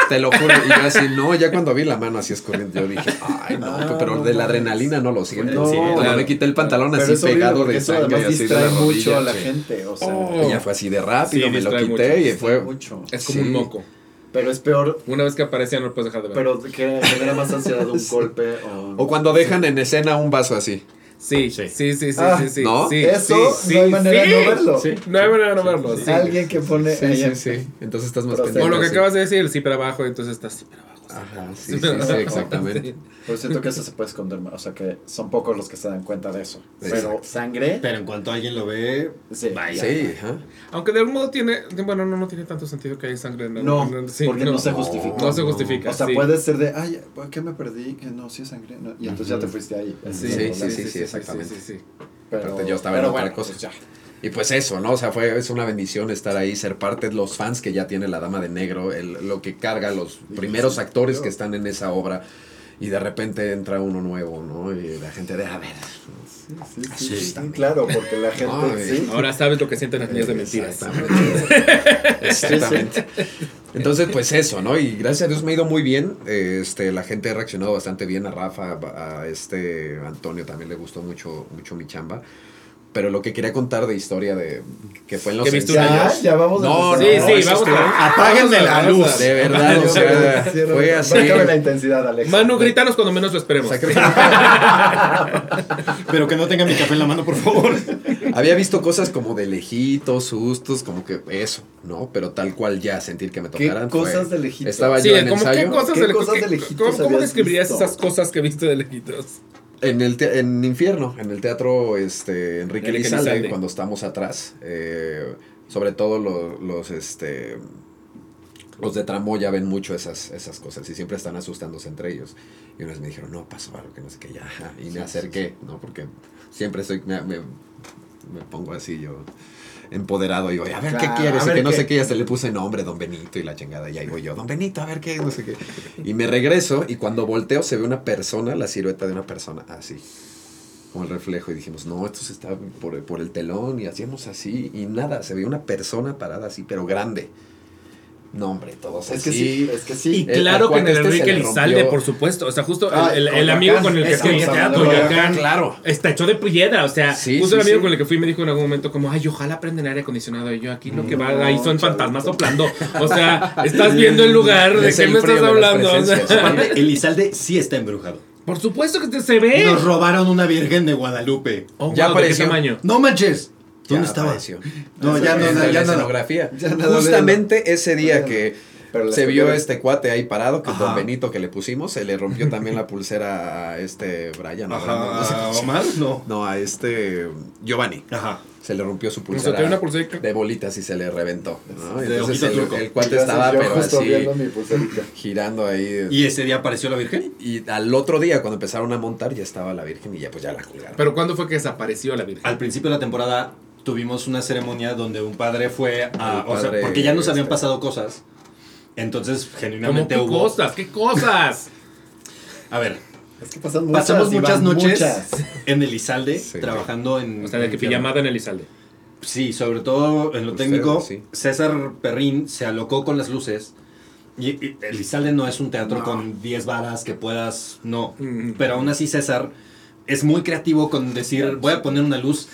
D: Te lo juro. Y yo así, no, ya cuando vi la mano así escurriendo, yo dije, ay, no,
B: Ah,
D: pero
B: no
D: de la adrenalina no lo siento.
B: No,
D: cuando
A: claro.
D: me quité el pantalón así pegado de sangre así de la
B: mucho a la gente. O sea,
A: Oh.
D: Y ya fue así de rápido,
A: Sí,
D: me lo quité
A: mucho.
D: y fue...
B: mucho.
A: Es como
D: Sí.
A: un moco.
B: Pero es peor,
A: Una vez que aparece no lo puedes dejar de ver.
B: pero que genera más ansiedad un golpe o...
D: O cuando dejan en escena un vaso así.
A: sí,
C: Sí.
A: sí, sí, sí,
B: Ah,
A: sí, sí.
D: ¿no?
A: sí,
B: Eso
A: sí,
B: no hay
A: sí,
B: manera de no verlo.
D: Sí.
A: No hay manera de no verlo, sí.
B: Alguien que pone...
D: Sí, sí, sí. Entonces estás más pendiente.
A: O lo que acabas de decir, sí para abajo, entonces estás sí para abajo.
D: Ajá, sí, sí, sí, exactamente.
B: Pero siento que eso se puede esconder más. O sea, que son pocos los que se dan cuenta de eso. Pero
D: Exacto.
B: sangre.
C: Pero en cuanto alguien lo ve,
B: Sí.
C: vaya.
D: Sí, ajá.
A: Aunque de algún modo tiene. Bueno, no, no tiene tanto sentido que haya sangre en el-
B: No,
A: en el- sí,
B: porque no, se justifica.
A: No se justifica.
B: O sea,
A: sí.
B: puede ser de, ay, ¿por qué me perdí? Que no, sí es sangre. no, Y entonces ya te fuiste ahí.
A: Sí,
D: Sí, sí, sí, exactamente.
A: Sí, sí, sí.
B: Pero,
D: Aparte yo estaba en otra
B: bueno,
D: cosa.
B: pues ya.
D: Y pues eso, ¿no? O sea, fue, es una bendición estar ahí, ser parte de los fans que ya tiene la Dama de Negro, el, lo que carga los primeros actores que están en esa obra. Y de repente entra uno nuevo, ¿no? Y la gente de, a ver.
B: Sí, sí, sí,
C: Sí,
B: sí,
D: también.
B: claro, porque la gente.
D: Ay,
B: sí.
A: Ahora sabes lo que sienten las niñas de mentiras.
D: Exactamente. Exactamente. Entonces, pues eso, ¿no? Y gracias a Dios me ha ido muy bien. Este, la gente ha reaccionado bastante bien a Rafa, a este Antonio también le gustó mucho, mucho mi chamba. Pero lo que quería contar de historia de que fue en los
A: ¿Que viste
B: Ya, ya vamos a
D: No,
B: empezar.
A: Sí, vamos a.
C: Apáguenme la luz.
D: De verdad, o sea, fue así.
B: Bájame la intensidad, Alex.
A: Manu, grítanos cuando menos lo esperemos.
C: pero que no tenga mi café en la mano, por favor.
D: Había visto cosas como de lejitos, sustos, como que eso, ¿no? Pero tal cual ya sentir que me
B: ¿Qué
D: tocaran. fue-
B: cosas de lejitos?
D: Estaba
A: Sí,
D: yo en
A: como qué
D: ensayo.
A: cosas,
B: ¿Qué
A: de,
B: cosas
A: qué-
B: de lejitos
A: ¿cómo, describirías
B: visto?
A: esas cosas que viste de lejitos?
D: En el te- en Infierno, en el teatro este, Enrique
A: Enrique
D: Elizalde. cuando estamos atrás, eh, sobre todo lo- los este los de Tramoya ven mucho esas, esas cosas y siempre están asustándose entre ellos. Y una vez me dijeron, no, pasó algo que no sé qué, ya. Y me acerqué, ¿no? Porque siempre me, me- me pongo así yo empoderado y voy, a ver qué quieres, y que no sé qué, ya se le puse nombre, Don Benito y la chingada, y ahí voy yo, Don Benito, a ver qué, no sé qué. Y me regreso y cuando volteo se ve una persona, la silueta de una persona, así, como el reflejo, y dijimos, no, esto se está por, por el telón, y hacíamos así, y nada, se veía una persona parada así, pero grande. No, hombre, todos
B: Es
D: así.
B: que sí, es que
A: Y
B: sí.
D: El-
A: claro que en el
D: este
A: Enrique Elizalde,
D: rompió-
A: por supuesto. O sea, justo
B: Ah,
A: el, el- el
B: Coyoacán.
A: amigo con el que fui a Coyoacán,
D: claro.
A: está hecho de piedra. O sea,
D: Sí,
A: justo
D: sí,
A: el amigo
D: sí.
A: con el que fui me dijo en algún momento como, ay, ojalá prenden aire acondicionado. Y yo aquí lo que va
B: No,
A: ahí son
B: chavito.
A: fantasmas soplando. O sea, estás viendo el lugar, ¿de qué me estás hablando? O sea,
C: Elizalde sí está embrujado.
A: por supuesto que te- se ve.
C: Nos robaron una virgen de Guadalupe.
A: Oh,
D: Ya
A: wow, ¿de qué
D: apareció.
A: tamaño?
C: No manches. ¿Dónde
D: Ya
C: estaba?
D: apareció.
C: No, ya no,
D: En
C: no,
D: la
C: ya nada.
D: escenografía.
B: Ya
D: Justamente ese día que
B: Pero
D: se vio este cuate ahí parado, que es Don. Benito que le pusimos, se le rompió también la pulsera a este Brian. ¿no?
C: Ajá.
D: No sé llama.
C: ¿Omar? No.
D: No, a este Giovanni.
C: Ajá.
D: Se le rompió su
A: O sea,
D: pulsera
A: una pulsera.
D: de bolitas y se le reventó. ¿no? Entonces el, cuate estaba pero
B: justo
D: así
B: viendo mi pulserita.
D: girando ahí.
C: ¿Y ese día apareció la virgen?
D: Y al otro día, cuando empezaron a montar, ya estaba la Virgen y ya pues ya la colgaron.
A: Pero ¿cuándo fue que desapareció la Virgen?
C: Al principio de la temporada tuvimos una ceremonia donde un padre fue a...
D: El
C: o sea,
D: padre,
C: porque ya nos habían
D: este-
C: pasado cosas. Entonces,
A: ¿Cómo
C: genuinamente
A: qué
C: hubo...
A: cosas? ¿Qué cosas?
C: A ver,
B: Es que pasan muchas.
C: pasamos muchas noches
B: muchas.
C: en Elizalde
D: Sí.
C: trabajando en...
A: O sea, de que pijamada en Elizalde.
C: Sí, sobre todo en lo
D: Ustedes,
C: técnico,
D: sí.
C: César Perrín se alocó con las luces. Y, y Elizalde no es un teatro
B: No.
C: con 10 varas que puedas, no.
A: Mm.
C: Pero aún así César es muy creativo con decir, voy a poner una luz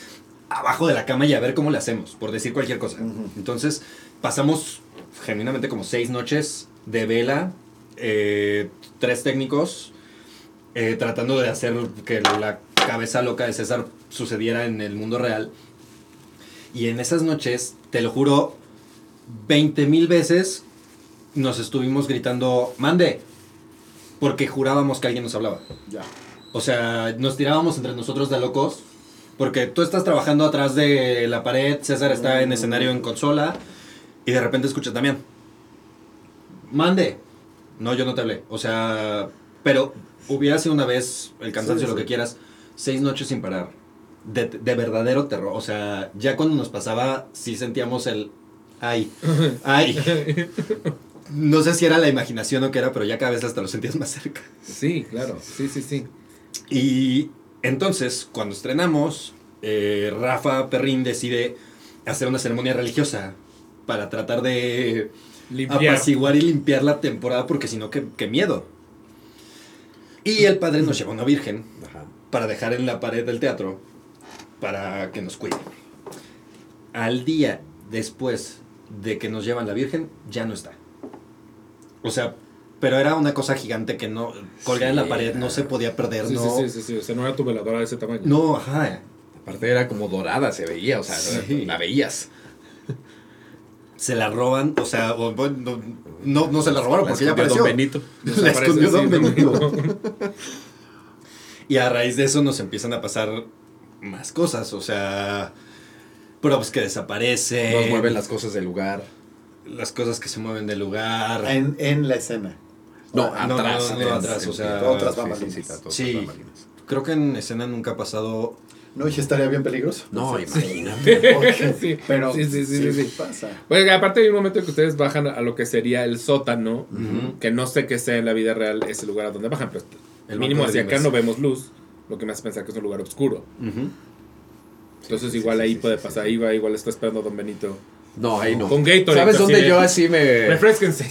C: abajo de la cama y a ver cómo le hacemos, por decir cualquier cosa. Entonces pasamos genuinamente como seis noches de vela, eh, tres técnicos, eh, tratando de hacer que la cabeza loca de César sucediera en el mundo real. Y en esas noches, te lo juro, 20 mil veces nos estuvimos gritando, mande, porque jurábamos que alguien nos hablaba.
B: Ya.
C: O sea, nos tirábamos entre nosotros de locos. Porque tú estás trabajando atrás de la pared, César está en escenario en consola. Y de repente escucha también. Mande. No, yo no te hablé. O sea, pero hubiera sido una vez el cansancio,
B: Sí,
C: lo que quieras, seis noches sin parar. De, de verdadero terror. O sea, ya cuando nos pasaba, sí sentíamos el. Ay, ay. No sé si era la imaginación o qué era, pero ya cada vez hasta lo sentías más cerca.
A: Sí, claro. Sí, sí, sí.
C: Y entonces, cuando estrenamos, eh, Rafa Perrín decide hacer una ceremonia religiosa para tratar de
A: Limpiar.
C: apaciguar y limpiar la temporada, porque si no, qué, qué miedo. Y el padre nos lleva una virgen
D: Ajá.
C: para dejar en la pared del teatro para que nos cuide. Al día después de que nos llevan la virgen, ya no está. O sea, pero era una cosa gigante que no colgada en la
D: Sí.
C: pared no se podía perder,
A: Sí,
C: no.
A: sí, sí, sí, sí. O sea, no era tu veladora de ese tamaño.
C: No, ajá.
D: Aparte era como dorada, se veía, o sea,
C: Sí.
D: la veías.
C: se la roban, o sea, o, no, no se la robaron
D: La
C: porque ya
D: escondió
C: apareció.
D: Don Benito.
C: La escondió Don
A: sí,
C: Benito. Y a raíz de eso nos empiezan a pasar más cosas, o sea, props que desaparecen,
D: Nos mueven las cosas del lugar.
C: las cosas que se mueven del lugar.
B: En, en la escena.
D: No, atrás.
C: no, no, atrás, o sea,
B: otras bambalinas.
D: sí, sí, otras
C: Sí.
D: bambalinas.
C: Creo que en escena nunca ha pasado.
B: No, y estaría bien peligroso.
D: No,
B: Sí.
D: imagínate.
A: Sí.
B: Pero
A: Sí, sí, sí, sí, sí.
B: pasa.
A: Bueno, aparte hay un momento que ustedes bajan a lo que sería el sótano, que no sé qué sea en la vida real ese lugar a donde bajan, pero
C: El
A: mínimo hacia acá no vemos luz, lo que me hace pensar que es un lugar oscuro. Entonces
D: Sí,
A: igual
D: sí,
A: ahí
D: sí,
A: puede
D: sí,
A: pasar, ahí va, igual está esperando Don Benito.
D: No, ahí no.
A: Con Gatorade,
D: ¿Sabes dónde
A: de-
D: yo así me...
A: Refresquense.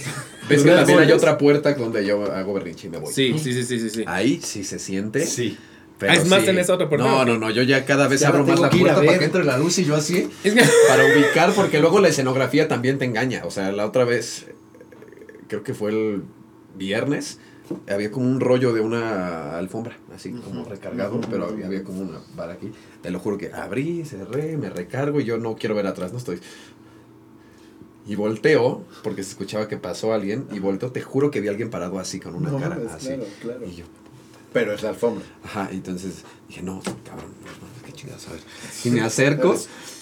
D: ¿Ves que también hay otra puerta donde yo hago berrinche y me voy?
A: Sí, sí, sí, sí, sí, sí.
D: Ahí sí se siente.
C: Sí.
D: pero
A: Ah, es más
D: sí.
A: en esa otra puerta.
D: No, no, no, yo ya cada vez
B: Ya
D: abro
B: la
D: más la puerta para que entre la luz y yo así
A: Es que-
D: para ubicar porque luego la escenografía también te engaña. O sea, la otra vez creo que fue el viernes había como un rollo de una alfombra, así como recargado, pero había, había como una vara aquí. Te lo juro que abrí, cerré, me recargo y yo no quiero ver atrás, no estoy. Y volteo, porque se escuchaba que pasó alguien, y volteo, te juro que vi a alguien parado así, con una
B: No
D: cara así.
B: claro, claro.
D: Y yo,
B: Pero es la alfombra.
D: Ajá, y entonces dije, no, cabrón, no, qué chingados, a ver. Y me acerco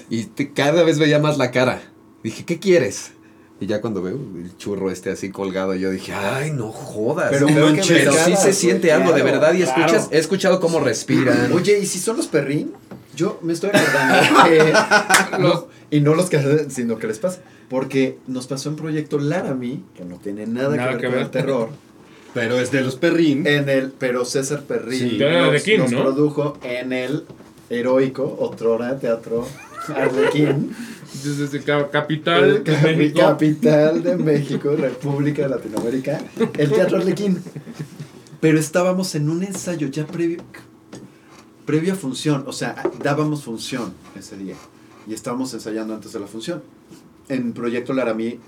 D: y te- cada vez veía más la cara. Dije, ¿qué quieres? Y ya cuando veo el churro este así colgado, yo dije, ay, no jodas.
B: Pero
D: Pero,
B: que
D: pero sí se siente algo de verdad y
B: claro.
D: escuchas, he escuchado cómo respiran.
B: Oye, ¿y si son los perrín? Yo me estoy acordando que los, y no los que sino que les pasa. Porque nos pasó un proyecto Laramie, que no tiene nada,
A: Nada
B: que ver
A: que
B: con el terror.
C: Pero es de los perrín.
B: En el, pero César Perrín
C: Sí.
B: Nos,
A: Arlequín,
B: nos
A: ¿no?
B: produjo en el heroico Otrora Teatro Arlequín,
A: Desde capital
B: el
A: de México.
B: capital de México, República de Latinoamérica, el Teatro Arlequín. Pero estábamos en un ensayo ya previo, previa función, o sea, dábamos función ese día y estábamos ensayando antes de la función. En Proyecto Laramie,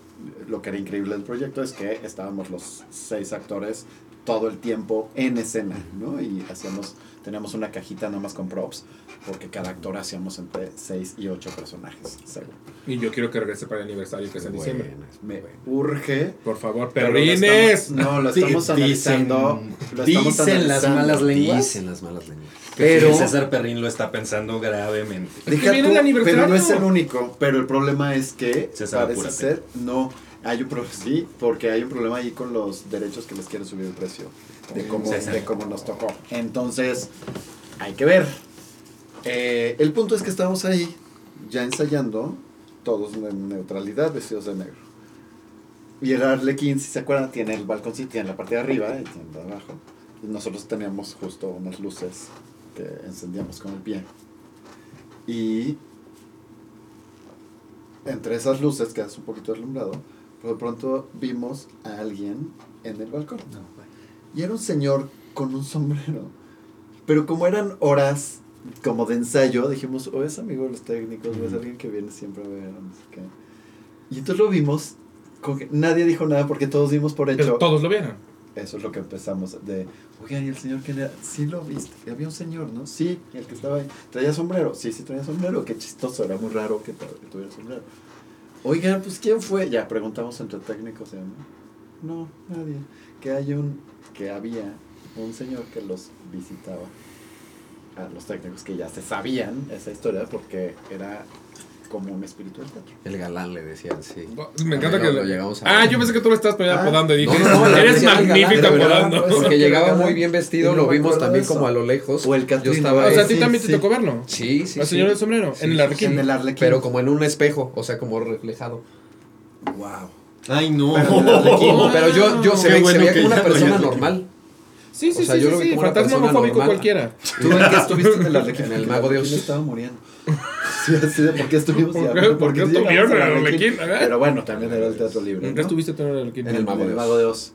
B: lo que era increíble del proyecto es que estábamos los seis actores todo el tiempo en escena, ¿no? Y hacíamos, teníamos una cajita nada más con props, porque cada actor hacíamos entre seis y ocho personajes, seguro.
A: Y yo quiero que regrese para el aniversario que es en diciembre.
B: Me urge
A: Por favor,
B: pero lo
A: perrines.
B: estamos- No, lo
C: Sí,
B: estamos
C: dicen-
B: analizando. Lo estamos
C: dicen las malas lenguas.
D: Dicen las malas lenguas.
C: Pero César Perrín lo está pensando gravemente.
A: Es que
B: Deja
A: viene
B: tú,
A: el aniversario.
B: Pero no es el único. Pero el problema es que
C: César,
B: parece
C: apúrate.
B: ser. No. Hay un pro- sí, porque hay un problema ahí con los derechos que les quieren subir el precio. De cómo, de cómo nos tocó. Entonces, hay que ver. Eh, el punto es que estamos ahí, ya ensayando, todos en neutralidad, vestidos de negro. Y el Arlequín, si se acuerdan, tiene el balconcito, tiene la parte de arriba y tiene la de abajo. Y nosotros teníamos justo unas luces que encendíamos con el pie. Y entre esas luces, que es un poquito deslumbrado, pero de pronto vimos a alguien en el balcón. Y era un señor con un sombrero. Pero como eran horas como de ensayo, dijimos, o es amigo de los técnicos, o es alguien que viene siempre a ver, no sé qué. Y entonces lo vimos, como que nadie dijo nada porque todos dimos por hecho.
A: Pero todos lo vieron.
B: Eso es lo que empezamos de, oigan, ¿y el señor quién era? Sí lo viste, había un señor, ¿no? Sí, el que estaba ahí. ¿Traía sombrero? Sí, sí traía sombrero, qué chistoso, era muy raro que, que tuviera sombrero. Oigan, pues ¿quién fue? Ya preguntamos entre técnicos, ¿eh? ¿no? No, nadie. Que hay un, que había un señor que los visitaba a los técnicos que ya se sabían esa historia porque era como un espíritu del teatro.
D: El galán le decían, sí.
A: Me encanta que.
D: lo- lo llegamos a
A: ah,
D: ver.
A: yo pensé que tú lo estabas poniendo
B: Ah,
A: apodando y dije,
D: No, no, no,
A: eres magnífico apodando.
D: Porque llegaba muy bien vestido,
B: no
D: lo vimos también
B: eso.
D: como a lo lejos.
B: O el
D: Yo estaba
A: O sea, a
B: Sí,
A: ti también te
B: sí.
A: tocó verlo.
D: Sí, sí,
A: Al
D: sí.
A: señor del sombrero,
D: Sí,
A: en el arlequín.
B: En el Arlequín.
D: Pero como en un espejo, o sea, como reflejado.
B: Wow.
C: Ay, no.
B: Pero en el Arlequín.
D: Pero yo, yo se,
C: Qué
D: ve,
C: bueno
D: se veía como una persona normal.
A: Sí, sí,
D: O sea,
A: sí,
D: yo
A: sí,
D: lo vi
A: sí,
D: como una
A: fantasma
D: persona
A: homofóbico
D: normal.
A: cualquiera.
B: ¿Tú en qué estuviste en el Arlequín?
D: En el Mago de Oz.
B: Yo estaba muriendo. Sí, así de por qué estuvimos
A: ¿Por qué- por
B: porque
A: qué estuvieron en Arlequín?
B: Pero bueno, también era el Teatro Libre.
A: ¿Nunca
B: ¿no?
A: estuviste en el arlequín?
D: En el Mago de Oz.
B: Mago de Oz.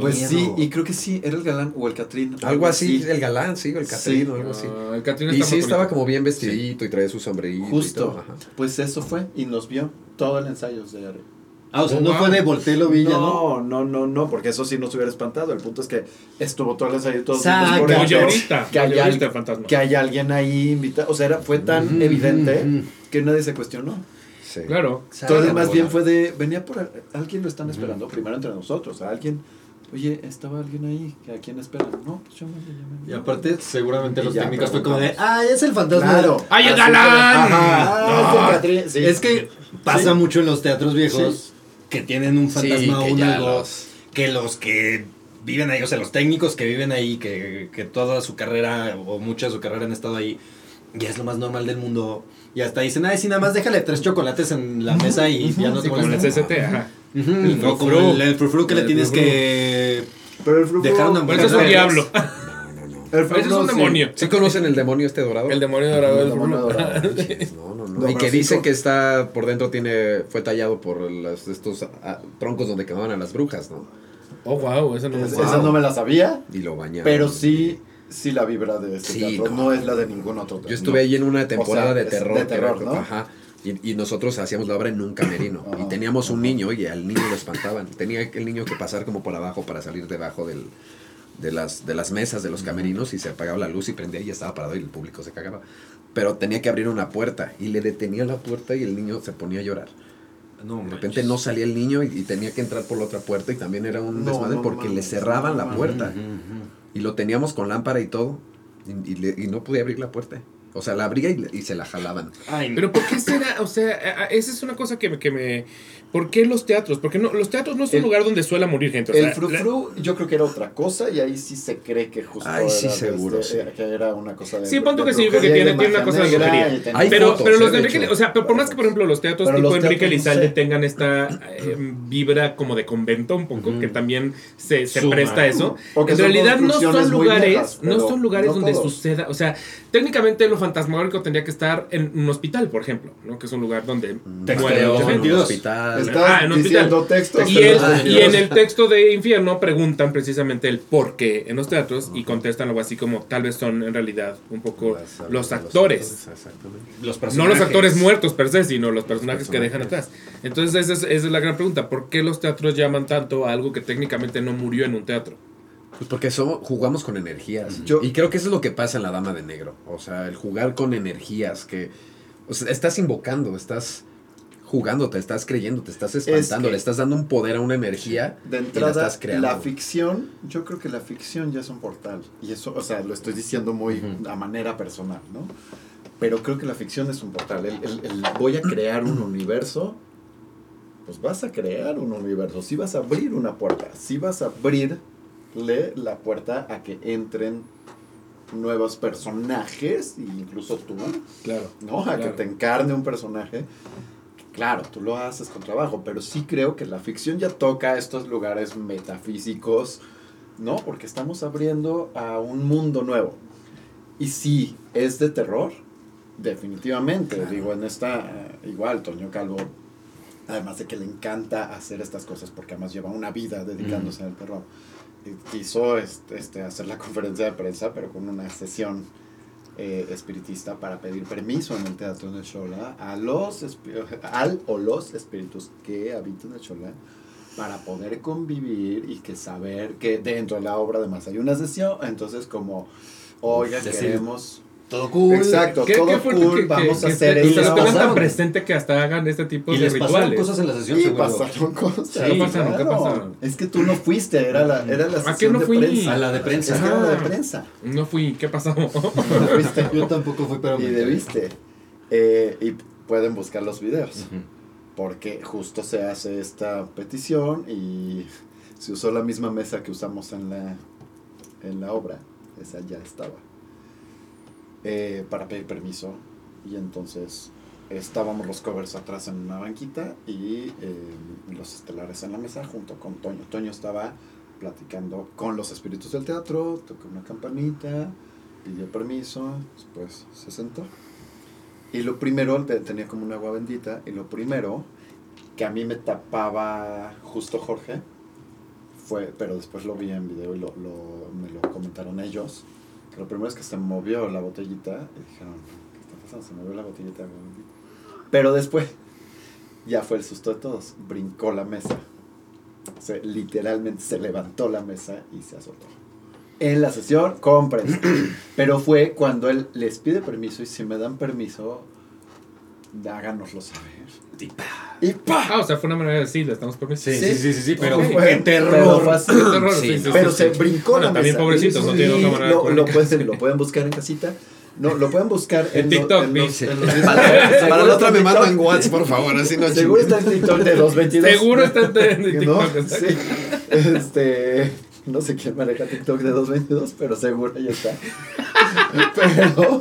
B: Pues
C: miedo.
B: sí, y creo que sí, era el galán o el Catrín.
D: Algo así, el galán, sí, el Catrino,
B: Sí.
D: algo así.
A: Ah, el Catrín
D: Y sí
A: más
D: estaba
A: bonito.
D: como bien vestidito y traía su sombrerito. y
B: Justo.
D: todo, ajá.
B: Pues eso fue y nos vio todo el ensayo de
C: Ah, o sea,
A: Oh,
C: no
A: wow.
C: fue de Voltelo Villa, ¿no?
B: No, no, no, no, porque eso sí nos hubiera espantado. El punto es que estuvo todo el ensayo y todos
C: Saca.
B: por
A: ahorita.
B: que hay,
A: ahorita
B: al-
A: el fantasma.
B: que hay alguien ahí invitado. O sea, era, fue tan evidente que nadie se cuestionó.
D: Sí.
A: Claro.
B: Entonces, más bien fue de, venía por, alguien lo están esperando, primero entre nosotros, a alguien, oye, estaba alguien ahí, ¿a quién esperan? No, pues yo me llamé.
C: Y aparte, seguramente
B: Y
C: los técnicos fue como de, ah, es el fantasma.
B: Claro.
A: ¡Ay, el galán!
B: fue, Ajá.
C: No.
B: Ah, es el Catrín. Sí.
C: Es que pasa
B: Sí.
C: mucho en los teatros viejos
B: Sí.
C: Que tienen un fantasma
D: Sí,
C: o
D: que
C: un algo
D: los-
C: que los que viven ahí, o sea, los técnicos que viven ahí, que, que toda su carrera o mucha de su carrera han estado ahí, ya es lo más normal del mundo. Y hasta dicen, ay, sí, nada más déjale tres chocolates en la mesa y ya no
A: Sí,
C: te
A: como el
C: molesta".
A: CCT, ajá. El
C: O como el, el frufru que le tienes
B: frufru.
C: que...
B: Pero el frufru-
C: Dejar una
A: eso es un diablo.
B: El
A: ese es un
B: sí.
A: demonio.
D: ¿Sí conocen el demonio este dorado?
A: El demonio dorado
B: El demonio dorado.
D: No, no, no.
B: No,
D: y que dicen que está por dentro tiene fue tallado por las- estos ah, troncos donde quemaban a las brujas, ¿no?
A: Oh, wow, eso no me
B: Es-
A: acuerdo.
B: Esa no me la sabía,
D: Y lo bañaban.
B: pero sí, sí la vibra de este
D: Sí,
B: teatro,
D: no.
B: no. es la de ningún otro teatro.
D: Yo estuve ahí en una temporada
B: O sea,
D: de terror.
B: de terror, ¿no?
D: Ajá. Y, y nosotros hacíamos la obra en un camerino. y
B: Ajá,
D: teníamos un niño y al niño lo espantaban. Tenía el niño que pasar como por abajo para salir debajo del, de, las, de las mesas de los camerinos y se apagaba la luz y prendía y ya estaba parado y el público se cagaba. Pero tenía que abrir una puerta y le detenía la puerta y el niño se ponía a llorar.
C: No,
D: De repente no salía el niño y, y tenía que entrar por la otra puerta y también era un
B: No,
D: desmadre
B: no
D: porque le cerraban
B: no
D: la puerta. Y lo teníamos con lámpara y todo. Y, y le- y no podía abrir la puerta. O sea, la abría y, se la jalaban.
A: Pero ¿por qué será? O sea, esa es una cosa que. Que me ¿Por qué los teatros? Porque no, los teatros no es un
B: El-
A: lugar donde suele morir gente. O sea,
B: El frufru yo creo que era otra cosa y ahí sí se cree que justo
D: Ay, sí,
B: era de
D: seguro,
B: este-
D: sí.
B: que era una cosa de
A: Sí, pon tú
B: de
A: que sí, porque
B: brujería y
A: tiene- tiene una cosa de brujería. pero,
D: fotos,
A: pero
D: eh,
A: los
D: de
A: Enrique,
D: hecho.
A: o sea, pero por más que por ejemplo los teatros
B: Pero
A: tipo
B: los
A: Enrique
B: teatros no
A: Lizalde
B: sé.
A: tengan esta eh, vibra como de convento un poco,
C: Ujú.
A: que también se, se
C: Suma.
A: presta a eso.
B: O que
A: en realidad no son lugares,
B: viejas,
A: no son lugares
B: no
A: donde
B: todos.
A: suceda, o sea, técnicamente lo fantasmagórico tendría que estar en un hospital, por ejemplo, ¿no? Que es un lugar donde muere
C: un
A: gente.
C: 22.
D: hospital.
B: Estás
A: Ah, en un
B: diciendo textos.
A: Y, el-
B: pero-
A: y en el texto de Infierno preguntan precisamente el por qué en los teatros y contestan algo así como tal vez son en realidad un poco
D: Las-
A: los actores.
D: Exactamente.
C: Los
A: No los actores muertos per se, sino los personajes que dejan atrás. Entonces esa es, esa es la gran pregunta. ¿Por qué los teatros llaman tanto a algo que técnicamente no murió en un teatro?
D: Pues porque somos, jugamos con energías.
B: Yo-
D: y creo que eso es lo que pasa en la Dama de Negro. O sea, el jugar con energías que... O sea, estás invocando, estás jugando, te estás creyendo, te estás espantando,
B: que-
D: le estás dando un poder a una energía
B: De
D: y la
B: entrada,
D: estás creando.
B: la ficción, yo creo que la ficción ya es un portal. Y eso, o sea, lo estoy diciendo muy
C: Ujú.
B: a manera personal, ¿no? Pero creo que la ficción es un portal. El, el- el voy a crear un universo, pues vas a crear un universo. Sí vas a abrir una puerta. Sí vas a abrirle la puerta a que entren nuevos personajes, incluso tú,
A: Claro.
B: ¿no? A que
A: Claro.
B: te encarne un personaje. Claro, tú lo haces con trabajo, pero sí creo que la ficción ya toca estos lugares metafísicos, ¿no? Porque estamos abriendo a un mundo nuevo. Y sí, es de terror, definitivamente. Digo, en esta, eh, igual, Toño Calvo, además de que le encanta hacer estas cosas, porque además lleva una vida dedicándose al terror, y quiso este, este, hacer la conferencia de prensa, pero con una sesión eh, espiritista para pedir permiso en el Teatro de Xola a los al o los espíritus que habitan el Xola para poder convivir y que saber que dentro de la obra además hay una sesión, entonces como, oiga, queremos...
C: Todo cool.
B: Exacto,
A: ¿Qué,
B: todo
A: qué fuerte
B: cool,
A: que,
B: vamos
A: que-
B: a hacer esto.
A: que lo tengan tan
C: pasaron.
A: presente que hasta hagan este tipo
C: Y
A: de
C: les pasaron
A: rituales?
C: cosas en la sesión,
B: Y
C: seguro.
B: pasaron cosas.
A: Sí, ¿qué pasaron? ¿Qué pasaron?
B: Es que tú no fuiste, era la, era la
A: ¿A qué
B: sesión
A: no
B: de
A: fui?
B: prensa.
C: A la de prensa.
B: Es que era la de
A: Ah.
B: prensa.
A: No fui, ¿qué pasó?
B: No fuiste.
C: Yo tampoco fui, pero
B: y
C: me
B: debiste. Eh, y pueden buscar los videos.
C: Ujú.
B: Porque justo se hace esta petición y se usó la misma mesa que usamos en la, en la obra. Esa ya estaba. Eh, para pedir permiso. Y entonces estábamos los covers atrás en una banquita y eh, los estelares en la mesa junto con Toño. Toño estaba platicando con los espíritus del teatro, tocó una campanita, pidió permiso, después se sentó. Y lo primero, te- tenía como un agua bendita, y lo primero que a mí me tapaba justo Jorge, fue, pero después lo vi en video y lo, lo- me lo comentaron ellos, lo primero es que se movió la botellita, y dijeron, ¿qué está pasando? Se movió la botellita. Pero después, ya fue el susto de todos, brincó la mesa. O sea, literalmente se levantó la mesa y se azotó. En la sesión, compren. Pero fue cuando él les pide permiso y si me dan permiso, háganoslo saber. Y pa. Y pa.
A: Ah, o sea, fue una manera de decir, le estamos por
C: Sí,
B: Sí.
C: sí, sí, sí, sí, pero
B: fue
A: terror.
B: Pero se brincó
A: Bueno,
B: la
A: también pobrecitos, no
B: Sí,
A: tienen otra manera de
B: lo, pueden, lo pueden buscar en casita. No, lo pueden buscar en,
A: TikTok,
B: en los-
A: sí.
B: en los-
D: Para, la otra me
B: en
D: mandan
B: TikTok.
D: WhatsApp, por favor, así no
B: Seguro está en TikTok de 222.
A: Seguro está en. TikTok.
B: Sí. Este. No sé quién maneja TikTok de 222, pero seguro ya está. Pero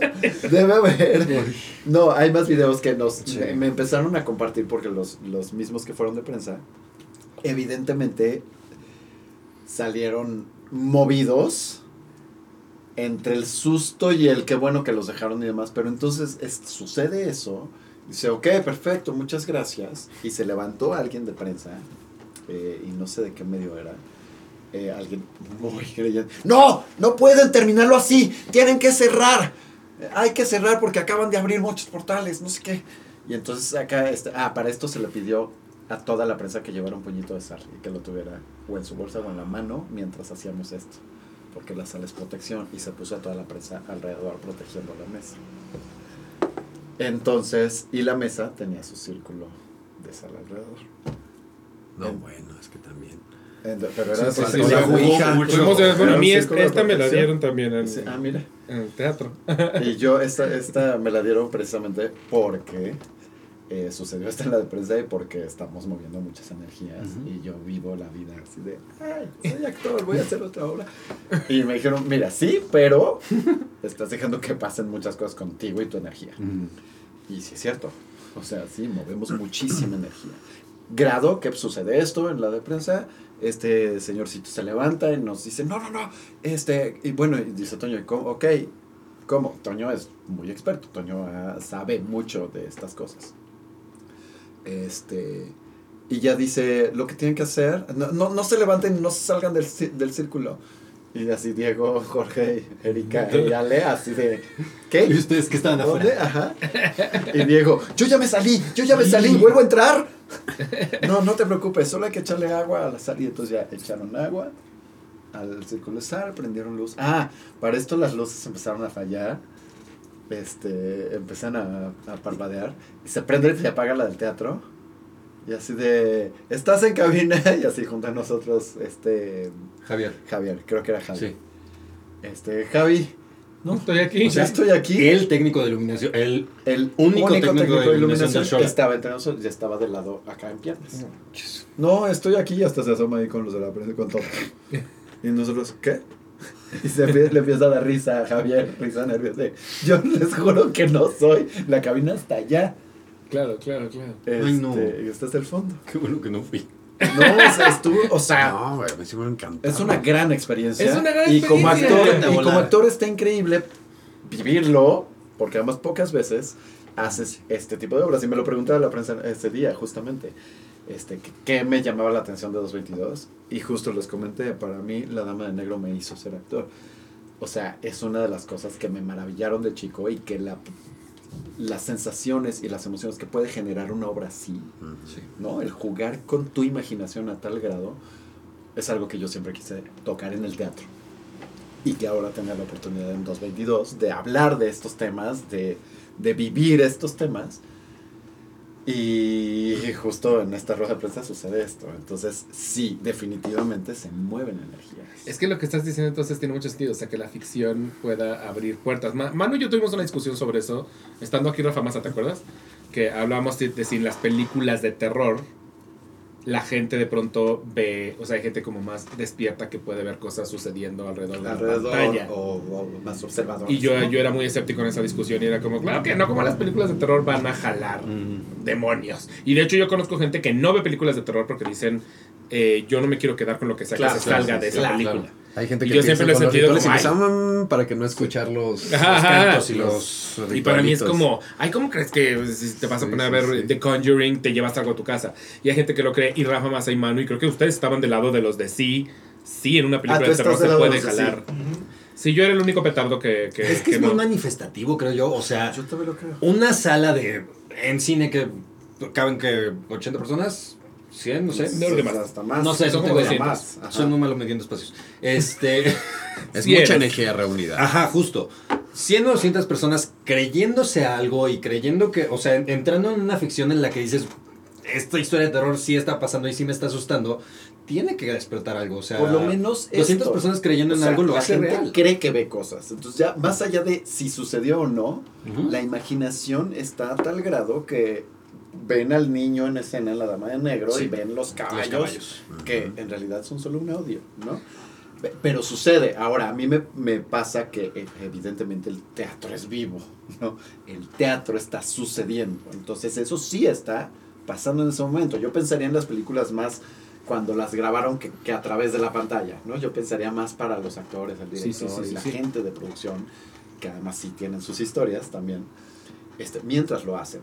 B: debe haber. No, hay más videos que nos
C: Sí.
B: me, me empezaron a compartir porque los, los mismos que fueron de prensa, evidentemente salieron movidos entre el susto y el qué bueno que los dejaron y demás. Pero entonces es- sucede eso. Dice, ok, perfecto, muchas gracias. Y se levantó alguien de prensa, eh, y no sé de qué medio era. Eh, alguien muy creyente. No, no pueden terminarlo así. Tienen que cerrar. Hay que cerrar porque acaban de abrir muchos portales, no sé qué. Y entonces acá, este, ah, para esto se le pidió a toda la prensa que llevara un puñito de sal y que lo tuviera o en su bolsa o en la mano mientras hacíamos esto. Porque la sal es protección y se puso a toda la prensa alrededor protegiendo la mesa. Entonces, y la mesa tenía su círculo de sal alrededor.
D: No, bueno, es que también.
B: Ent- Pero era
A: Sí, sí, sí, jugó mucho. Bueno, a mí esta me la dieron también en,
B: Sí, ah, mira.
A: en el teatro.
B: Y yo esta, esta me la dieron precisamente porque eh, sucedió esta en la de prensa y porque estamos moviendo muchas energías y yo vivo la vida así de, ay, soy actor, voy a hacer otra obra. Y me dijeron, mira, sí, pero estás dejando que pasen muchas cosas contigo y tu energía. Y sí es cierto. O sea, sí, movemos muchísima energía. Grado que sucede esto en la de prensa. Este señorcito se levanta y nos dice, no, no, no. Este, y bueno, y dice Toño, ok, ¿cómo? Toño es muy experto. Toño ah, sabe mucho de estas cosas. Este, y ya dice, lo que tienen que hacer, no, no, no se levanten, no se salgan del, del círculo. Y así Diego, Jorge, Erika y Ale, así de, ¿qué?
C: ¿Y ustedes que estaban
B: ¿Dónde?
C: afuera?
B: Ajá. Y Diego, yo ya me salí, yo ya me salí, ¿vuelvo a entrar? No, no te preocupes, solo hay que echarle agua a la sal. Y entonces ya echaron agua al círculo de sal, prendieron luz. Ah, para esto las luces empezaron a fallar. Este, empiezan a, a parpadear. Y se prende y se apaga la del teatro. Y así de, estás en cabina. Y así junto a nosotros, este,
C: Javier.
B: Javier, creo que era Javi.
C: Sí.
B: Este, Javi,
A: No, estoy aquí.
B: ya estoy aquí.
C: El técnico de iluminación, el
B: El
C: Único
B: único,
C: técnico
B: técnico,
C: de
B: de
C: iluminación del
B: estaba entre nosotros y estaba del lado acá en piernas. No, estoy aquí y hasta se asoma ahí con los de la prensa con todo. Y nosotros, ¿qué? Y se le empieza a dar risa a Javier, risa nerviosa. de, Yo les juro que no soy. La cabina está allá.
A: Claro, claro, claro.
C: Ay, no.
B: Este, Y este es el fondo.
C: Qué bueno que no fui.
B: No, o sea, estuvo, o sea,
D: No, güey, me hicieron encantado.
B: es una gran experiencia.
A: Es una gran
B: y como
A: experiencia.
B: actor, y como actor está increíble vivirlo, porque además pocas veces haces este tipo de obras. Y me lo preguntaba la prensa ese día, justamente. Este, ¿qué- ¿Qué me llamaba la atención de 222? Y justo les comenté, para mí La Dama de Negro me hizo ser actor. O sea, es una de las cosas que me maravillaron de chico y que la, las sensaciones y las emociones que puede generar una obra así,
C: Sí.
B: ¿no? El jugar con tu imaginación a tal grado es algo que yo siempre quise tocar en el teatro. Y que ahora tenga la oportunidad en 222 de hablar de estos temas, de, de vivir estos temas. Y justo en esta rueda de prensa sucede esto. Entonces, sí, definitivamente se mueven energías.
A: Es que lo que estás diciendo entonces tiene mucho sentido, o sea, que la ficción pueda abrir puertas. Ma- Manu y yo tuvimos una discusión sobre eso, estando aquí Rafa Massa, ¿te acuerdas? Que hablábamos de, de las películas de terror la gente de pronto ve, o sea, hay gente como más despierta que puede ver cosas sucediendo alrededor de la pantalla.
B: o, o más observador.
A: Y yo, yo era muy escéptico en esa discusión y era como, claro que no, como las películas de terror van a jalar demonios. Y de hecho yo conozco gente que no ve películas de terror porque dicen, eh, yo no me quiero quedar con lo que sea
B: Claro,
A: que se
B: claro,
A: salga
B: sí,
A: de esa
C: claro,
A: película.
D: Hay gente
A: Y
D: que
A: yo siempre lo he sentido
D: y empieza, "Mm", para que no escuchar los,
A: Ajá,
D: los
A: ajá.
D: cantos y
C: Los-
D: los
A: Y para mí es como, ay, ¿cómo crees que si te vas a
D: Sí,
A: poner
D: sí,
A: a ver
D: sí.
A: The Conjuring, te llevas algo a tu casa? Y hay gente que lo cree, y Rafa Massa y Manu, y creo que ustedes estaban del lado de los de sí, sí, en una película
B: Ah, tú
A: de terror se puede jalar. Sí, yo era el único petardo que, que,
C: Es que,
A: que
C: es
A: no.
C: muy manifestativo, creo yo. O sea,
B: Yo también lo creo.
C: una sala de en cine que caben que 80 personas, 100, no sé.
A: No, que más.
B: Hasta más.
C: No sé,
A: son
C: no
A: como
C: tengo idea.
A: 200.
B: más.
C: Soy muy malo midiendo espacios. Este,
D: Es mucha
A: eres.
D: energía reunida.
C: ajá, justo. 100 o 200 personas creyéndose algo y creyendo que, o sea, entrando en una ficción en la que dices, esta historia de terror sí está pasando y sí me está asustando, tiene que despertar algo. O sea,
B: Por lo menos
C: 200
B: esto.
C: personas creyendo
B: O
C: en
B: sea,
C: algo lo
B: la
C: hace
B: gente
C: real.
B: cree que ve cosas. Entonces ya, más allá de si sucedió o no, la imaginación está a tal grado que ven al niño en escena en la dama de negro
C: Sí.
B: y ven los
C: Los
B: caballos, que en realidad son solo un audio, ¿no? Pe- Pero sucede. Ahora, a mí me, me pasa que eh, evidentemente el teatro es vivo, ¿no? El teatro está sucediendo. Entonces eso sí está pasando en ese momento. Yo pensaría en las películas más cuando las grabaron que, que a través de la pantalla, ¿no? Yo pensaría más para los actores, el
A: Sí, sí,
B: director
A: sí,
B: y
A: sí,
B: la
A: sí.
B: gente de producción, que además sí tienen sus historias también, este, mientras lo hacen.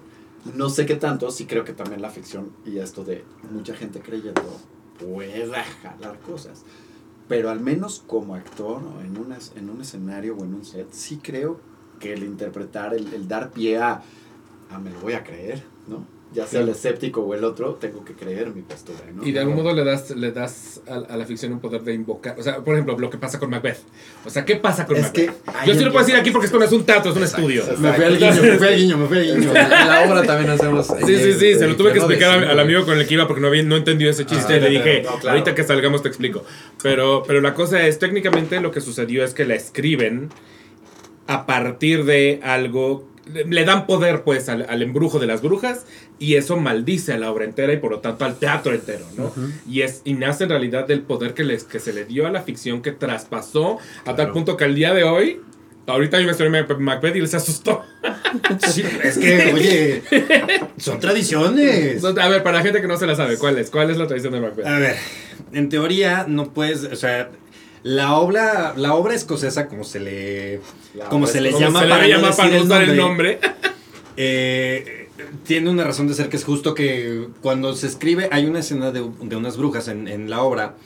B: No sé qué tanto, sí creo que también la ficción y esto de mucha gente creyendo pueda jalar cosas. Pero al menos como actor o en, en un escenario o en un set, sí creo que el interpretar, el, el dar pie a, a me lo voy a creer, ¿no? Ya sea el escéptico o el otro, tengo que creer mi postura, ¿no?
A: Y de algún modo le das, le das a, a la ficción un poder de invocar. O sea, por ejemplo, lo que pasa con Macbeth. O sea, ¿qué pasa con
B: Es
A: Macbeth?
B: que
A: Yo sí lo puedo decir aquí porque esto no es un teatro, es un
D: Exacto.
A: estudio.
B: Exacto.
C: Me fui al guiño, me fui al guiño, me fui al guiño.
D: En la obra también hacemos.
A: Sí, sí, sí, se lo tuve que explicar al amigo con el que iba porque no, había, no entendió ese chiste.
B: Ah,
A: y le dije,
B: no, claro.
A: ahorita que salgamos te explico. Pero, pero la cosa es, técnicamente lo que sucedió es que la escriben a partir de algo, le, le dan poder pues al, al embrujo de las brujas y eso maldice a la obra entera y por lo tanto al teatro entero, ¿no? y, es, y nace en realidad del poder que, les, que se le dio a la ficción que traspasó a tal punto que al día de hoy... Ahorita mí me estoy Macbeth y les asustó.
C: Sí, es que, oye, son tradiciones.
A: A ver, para la gente que no se la sabe, ¿cuál es? ¿Cuál es la tradición de Macbeth?
C: A ver, en teoría no puedes, o sea, la obra, la obra escocesa, como se le, como se le llama para
A: llama
C: no
A: para no
C: el
A: usar el
C: nombre,
A: nombre.
C: eh, tiene una razón de ser que es justo que cuando se escribe, hay una escena de, de unas brujas en, en la obra,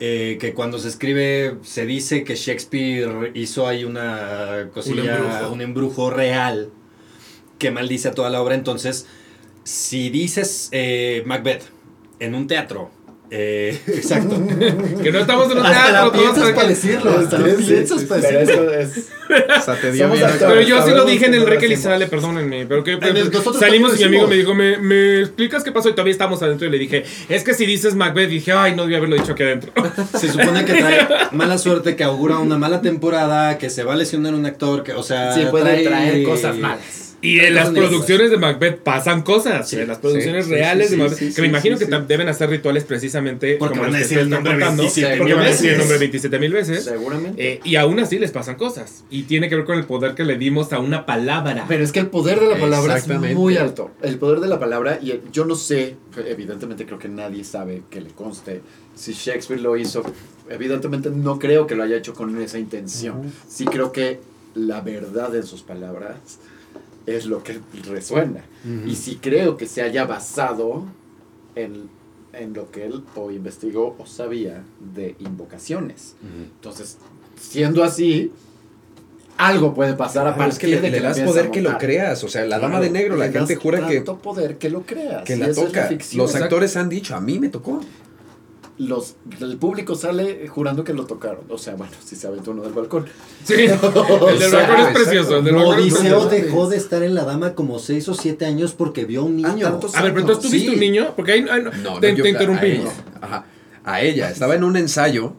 C: eh, que cuando se escribe se dice que Shakespeare hizo ahí una cosilla,
A: embrujo.
C: un embrujo real que maldice a toda la obra. Entonces, si dices eh, Macbeth en un teatro, eh, exacto,
A: Que no estamos en un
C: Hasta la
A: teatro, todos
C: piensas para decirlo, hasta piensas para
B: pero
C: decirlo.
B: eso es...
D: O sea, te dio bien.
A: Pero yo sí lo dije en el
B: no lo
A: Rey que
B: hacemos.
A: Elizalde, perdónenme. Pero que,
C: En el-
A: salimos y mi amigo me dijo, ¿Me, ¿me explicas qué pasó? Y todavía estamos adentro y le dije, es que si dices Macbeth, dije, ay, no debí haberlo dicho aquí adentro.
C: Se supone que trae mala suerte, que augura una mala temporada, que se va a lesionar un actor, que, o sea,
B: Sí, puede traer cosas malas.
A: Y en las producciones de Macbeth pasan cosas.
C: Sí,
A: en las producciones
D: sí,
A: reales
D: sí,
A: de Macbeth. que me imagino que deben hacer rituales precisamente
C: Porque
A: como
C: van a decir el nombre
A: están contando,
C: 27
A: Porque van a
B: mil
A: decir el
B: veces.
A: nombre 27 mil veces.
B: Seguramente.
A: Eh, y aún así les pasan cosas. Y tiene que ver con el poder que le dimos a una palabra.
B: Pero es que el poder de la palabra es muy alto. El poder de la palabra, y el- yo no sé, evidentemente creo que nadie sabe que le conste si Shakespeare lo hizo. Evidentemente no creo que lo haya hecho con esa intención. Sí creo que la verdad en sus palabras es lo que resuena. Y sí creo que se haya basado en, en lo que él o investigó o sabía de invocaciones. Entonces, siendo así, algo puede pasar a
D: Claro, es
B: partir
D: que le,
B: de
D: le
B: que
D: das poder que lo creas. O sea, la dama de negro, la gente jura que,
B: tanto poder que lo creas.
D: que la toca.
B: ficción.
D: Los
B: Exacto.
D: actores han dicho, a mí me tocó.
B: Los, el público sale jurando que lo tocaron. O sea, bueno, si se aventó uno del balcón.
A: Sí, el del balcón es precioso. El del balcón es
C: Odiseo dejó de estar en la dama como 6 o 7 años porque vio a un
B: Ah,
C: niño.
B: tantos
A: A ver, pero entonces tú viste un niño, porque ahí, ahí no-
D: No,
A: te,
D: no, yo-
A: te
D: a
A: interrumpimos.
D: ella. Ajá. A ella. Estaba en un ensayo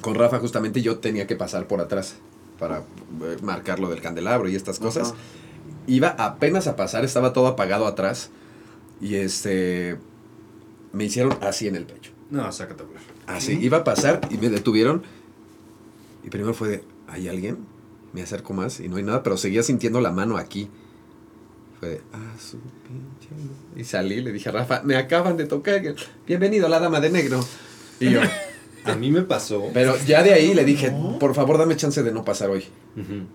D: con Rafa justamente y yo tenía que pasar por atrás para eh, marcar lo del candelabro y estas cosas.
B: Ajá.
D: Iba apenas a pasar, estaba todo apagado atrás y este me hicieron así en el pecho.
C: No, sácate a hablar.
D: Así, iba a pasar y me detuvieron. Y primero fue de, ¿hay alguien? Me acerco más y no hay nada, pero seguía sintiendo la mano aquí. Fue de, ah, su pinche. madre". Y salí, le dije a Rafa, me acaban de tocar. Bienvenido a la dama de negro. Y yo,
C: A mí me pasó.
D: pero ya de ahí le dije, por favor, dame chance de no pasar hoy.
C: Ujú.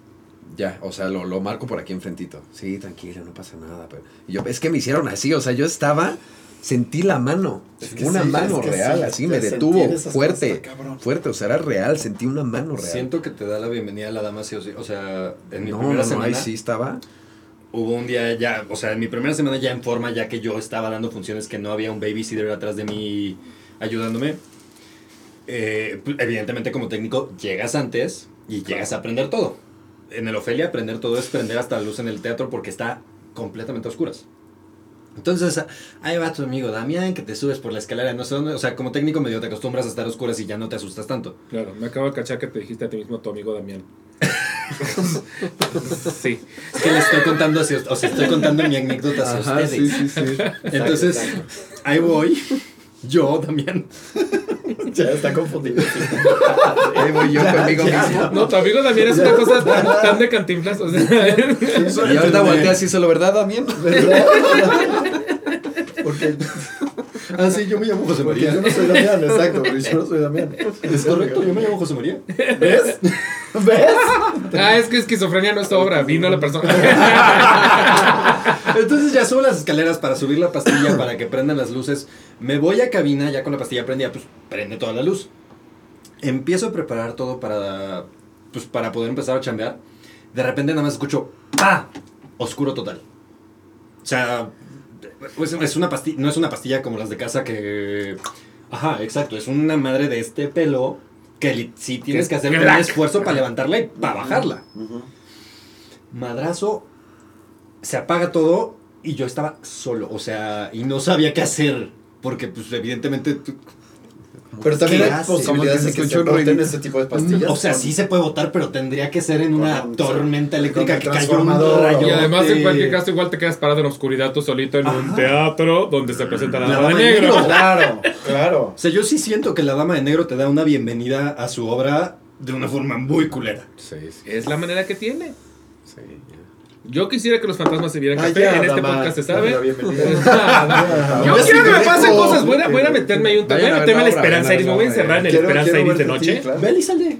D: Ya, o sea, lo, lo marco por aquí enfrentito. Sí, tranquilo, no pasa nada. Pero... Y yo, es que me hicieron así, o sea, yo estaba, sentí la mano,
B: Es que
D: una
B: sí,
D: mano
B: es que
D: real,
B: sí,
D: así me detuvo, fuerte,
B: cosas
D: fuerte, o sea, era real, sentí una mano real.
C: Siento que te da la bienvenida a la dama sí o sí. O sea, en mi
D: no,
C: primera
D: no, no,
C: semana
D: ahí sí estaba.
C: hubo un día ya, o sea, en mi primera semana ya en forma, ya que yo estaba dando funciones que no había un babysitter atrás de mí ayudándome. Eh, evidentemente como técnico llegas antes y llegas a aprender todo. en el Ofelia prender todo es prender hasta la luz en el teatro porque está completamente a oscuras. Entonces, ahí va tu amigo Damián, que te subes por la escalera, no sé dónde, o sea, como técnico medio te acostumbras a estar a oscuras y ya no te asustas tanto.
A: Claro, me acabo de cachar que te dijiste a ti mismo tu amigo Damián. sí.
C: Es que le estoy contando, hacia- o sea, estoy contando mi anécdota
D: Ajá,
C: ustedes.
D: sí, sí, sí.
C: Entonces, ahí voy, yo, Damián.
B: Ya está confundido.
D: Ahí voy yo conmigo mismo.
A: No, tu amigo Damián es una cosa tan, tan de cantinflas. O sea,
D: Y ahorita volteas y hizo lo verdad, Damián.
B: ¿Verdad? Porque,
C: Ah, sí, yo me llamo José
B: porque
C: María.
B: yo no soy Damián, exacto, porque yo no soy Damián.
C: Es correcto, yo me llamo José María.
B: ¿Ves? ¿Ves?
A: ah, es que esquizofrenia no es obra, vino la persona.
C: Entonces ya subo las escaleras para subir la pastilla para que prendan las luces. Me voy a cabina, ya con la pastilla prendida, pues prende toda la luz. Empiezo a preparar todo para, pues, para poder empezar a chambear. De repente nada más escucho ¡Pa! Oscuro total. O sea, pues, es una pastilla, no es una pastilla como las de casa que... Ajá, exacto, es una madre de este pelo que li- sí tienes
A: es
C: que hacer un esfuerzo para levantarla y para bajarla. Madrazo, se apaga todo y yo estaba solo, o sea, y no sabía qué hacer, porque pues evidentemente, tú-
B: Pero también
C: ¿Qué
B: hay posibilidades de que se
D: ruidito.
B: ese tipo de pastillas.
C: o sea, sí se puede votar, pero tendría que ser en una
B: un-
C: tormenta eléctrica
B: el
C: que cayó un rayo.
A: Y además, en cualquier caso, igual te quedas parado en oscuridad tú solito en un teatro donde se presenta la,
C: La
A: dama de
C: dama de
A: negro.
C: negro.
B: Claro, claro.
C: O sea, yo sí siento que la Dama de Negro te da una bienvenida a su obra de una forma muy culera.
D: Sí, sí,
A: Es la manera que tiene.
D: sí.
A: Yo quisiera que los fantasmas se vieran
B: Ay,
A: café.
B: ya,
A: en este podcast se sabe. Yo quiero que me pasen cosas. Voy a, voy a meterme ahí un
D: Vayan
A: Voy a meterme la Esperanza Iris. Me voy a encerrar en el Esperanza Iris de noche.
C: Ve Elizalde.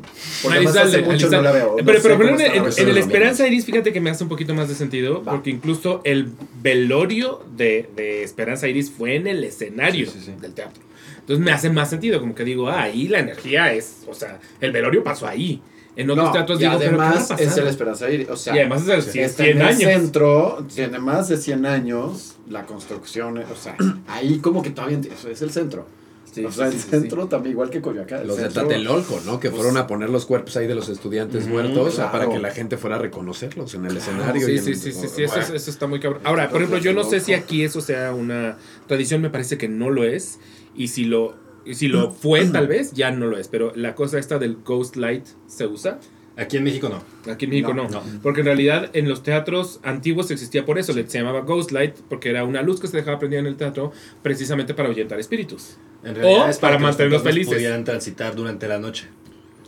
A: Pero, pero en, el Esperanza Iris, fíjate que me hace un poquito más de sentido,
B: Va.
A: porque incluso el velorio de, de Esperanza Iris fue en el escenario
C: Sí, sí, sí.
A: del teatro. Entonces me hace más sentido, como que digo, ah, ahí la energía es, o sea, el velorio pasó ahí. En otros
B: No,
A: teatros
B: y
A: digo, pero ¿qué va a
B: además es el Esperanza Iris. O sea,
A: Y además es el cien-
B: está
A: 100
B: en el
A: años.
B: centro, tiene más de 100 años, la construcción, o sea, ahí como que todavía eso es el centro.
A: Sí,
B: o sea,
A: sí,
B: el
A: sí, sí.
B: centro también igual que Coyoacán.
D: Los de Tlatelolco, ¿no? Que
B: pues,
D: fueron a poner los cuerpos ahí de los estudiantes muertos
B: claro.
D: para que la gente fuera a reconocerlos en el escenario.
A: Sí,
D: y en-
A: sí, sí, sí, sí,
D: Bueno,
A: eso, eso está muy cabrón. Ahora, por ejemplo, yo no sé si aquí eso sea una tradición, me parece que no lo es. Y si lo, y si lo fue, tal vez, ya no lo es. Pero la cosa esta del Ghost Light se usa.
C: Aquí en México no.
A: Aquí en México no,
C: No, no.
A: Porque en realidad en los teatros antiguos existía por eso, se llamaba Ghost Light, porque era una luz que se dejaba prendida en el teatro precisamente para ahuyentar espíritus.
C: En
A: O
C: es
A: para
C: que los
A: mantenerlos
C: fantasmas
A: felices.
C: pudieran transitar durante la noche.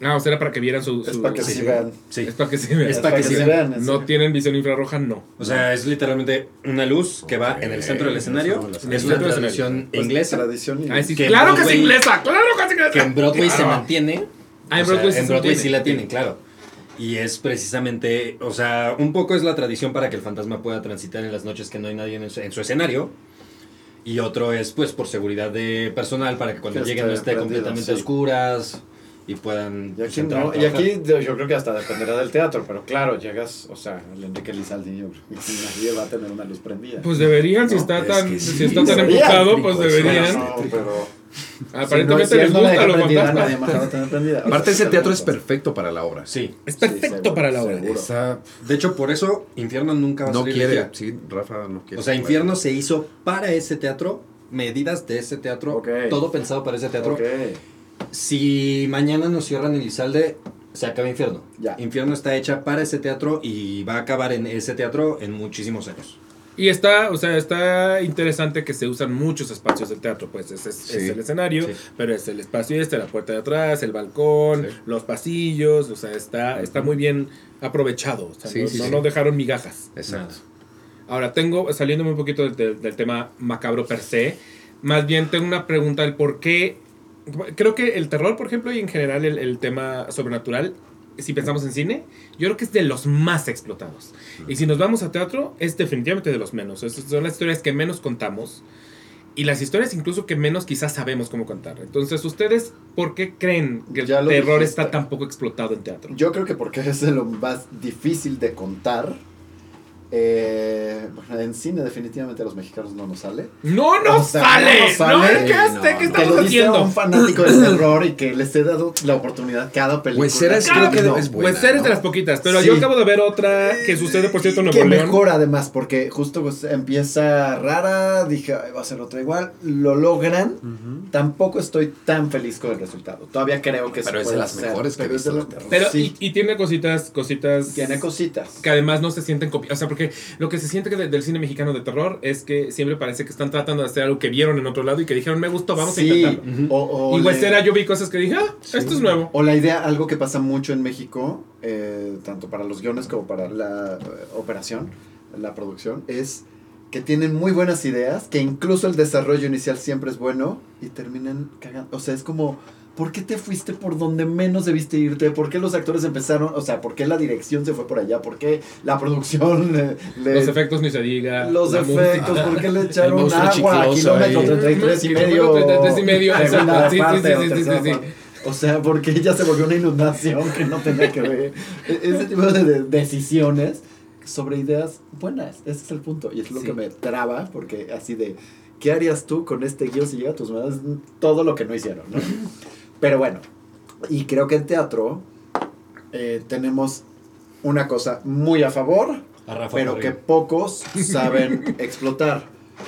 A: Ah, o sea, era para que vieran su...
B: Es para que
A: sí.
B: sí vean.
C: Sí.
A: Es para que se vean.
C: Es para que sí vean.
A: No tienen visión infrarroja, no.
C: O sea, es literalmente una luz que va en el centro del escenario. Es una tradición
B: Pues,
C: inglesa
B: Tradición
A: Ah, sí,
C: Que
A: claro que es inglesa, claro que es inglesa.
C: que en Broadway se mantiene.
A: Ah, en
C: sea,
A: Broadway sí
C: en
A: se
C: Broadway sí la tienen, claro. Y es precisamente, o sea, un poco es la tradición para que el fantasma pueda transitar en las noches que no hay nadie en su, en su escenario. Y otro es, pues, por seguridad de personal, para que cuando
B: Que
C: lleguen no
B: esté
C: completamente
B: sí.
C: oscuras y puedan
B: Y
C: pues,
B: aquí,
C: entrar a
B: no, y
C: trabajar.
B: aquí yo yo creo que hasta dependerá del teatro, pero claro, llegas, o sea, el Enrique Lizaldi, yo creo que nadie va a tener una luz prendida.
A: Pues deberían, si
B: No,
A: está
C: es
A: tan, si
C: sí,
A: está tan enfocado, pues deberían.
B: No, pero
A: Aparentemente
B: si no- si
A: les gusta
B: deja
A: los
B: prendida,
A: fantasmas.
B: nadie más la va a tener prendida. O
D: Aparte ese teatro es perfecto para la obra.
C: Sí.
A: Es perfecto para la obra.
C: De hecho, por eso Infierno nunca va a
D: no quiere, sí, Rafa no quiere.
C: O sea, Infierno se hizo para ese teatro, medidas de ese teatro, todo pensado para ese teatro.
B: Ok.
C: Si mañana nos cierran Elizalde, se acaba Infierno.
B: Ya.
C: Infierno está hecha para ese teatro y va a acabar en ese teatro en muchísimos años.
A: Y está, o sea, está interesante que se usan muchos espacios del teatro, pues es, es- es el escenario,
C: sí.
A: pero es el espacio este, la puerta de atrás, el balcón,
D: Sí.
A: los pasillos, o sea, está, está muy bien aprovechado, o sea,
D: Sí,
A: no,
D: sí,
A: no
D: sí.
A: nos dejaron migajas.
D: Exacto.
A: Ahora, tengo, saliéndome un poquito del, del- del tema macabro per se, más bien tengo una pregunta del por qué. Creo que el terror, por ejemplo, y en general el, el tema sobrenatural, si pensamos en cine, yo creo que es de los más explotados. Y si nos vamos a teatro, es definitivamente de los menos. Esas son las historias que menos contamos. Y las historias incluso que menos quizás sabemos cómo contar. Entonces, ¿ustedes por qué creen que el terror
B: dijiste.
A: está tan poco explotado en teatro?
B: Yo creo que porque es de lo más difícil de contar. Eh, bueno, en cine definitivamente a los mexicanos no nos sale.
A: ¡No nos
B: O sea,
A: sale!
B: no nos sale.
A: No, ¿qué,
D: No,
A: ¿qué
D: no.
B: Que lo dice
A: haciendo?
B: un fanático del terror y que les he dado la oportunidad cada película.
D: Huesera es-
A: Claro
D: creo que
A: no.
D: es buena.
A: Pues eres
D: ¿no?
A: de las poquitas, pero
B: Sí.
A: yo acabo de ver otra que sucede, por cierto, en
B: que
A: Nuevo León.
B: mejor además, porque justo pues, empieza rara, dije, "Ay, va a ser otra igual, lo logran, tampoco estoy tan feliz con el resultado. Todavía creo que se
D: Pero es de las
B: hacer,
D: mejores que he
B: pero es de
D: visto
B: las-
D: de terror.
A: Pero,
B: sí,
A: y, y tiene cositas, cositas.
B: tiene cositas.
A: que además no se sienten copiadas. O sea, porque lo que se siente que de- del cine mexicano de terror es que siempre parece que están tratando de hacer algo que vieron en otro lado y que dijeron, me gustó, vamos
B: Sí,
A: a intentarlo.
B: o, o
A: y
B: le-
A: Westera yo vi cosas que dije, ah, esto es nuevo.
B: O la idea, algo que pasa mucho en México, eh, tanto para los guiones como para la eh, operación, la producción, es que tienen muy buenas ideas, que incluso el desarrollo inicial siempre es bueno y terminan cagando. O sea, es como, ¿por qué te fuiste por donde menos debiste irte? ¿Por qué los actores empezaron? O sea, ¿por qué la dirección se fue por allá? ¿Por qué la producción le- le-
A: Los efectos ni se diga.
B: los efectos,
A: música.
B: ¿por qué le echaron agua?
D: chicloso
B: Kilómetro
D: ahí.
B: 33 y medio.
A: 33 y medio, exacto. Sí, sí, sí, sí, sí.
B: O sea, porque ya se volvió una inundación que no tenía que ver. E- Ese tipo de de decisiones sobre ideas buenas. Ese es el punto. Y es lo
A: Sí.
B: que me traba, porque así de, ¿qué harías tú con este guion si llega a tus manos? Todo lo que no hicieron, ¿no? Pero bueno, y creo que en teatro eh, tenemos una cosa muy a favor,
C: A Rafa
B: pero que pocos saben explotar.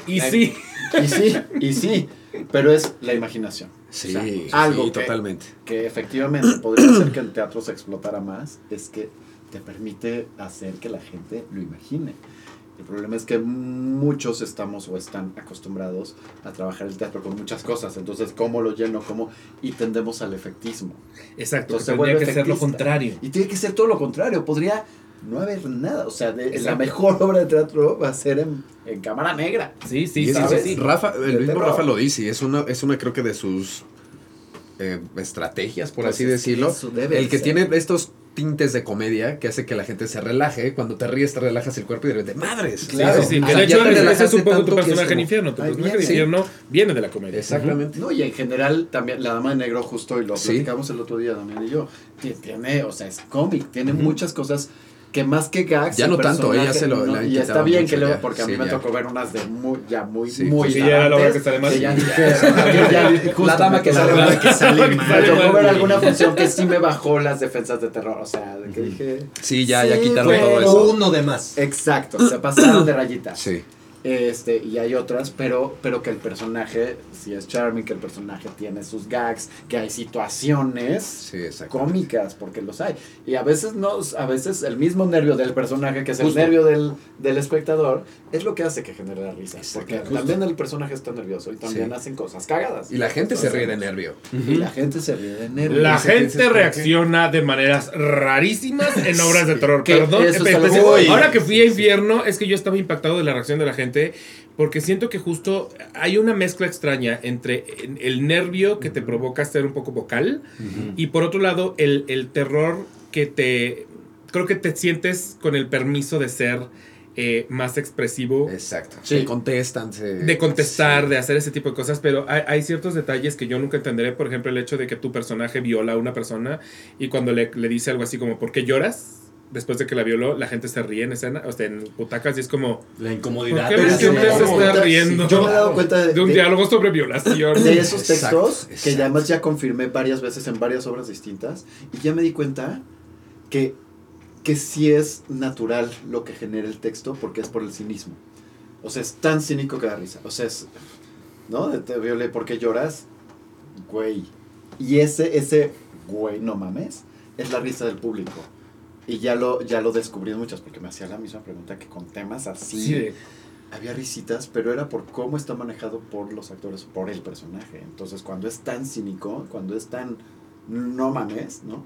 A: Y
B: La-
A: sí.
B: Y sí, y sí, pero es la imaginación.
D: Sí,
B: O sea,
D: sí,
B: algo
D: sí,
B: que-
D: totalmente.
B: Que efectivamente podría hacer que el teatro se explotara más, es que te permite hacer que la gente lo imagine. El problema es que muchos estamos o están acostumbrados a trabajar el teatro con muchas cosas. Entonces, ¿cómo lo lleno? ¿Cómo? Y tendemos al efectismo.
A: Exacto.
B: Entonces
A: tendría que ser lo contrario.
B: Y tiene que ser todo lo contrario. Podría no haber nada. O sea, de- la mejor obra de teatro va a ser en, en cámara negra.
A: Sí, sí, sí, sí.
D: Rafa,
B: De
D: el mismo
B: terror.
D: Rafa lo dice, y es una, es una creo que de sus eh, estrategias, por
B: Pues
D: así
B: es
D: decirlo.
B: eso debe
D: El que
B: ser.
D: tiene estos tintes de comedia que hace que la gente se relaje. Cuando te ríes, te relajas el cuerpo y de repente, madres.
B: Claro.
A: Sí, sí, Que de hecho,
B: te
A: ese es un poco tu personaje en infierno. Tu
B: ay,
A: personaje
B: sí.
A: infierno viene de la comedia.
D: Exactamente.
B: No, y en general también La Dama de Negro, justo, y lo
D: Sí.
B: platicamos el otro día, Damián y yo, ti- tiene, o sea, es cómic, tiene muchas cosas que más que gags.
D: Ya no tanto, ella se lo-
B: no,
D: la
B: Y está bien que luego, porque a
D: Sí,
B: mí me
D: ya.
B: tocó ver unas de muy, ya muy,
D: Sí,
B: muy
A: pues sí, ya era la que sale mal.
B: ya que
C: La dama
B: me
C: que sale mal.
B: que sale mal. Me tocó ver alguna función que sí me bajó las defensas de terror, o sea, de que dije...
D: Sí, ya, ya quitaron todo eso.
C: Uno de más.
B: Exacto, se pasaron de rayitas.
D: Sí.
B: Este, y hay otras, pero, pero que el personaje, si es charming, que el personaje tiene sus gags, que hay situaciones
D: Sí,
B: cómicas, porque los hay. Y a veces no, a veces el mismo nervio del personaje, que es
C: Justo.
B: el nervio del, del espectador, es lo que hace que genere la risa. Porque
D: justo.
B: también el personaje está nervioso y también
D: Sí.
B: hacen cosas cagadas.
D: Y la gente se ríe de nervio.
B: Y la gente se ríe de nervio.
A: La gente reacciona de maneras rarísimas en obras de terror. Perdón.
B: es
A: ahora que fui a infierno, es que yo estaba impactado de la reacción de la gente. Porque siento que justo hay una mezcla extraña entre el nervio que te provoca ser un poco vocal y por otro lado el, el terror que te... Creo que te sientes con el permiso de ser eh, más expresivo.
D: Exacto.
B: Sí.
D: Se contestan. se-
A: de contestar,
D: Sí.
A: de hacer ese tipo de cosas, pero hay, hay ciertos detalles que yo nunca entenderé. Por ejemplo, el hecho de que tu personaje viola a una persona y cuando le, le dice algo así como, ¿por qué lloras? Después de que la violó, la gente se ríe en escena, o sea, en butacas y es como,
C: La
A: ¿por
C: incomodidad.
A: qué la
B: que
A: gente
B: me he
A: se está riendo
B: Yo me he dado cuenta de,
A: de un
B: de-
A: diálogo sobre violación?
B: de esos
D: Exacto,
B: textos que
D: exacto.
B: ya además ya confirmé varias veces en varias obras distintas y ya me di cuenta que, que sí es natural lo que genera el texto porque es por el cinismo. O sea, es tan cínico que da risa. O sea, es, ¿no? Te violé, ¿por qué lloras? Güey. Y ese, ese, güey, no mames, es la risa del público. Y ya lo, ya lo descubrí en muchas, porque me hacía la misma pregunta que con temas así
A: Sí,
B: había risitas, pero era por cómo está manejado por los actores, por el personaje. Entonces, cuando es tan cínico, cuando es tan no mames, ¿no?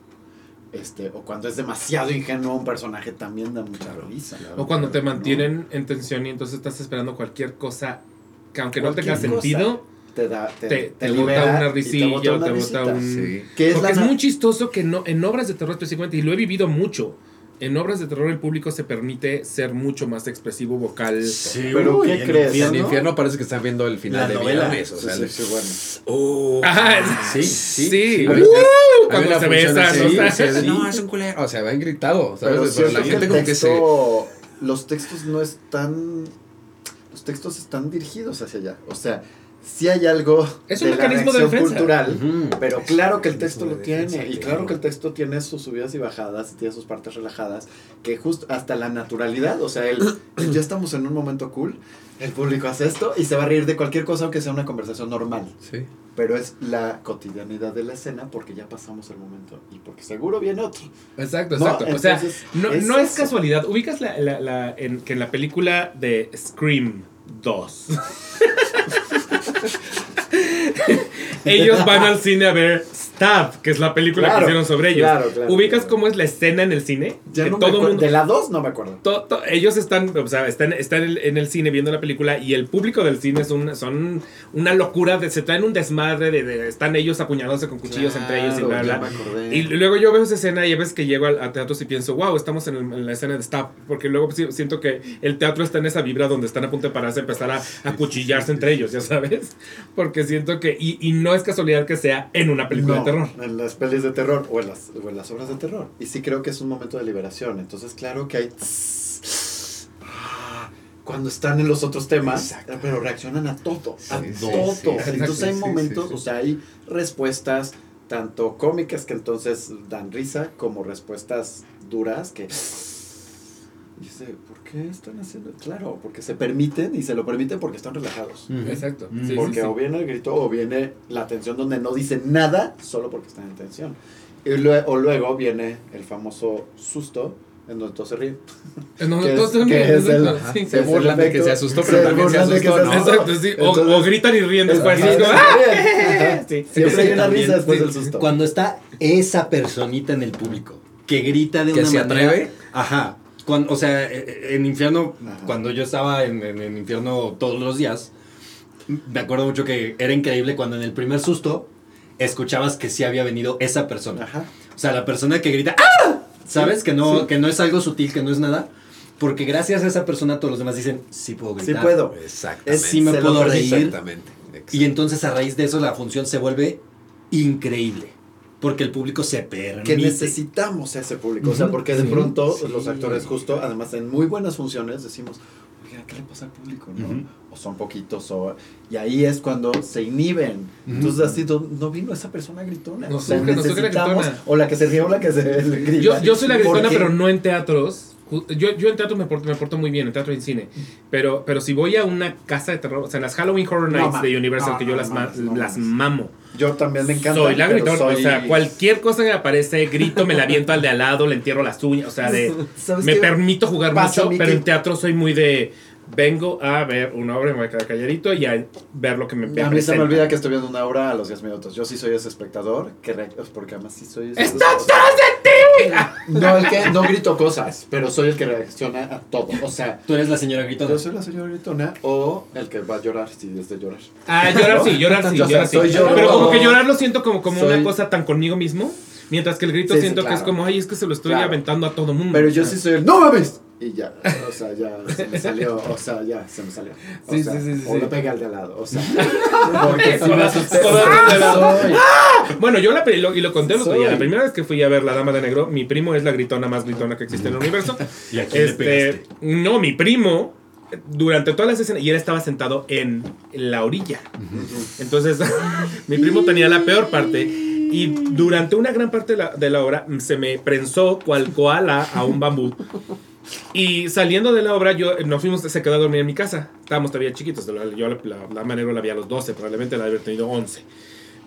B: Este, o cuando es demasiado ingenuo un personaje también da mucha risa.
A: o cuando te
B: ¿no?
A: mantienen en tensión y entonces estás esperando cualquier cosa que aunque no tenga sentido,
B: te da te,
A: te, te
B: libera
A: bota una
B: y te
A: risilla o
B: una
A: te bota
B: risita.
A: un...
D: Sí.
B: Que es
A: Porque
B: la
A: es muy chistoso que no, en obras de terror específicamente, y lo he vivido mucho, en obras de terror el público se permite ser mucho más expresivo vocal.
C: Sí,
B: Pero, ¿qué
C: en
B: crees?
D: En
C: infierno.
D: infierno parece que están viendo el final
C: La
D: de
C: novela.
D: Viernes. O sea,
B: Sí, sí, sí, bueno.
D: Oh.
A: Ajá,
D: Sí,
A: sí,
D: sí.
A: sí.
D: Ver,
A: ¡Uh! Cuando
D: una
A: se besan,
D: así,
A: o sea,
B: sí.
D: No, es un culero. O sea, habían gritado. ¿sabes?
B: Pero
D: la gente
B: el
D: como que se.
B: los textos no están. Los textos están dirigidos hacia allá. O sea, sí hay algo
A: Es un
B: de la
A: mecanismo de
B: reacción
A: defensa.
B: cultural.
C: Ujú.
B: Pero claro que el texto lo tiene, y
D: claro.
B: que el texto tiene sus subidas y bajadas, tiene sus partes relajadas, que justo hasta la naturalidad, o sea, el, ya estamos en un momento cool, el público hace esto y se va a reír de cualquier cosa aunque sea una conversación normal,
D: Sí.
B: pero es la cotidianidad de la escena porque ya pasamos el momento y porque seguro viene otro.
A: Exacto,
B: No,
A: exacto. o sea, no,
B: es
A: no es casualidad. Ubicas la, la- la- en, que en la película de Scream 2. ellos van al cine a ver Stab, que es la película
B: Claro,
A: que hicieron sobre ellos.
B: claro, claro,
A: ¿Ubicas cómo es la escena en el cine?
B: Ya
A: que
B: no me
A: todo
B: acuerdo,
A: mundo,
B: de la 2 no me acuerdo.
A: to- to- ellos están, o sea, están, están en, el, cine viendo la película y el público del cine es un, son una locura, de, se traen un desmadre, de, de- están ellos apuñalándose con cuchillos entre ellos y bla, bla.
B: me.
A: Y luego yo veo esa escena y a veces que llego al, a teatros y pienso, wow, estamos en, el- en la escena de Stab. Porque luego si- siento que el teatro está en esa vibra donde están a punto de pararse, empezar a, a cuchillarse entre ellos, ya sabes. Porque siento que, y, y no es casualidad que sea en una película
B: No,
A: terror.
B: En las pelis de terror o en, las, o en las obras de terror. Y sí creo que es un momento de liberación. Entonces, claro que hay. ah, Cuando están en los otros temas,
D: Exacto.
B: pero reaccionan a todo. a
D: Sí,
B: todo.
D: sí,
B: entonces hay momentos,
D: sí, sí.
B: o sea, hay respuestas tanto cómicas que entonces dan risa, como respuestas duras que. Dice, ¿por qué están haciendo? Claro, porque se permiten y se lo permiten porque están relajados.
A: Exacto.
C: Mm.
A: Sí, sí,
B: Porque
A: sí.
B: o viene el grito o viene la tensión donde no dicen nada solo porque están en tensión. Y lue- o luego viene el famoso susto en donde todos se ríen. Que es-
A: todos exacto, sí.
D: Se burlan de que se asustó, pero
B: Se
D: también se asustó,
B: se
D: ¿no?
A: Exacto, sí. O,
B: Entonces-
A: o gritan y ríen después.
B: Ajá,
A: es como,
B: se
A: ¡ah!
B: ríen. Ajá.
A: Sí.
B: Siempre hay una
C: También,
B: risa después
C: sí,
B: del susto.
C: Cuando está esa personita en el público que grita de
D: Que
C: una
D: se
C: manera.
D: atreve.
C: Ajá. Cuando, o sea, eh, eh, en infierno,
B: Ajá.
C: cuando yo estaba en, en, en infierno todos los días, me acuerdo mucho que era increíble cuando en el primer susto escuchabas que sí había venido esa persona.
B: Ajá.
C: O sea, la persona que grita ¡Ah! ¿Sabes? Que no,
B: Sí.
C: que no es algo sutil, que no es nada. Porque gracias a esa persona todos los demás dicen, sí puedo
B: Sí
C: gritar.
B: puedo.
D: Exactamente.
C: Sí me puedo reír.
D: Exactamente.
C: Y entonces a raíz de eso la función se vuelve increíble. Porque el público se permite.
B: Que necesitamos ese público. O sea, porque de
C: Sí,
B: pronto
C: sí.
B: los actores justo, además en muy buenas funciones, decimos, oiga, ¿qué le pasa al público? ¿no?
C: Ujú.
B: O son poquitos, o... Y ahí es cuando se inhiben. Entonces así no, no vino esa persona gritona.
A: No
B: o sea,
A: no surge la
B: necesitamos...
A: gritona.
B: O la que se ríe o la que se grita.
A: Yo, yo soy la gritona, pero no en teatros. Yo, yo en teatro me porto, me porto muy bien, en teatro y en cine. Pero, pero si voy a una casa de terror, o sea, en las Halloween Horror
B: No,
A: Nights
B: ma-
A: de Universal,
B: no,
A: que yo
B: no
A: las, ma-
B: no
A: las mamo.
B: Yo también me encanta.
A: soy la gritona.
B: soy-
A: O sea, cualquier cosa que me aparece, grito, me la aviento al de al lado, le entierro las uñas. O sea, de.
B: ¿Sabes
A: Me
B: qué?
A: permito jugar
B: Pasa
A: mucho, pero
B: que-
A: en teatro soy muy de. Vengo a ver una obra, me voy a quedar calladito y a ver lo que me
B: A mí se me olvida que estoy viendo una obra a los 10 minutos. Yo sí soy ese espectador, que re- porque además sí soy ese
A: ¡Está atrás de ti!
B: No, el que no grito cosas, pero soy el que reacciona a todo. O sea,
C: Tú eres la señora gritona.
B: yo soy la señora gritona o el que va a llorar si es de llorar.
A: Ah, llorar sí, llorar sí, llorar sí.
B: yo.
A: Pero como que llorar lo siento como, como
B: Soy-
A: una cosa tan conmigo mismo. Mientras que el grito
B: Sí, sí,
A: siento que es como, ay, es que se lo estoy
B: Claro.
A: aventando a todo mundo.
B: Pero yo sí soy el ¡No mames! Y ya, o sea, ya se me salió, o sea, ya se me salió. O
A: Sí,
B: sea,
A: sí, sí, sí,
B: O
A: sí.
B: le pegué al de al lado, o sea. Porque sí me asusté. Soy.
A: Bueno, yo la, pe- lo- y lo conté el otro día. La primera vez que fui a ver La Dama de Negro, mi primo es la gritona más gritona que existe en el universo.
C: ¿Y a quién le
A: Este, no, mi primo, durante todas las escenas, y él estaba sentado en la orilla. Entonces, mi primo tenía la peor parte. Y durante una gran parte de la, de la obra mm, se me prensó cual koala a un bambú. Y saliendo de la obra, yo nos fuimos, se quedó a dormir en mi casa. Estábamos todavía chiquitos. Yo la, la, la Negro la vi a los 12, probablemente la había tenido 11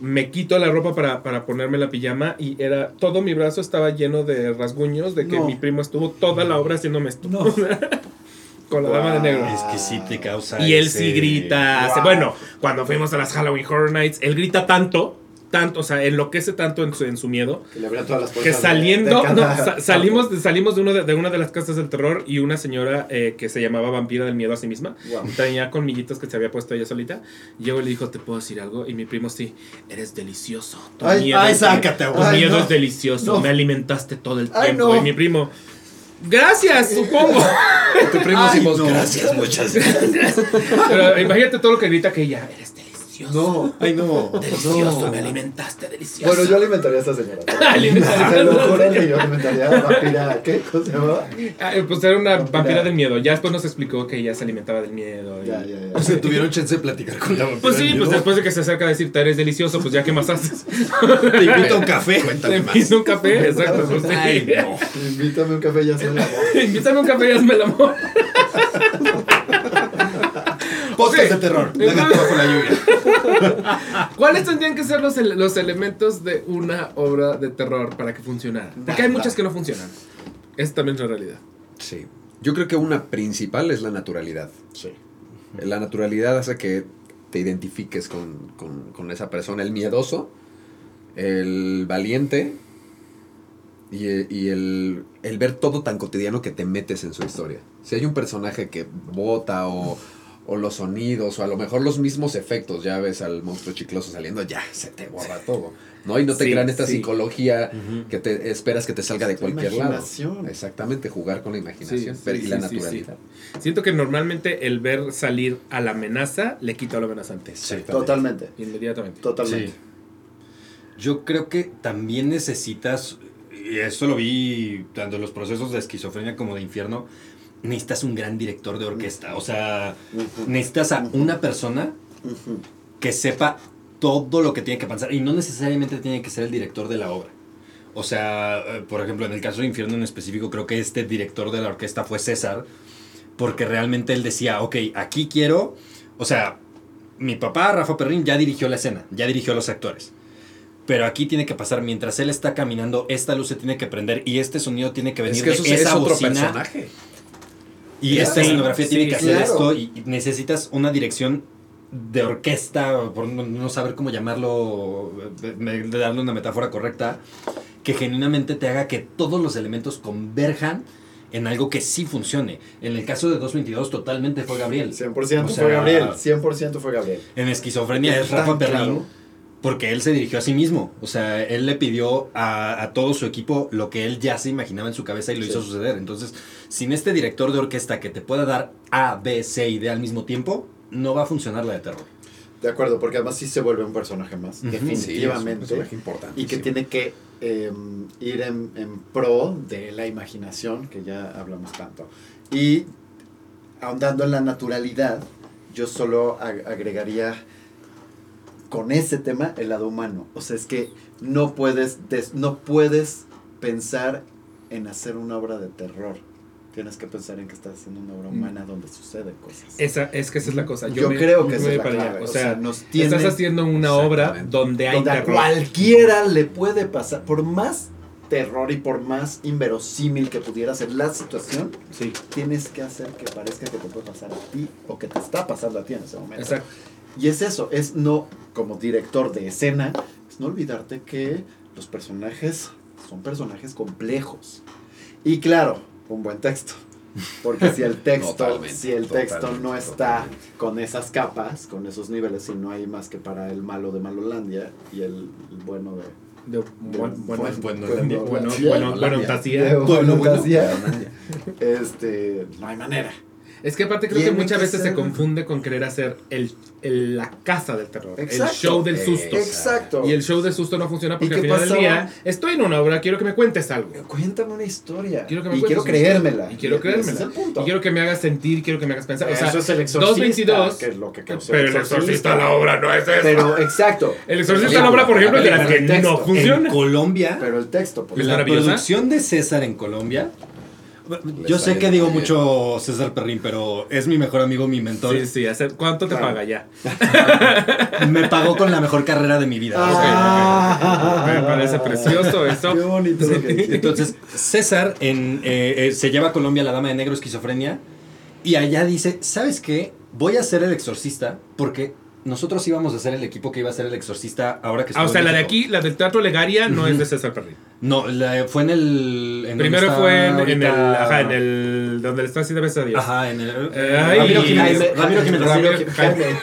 A: me quito la ropa para, para ponerme la pijama y era todo mi brazo estaba lleno de rasguños de que
B: No.
A: mi primo estuvo toda la obra haciéndome esto
B: No.
A: con la dama de negro.
C: Es que sí te causa.
A: Y él
C: ese-
A: sí grita.
B: Wow.
A: bueno, cuando fuimos a las Halloween Horror Nights, él grita tanto, tanto, o sea, enloquece tanto en su, en su miedo,
B: Que le abrían todas las
A: que
B: puertas. de-
A: saliendo,
B: de cada-
A: no, sa- salimos, de, salimos de, uno de, de una de las casas del terror y una señora eh, que se llamaba Vampira del Miedo a sí misma,
B: Wow.
A: tenía colmillitos que se había puesto ella solita, llegó y le dijo, ¿te puedo decir algo? Y mi primo, sí, eres delicioso. Tu
B: Ay,
A: miedo,
B: ay,
A: es-
B: sácate,
A: tu
B: ay,
A: miedo
B: no.
A: es delicioso,
B: No.
A: me alimentaste todo el
B: Ay,
A: tiempo.
B: no.
A: Y mi primo, gracias, supongo.
D: Tu primo
B: Ay,
D: decimos
B: no.
D: gracias, muchas gracias.
A: Pero imagínate todo lo que grita que ella, eres delicioso.
B: No.
C: Ay, no.
A: Delicioso,
B: No.
A: me alimentaste, delicioso.
B: Bueno, yo alimentaría a esta señora.
A: Alimentaría.
B: Se lo juro que yo alimentaría a la vampira. ¿Qué? ¿Cómo se llamaba?
A: Ah, eh, pues era una vampira del miedo. Ya después nos explicó que ella se alimentaba del miedo. y-
B: Ya, ya, ya.
C: O sea, tuvieron chance de platicar con la vampira
A: Pues sí,
C: del
A: pues
C: miedo.
A: después de que se acerca a decirte eres delicioso, pues ya qué más haces.
C: Te invito a un café.
A: Te pido un café, exacto. pues sí.
C: Ay, no.
B: Invítame un café, ya se la
A: Invítame un café y hazme el amor.
C: Podcast
A: Ok.
C: de terror. La gata bajo la lluvia.
A: ¿Cuáles tendrían que ser los, los elementos de una obra de terror para que funcionara? Porque hay muchas que no funcionan. Es también la realidad.
D: Sí. Yo creo que una principal es la naturalidad.
B: Sí.
D: La naturalidad hace que te identifiques con, con- con esa persona. El miedoso, el valiente y, y el, el ver todo tan cotidiano que te metes en su historia. Si hay un personaje que bota o, o los sonidos o a lo mejor los mismos efectos, ya ves al monstruo chicloso saliendo, ya se te borra todo. ¿no? Y no te
A: Sí,
D: crean esta
A: sí.
D: psicología que te esperas que te salga de cualquier
B: imaginación.
D: lado. Exactamente, jugar con la imaginación
A: Sí,
D: pero-
A: sí,
D: y la
A: sí, sí,
D: naturalidad.
A: Siento que normalmente el ver salir a la amenaza le quita a la amenazante.
B: Totalmente.
A: Inmediatamente.
B: Totalmente.
C: Sí. Yo creo que también necesitas, y esto lo vi tanto en los procesos de esquizofrenia como de infierno, necesitas un gran director de orquesta. O sea, necesitas a una persona que sepa todo lo que tiene que pasar y no necesariamente tiene que ser el director de la obra. O sea, eh, por ejemplo, en el caso de Infierno en específico, creo que este director de la orquesta fue César, porque realmente él decía, ok, aquí quiero, o sea, mi papá, Rafa Perrín, ya dirigió la escena, ya dirigió a los actores. Pero aquí tiene que pasar, mientras él está caminando, esta luz se tiene que prender y este sonido tiene que venir
D: Es que eso
C: de
D: es
C: esa
D: otro
C: bocina
D: personaje.
C: Y
B: Claro.
C: esta escenografía
A: Sí,
C: tiene que hacer
B: claro.
C: esto y y necesitas una dirección de orquesta, por no, no saber cómo llamarlo, de- darle una metáfora correcta, que genuinamente te haga que todos los elementos converjan en algo que sí funcione. En el caso de 222 totalmente fue Gabriel.
B: 100%
C: O sea,
B: fue Gabriel. 100% fue Gabriel.
C: En esquizofrenia es Rafa Perlín.
B: claro.
C: Porque él se dirigió a sí mismo. O sea, él le pidió a, a todo su equipo lo que él ya se imaginaba en su cabeza y lo
B: Sí.
C: hizo suceder. Entonces, sin este director de orquesta que te pueda dar A, B, C y D al mismo tiempo, no va a funcionar la de terror.
B: De acuerdo, porque además sí se vuelve un personaje más. Definitivamente.
D: Sí, es un personaje importante.
B: y que tiene que eh, ir en, en pro de la imaginación, que ya hablamos tanto. Y ahondando en la naturalidad, yo solo ag- agregaría con ese tema el lado humano. O sea, es que no puedes, des- no puedes pensar en hacer una obra de terror. Tienes que pensar en que estás haciendo una obra humana donde suceden cosas.
A: Esa, es que esa es la cosa.
B: Yo,
A: me-
B: creo que esa
A: me
B: es la
A: para allá.
B: clave.
A: O sea,
B: nos tiene
A: estás haciendo una obra donde hay
B: donde a
A: terror.
B: cualquiera le puede pasar, por más terror y por más inverosímil que pudiera ser la situación,
A: Sí,
B: tienes que hacer que parezca que te puede pasar a ti o que te está pasando a ti en ese momento.
A: exacto.
B: Y es eso, es no, como director de escena, es no olvidarte que los personajes son personajes complejos. Y claro, un buen texto. Porque si el texto,
D: Totalmente,
B: si el texto no está
D: totalmente.
B: con esas capas, con esos niveles, y no hay más que para el malo de Malolandia y el, el bueno de
A: De buen- bueno,
B: Buen-
A: bueno,
B: bueno,
A: bueno,
B: sí,
A: bueno,
D: Holandia.
A: bueno, Tasía.
B: de
C: Pueblo bueno.
B: fantasía, este, no hay manera.
A: Es que aparte creo que muchas
B: que
A: veces
B: ser-
A: se confunde con querer hacer el, el- la casa del terror,
B: Exacto.
A: el show del susto.
B: Exacto.
A: Y el show del susto no funciona porque
B: ¿Y
A: al final del día estoy en una obra, quiero que me cuentes algo.
B: Cuéntame una historia.
A: Quiero que me
B: y quiero creérmela.
A: Y quiero
B: ese
A: creérmela.
B: es el punto.
A: Y quiero que me hagas sentir, quiero que me hagas pensar. O sea,
B: Eso es el exorcista,
A: 222,
B: que es lo que causó
A: pero el exorcista la obra no es eso.
B: Pero, exacto.
A: el exorcista
B: Pero-
A: la obra, por ejemplo, es de las que
B: texto,
A: no
C: En
A: funciona.
C: Colombia,
B: Pero el texto,
C: la producción de César en Colombia. Yo sé que digo
D: bien.
C: mucho César Perrín, pero es mi mejor amigo, mi mentor.
A: Sí, sí, ¿cuánto te
B: Claro.
A: paga ya?
C: Me pagó con la mejor carrera de mi vida.
B: Ah.
A: Me parece precioso eso.
B: Qué bonito que.
C: Entonces, César en, eh, eh, se lleva a Colombia la dama de negro esquizofrenia y allá dice, ¿sabes qué? Voy a ser el exorcista porque nosotros íbamos a ser el equipo que iba a ser el exorcista ahora que
A: Ah, o sea, la de aquí, la del Teatro Legaria, no es de César Perrín.
C: No, la- fue en el... en
A: Primero
C: está
A: fue en, en el, ajá, en el, donde le están haciendo besos a Dios.
C: Ajá, en el...
A: Eh, ay,
C: Ramiro Jiménez. Ramiro Jiménez.
A: Ramiro-
B: Jaime-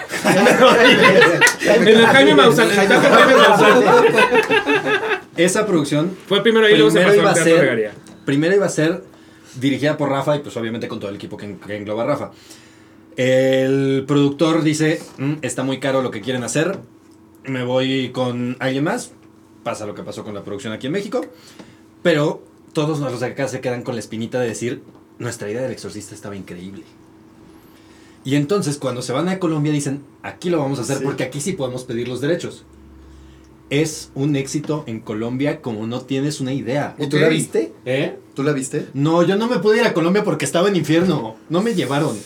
A: En el Jaime Maussan, en el Jaime Maussan.
C: Esa producción
A: Fue primero ahí, luego se pasó
C: iba a ser- primero iba a ser dirigida por Rafa y pues obviamente con todo el equipo que, que engloba Rafa. El productor dice, "Mm, está muy caro lo que quieren hacer, me voy con alguien más. Pasa lo que pasó con la producción aquí en México. Pero todos los de acá se quedan con la espinita de decir, nuestra idea del exorcista estaba increíble. Y entonces cuando se van a Colombia dicen, aquí lo vamos a hacer
B: Sí.
C: porque aquí sí podemos pedir los derechos. Es un éxito en Colombia como no tienes una idea.
B: ¿Y tú la viste?
C: ¿Eh?
B: ¿Tú la viste?
C: No, yo no me pude ir a Colombia porque estaba en infierno. No me llevaron.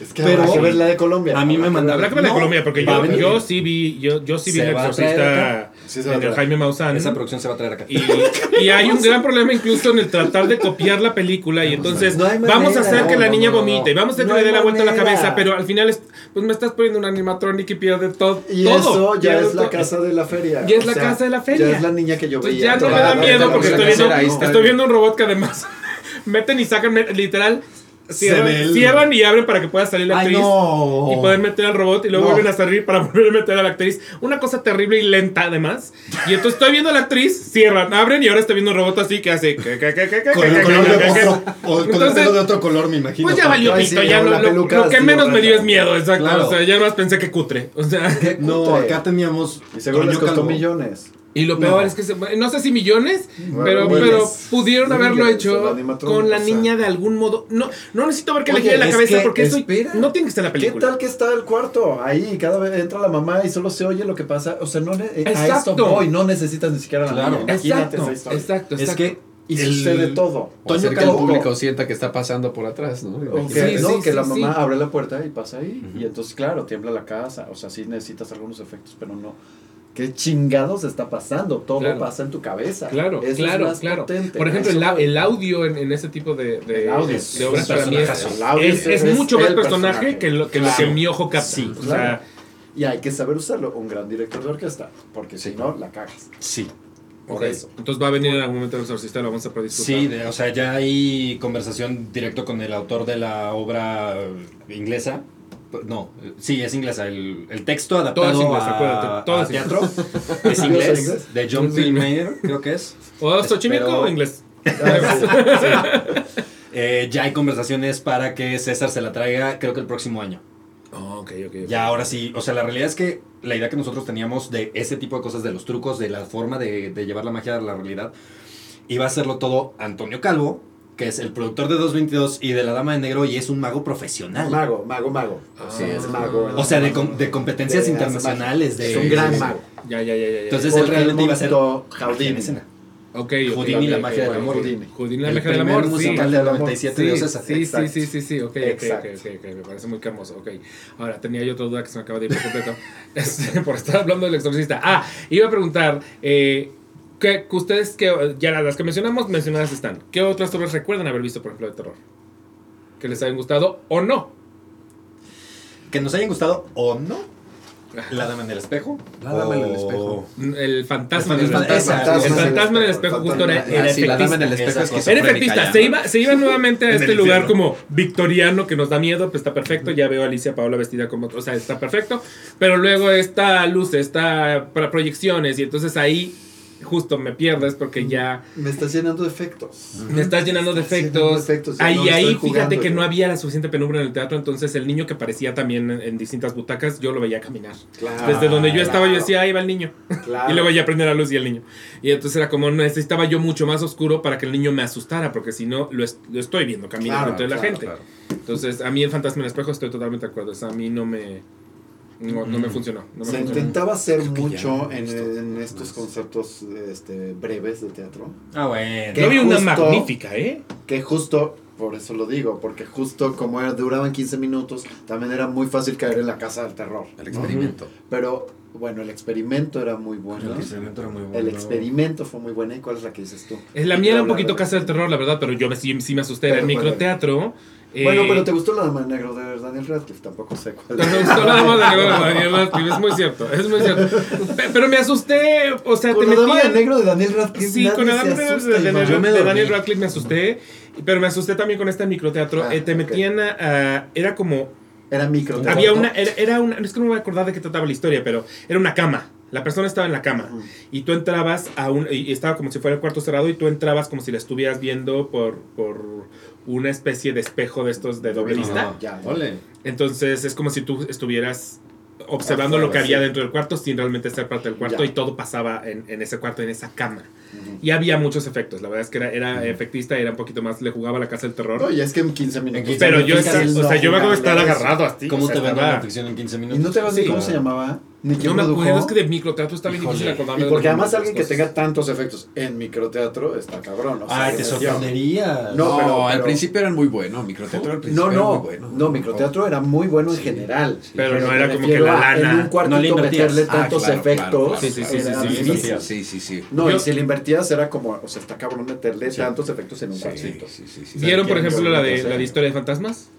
B: Es que
C: Pero-
B: habrá que ver la de Colombia.
C: A mí me mandaron-
A: Habrá que ver la
C: No,
A: Colombia, porque yo, yo sí vi, yo, yo sí vi el exorcista.
B: Sí, se traer.
A: Jaime Maussan.
C: Esa producción se va a traer acá.
A: Y, y hay un gran problema incluso en el tratar de copiar la película y entonces
B: No hay
A: vamos a hacer que la niña vomite y vamos a hacer que le dé la vuelta a la cabeza, pero al final es, pues me estás poniendo un animatronic y pierde todo.
B: Y
A: todo,
B: eso ya es la casa de la feria.
A: Ya es
B: O
A: la
B: sea,
A: casa de la feria.
B: Ya es la niña que yo
A: Entonces
B: veía.
A: ya no me da miedo porque estoy viendo, estoy viendo un robot que además meten y sacan, literal, cierran,
C: el-
A: cierran y abren para que pueda salir la
C: ¡Ay,
A: actriz.
C: no!
A: Y poder meter al robot y luego
B: No.
A: vuelven a salir para volver a meter a la actriz. Una cosa terrible y lenta además. Y entonces estoy viendo a la actriz, cierran, abren y ahora estoy viendo un robot así que hace...
C: Con el color de otro, o con el
A: Entonces,
C: pelo de otro color, me imagino.
A: Pues ya valió
B: Ay,
A: pito,
B: sí,
A: ya
B: o
A: lo, que menos me dio es miedo, exacto.
C: Claro.
A: O sea, ya más pensé que cutre. O sea,
C: No, acá teníamos.
B: Y seguro les costó millones.
A: Y lo peor
B: No.
A: es que se- no sé si millones,
B: Bueno,
A: pero,
B: miles.
A: pero pudieron haberlo hecho con la niña de algún modo. No, no necesito ver que le
B: Oye,
A: gire la cabeza
C: que,
A: porque eso
D: espera.
A: no tiene que estar en la
B: ¿Qué
A: película.
B: tal que está el cuarto? Ahí, cada vez entra la mamá y solo se oye lo que pasa. O sea, no eh, a
A: Exacto.
B: esto voy, no necesitas ni siquiera la
C: Claro.
B: niña. Imagínate
A: Exacto,
B: esa historia.
A: exacto,
C: Es
A: exacto.
C: que.
B: Y
C: el-
B: sucede todo.
C: Toño
D: hacer que el público sienta que está pasando por atrás, ¿no?
B: O
A: Sí,
B: que, no,
A: sí,
B: que
A: sí,
B: la
A: sí.
B: mamá abre la puerta y pasa ahí. Y entonces, claro, tiembla la casa. O sea, sí necesitas algunos efectos, pero no. ¿Qué chingados está pasando? Todo
A: Claro.
B: pasa en tu cabeza.
A: Claro,
B: Eso es
A: claro,
B: más
A: claro.
B: potente.
A: Por ejemplo, el, el audio en, en ese tipo de, de,
B: El audio
A: de
B: es
A: obras para mí es, mucho más personaje,
B: personaje.
A: que lo que, lo
B: Claro.
A: que mi ojo capta.
B: Sí,
A: o
B: claro.
A: sea,
B: Y hay que saber usarlo. Un gran director de orquesta. Porque si no, la cagas.
C: Sí.
B: Por
A: ok.
B: eso.
A: Entonces va a venir en algún momento el exorcista y lo vamos a poder disfrutar.
C: Sí, de- o sea, ya hay conversación directo con el autor de la obra inglesa. No, sí, es inglesa. El, el texto adaptado
A: Todo es inglés,
C: a,
A: todo
C: a
A: es
C: teatro es
B: ¿Todo es
C: inglés,
B: inglés?
C: de John. Pillmayer, creo que es.
A: ¿O
C: Pero-
A: o inglés?
C: Eh, ya hay conversaciones para que César se la traiga, creo que el próximo año.
A: Oh, ok, ok. ok.
C: Ya ahora sí, o sea, la realidad es que la idea que nosotros teníamos de ese tipo de cosas, de los trucos, de la forma de, de llevar la magia a la realidad, iba a hacerlo todo Antonio Calvo, que es el productor de 222 y de La Dama de Negro y es un mago profesional.
B: Mago, mago, mago. Sí, es mago.
C: O sea, de, com- de competencias
B: De-
C: internacionales. De,
B: Es un gran
C: de-
B: mago.
A: Ya, ya, ya, ya.
C: Entonces él realmente iba a ser magia en
B: Houdini.
C: escena.
A: Ok, ok,
C: Houdini,
A: ok,
C: la magia del
A: ok.
C: amor.
B: Houdini.
A: Houdini, la
C: El
A: magia del amor, sí.
C: musical
B: sí.
C: del 97 de
A: Sí,
C: Ocesa.
A: sí, sí, sí, sí, sí, ok, ok, ok,
B: Exacto.
A: ok, ok, me parece muy hermoso, ok. Ahora, tenía yo otra duda que se me acaba de ir por completo, este, por estar hablando del exorcista. Ah, iba a preguntar, eh, que, que ustedes, que ya las que mencionamos, mencionadas están, ¿qué otras obras recuerdan haber visto, por ejemplo, de terror? Que les hayan gustado o no.
C: Que nos hayan gustado o no. La Dama en el Espejo.
D: La Dama en el
C: o-
D: Espejo.
A: El fantasma,
C: El
A: del
C: fantasma-
A: El fantasma del espejo
B: el
A: justo era,
B: fantasma-
A: era
D: sí, la dama en el
A: efectista.
D: espejo es
A: Era efectista,
C: ya,
A: se iba, se iba nuevamente a este lugar como victoriano que nos da miedo, pues está perfecto, ya veo a Alicia Paola vestida como otro, o sea, está perfecto, pero luego está luz, está para proyecciones y entonces ahí justo me pierdes porque ya
B: Me estás llenando de efectos.
A: me estás llenando de
B: Estás llenando
A: efectos.
B: de efectos, ya
A: Ahí,
B: no
A: ahí fíjate que no había la suficiente penumbra en el teatro, entonces el niño que parecía también en, en distintas butacas, yo lo veía caminar.
B: Claro,
A: Desde donde yo estaba, yo decía, ahí va el niño.
B: claro.
A: Y luego ya prende la luz y el niño. Y entonces era como necesitaba yo mucho más oscuro para que el niño me asustara, porque si no, lo, es- lo estoy viendo caminar
B: Claro,
A: entre la gente.
D: claro.
A: Entonces, a mí el fantasma en el espejo estoy totalmente de acuerdo. O sea, a mí no me. No, no me
C: Mm.
A: funcionó. No me
B: Se
A: funcionó.
B: intentaba hacer
C: Creo que
B: mucho en, estos
C: más.
B: conceptos este, breves de teatro.
C: Ah, bueno.
B: ¿Qué?
A: Yo vi una
B: justo-
A: magnífica, ¿eh?
B: Que justo, por eso lo digo, porque justo como era- duraban 15 minutos, también era muy fácil caer en la casa del terror.
D: El
B: ¿no?
D: experimento.
B: Pero bueno, el experimento era muy bueno.
C: El experimento era muy bueno.
B: El experimento fue muy bueno. ¿Y cuál es la que dices tú?
A: Es La mía era un poquito
B: de-
A: casa del terror, la verdad, pero yo me, sí, sí me asusté. Era el microteatro. eh,
B: Bueno, pero te gustó la dama en negro de Daniel Radcliffe, tampoco sé cuál
A: pero me gustó la dama de negro de Daniel Radcliffe, es muy cierto, es muy cierto. Pe- Pero me asusté, o sea,
B: Con
A: te
B: la dama de negro de Daniel Radcliffe.
A: Sí,
B: nadie
A: con la
B: se
A: dama de,
B: asusta,
A: de- de- de. Daniel Radcliffe me asusté, pero me asusté también con este microteatro.
B: Ah,
A: eh, te
B: ok.
A: metían a, a- Era como
B: Era micro.
A: Había una, era, era una, es que no me voy a acordar de qué trataba la historia, pero era una cama. La persona estaba en la cama y tú entrabas a un, y estaba como si fuera el cuarto cerrado y tú entrabas como si la estuvieras viendo por, por, una especie de espejo de estos de doble vista. Entonces es como si tú estuvieras observando
B: Afuera,
A: lo que había
B: sí.
A: dentro del cuarto sin realmente ser parte del cuarto
B: Ya.
A: y todo pasaba en, en ese cuarto, en esa cama. Y había muchos efectos, la verdad es que era, era efectista, era un poquito más, le jugaba a la casa del terror.
B: No, y es que en 15 minutos.
C: En 15
A: pero yo,
C: minutos
A: esta-
C: sí,
A: o sea, yo me acuerdo de estar agarrado así.
C: ¿Cómo
A: o sea,
C: te
A: estaba-
C: la ficción en 15
B: eso.
C: minutos?
B: Y no te vas a decir
A: Sí.
B: cómo se llamaba, ni quién
A: No me acuerdo, es que de microteatro está bien difícil acordarme
B: Y
A: de
B: porque
A: los
B: además alguien que tenga tantos efectos en microteatro está cabrón. o sea,
C: Ay, te sorprendería.
B: No,
D: No,
B: pero-
D: al principio eran muy buenos. Microteatro al principio
B: No,
D: era muy
B: no,
D: bueno.
B: no, microteatro era muy bueno en
D: Sí,
B: general.
D: sí.
A: Pero no era como que la lana.
B: En un cuartito
C: No
B: meterle
D: Ah,
B: tantos
D: claro, claro,
B: efectos.
D: claro,
A: Sí, sí, sí, sí, sí.
D: Sí, sí, sí.
B: No,
A: Yo-
B: y si le invertías era como, o sea, está cabrón meterle tantos efectos en un cuartito.
D: sí, sí, sí.
A: ¿Vieron, por
B: ¿Quién
A: ejemplo, la de, la historia de fantasmas?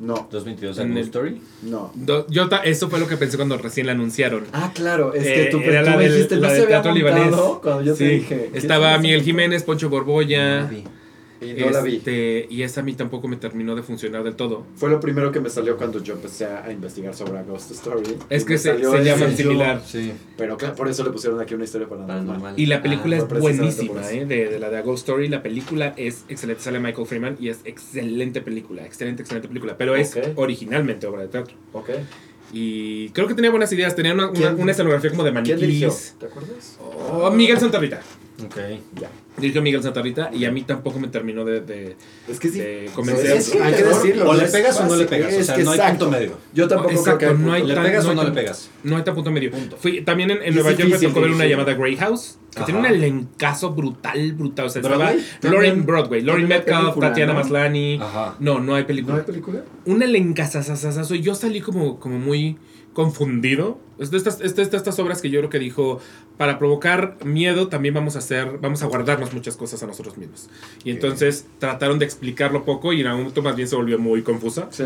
B: No,
C: 2022
A: En el-
C: Story.
B: no.
A: Do- Yo ta- eso fue lo que pensé cuando recién la anunciaron.
B: Ah, claro, es
A: Eh,
B: que tú,
A: era
B: tú
A: la
B: me
A: del-
B: dijiste,
A: la
B: no
A: del
B: se había
A: libanés.
B: cuando yo
A: Sí,
B: te dije. ¿qué
A: Estaba
B: es
A: Miguel? Jiménez, Poncho Borboya.
C: No.
B: Y no la vi.
A: este, y esa a mí tampoco me terminó de funcionar del todo.
B: Fue lo primero que me salió cuando yo empecé a investigar sobre A Ghost Story.
A: Es que se, se llaman
B: yo-
A: similar.
C: Sí.
B: Pero claro, por eso le pusieron aquí una historia paranormal.
C: Paranormal.
A: Y la película
B: Ah,
A: es buenísima. ¿eh? De, de la de A Ghost Story. La película es excelente. Sale Michael Freeman y es excelente película. Excelente, excelente película. Pero es originalmente obra de teatro.
B: Ok.
A: Y creo que tenía buenas ideas. Tenía una, una,
B: ¿Quién-
A: una escenografía como de
B: ¿Quién dirigió?
A: maniquís.
B: ¿Te acuerdas?
A: Oh, Miguel Santarrita.
C: Ok.
B: Ya.
A: Dirigió Miguel Santarrita y a mí tampoco me terminó de, de,
B: Es que sí.
A: de convencer.
B: Es que hay que decirlo.
C: o
B: no
C: le pegas o no le pegas, o
B: es
C: sea,
B: que
C: no hay
B: exacto.
C: punto medio.
B: Yo tampoco
A: Exacto,
B: creo que
A: no hay
B: punto
C: ¿Le
A: tan-
C: pegas
A: no
C: o no le
A: tan-
C: pegas?
A: No hay tan punto medio.
C: Punto.
A: Fui, también en, Nueva York me tocó ver una llamada Grey House, que
C: Ajá.
A: tiene un elencazo brutal, brutal. O sea, estaba
C: ¿Broadway?
A: Lauren Broadway, Lauren Metcalf, Tatiana
B: ¿no?
A: Maslany.
C: Ajá.
A: No, no hay
B: ¿No
A: película.
B: hay película?
A: Un elencazazazazo. Yo salí como, como muy confundido. Es de estas, es de estas obras que yo creo que dijo, para provocar miedo también vamos a hacer, vamos a guardarnos muchas cosas a nosotros mismos. Y entonces trataron de explicarlo poco y en algún momento más bien se volvió muy confusa.
B: Sí.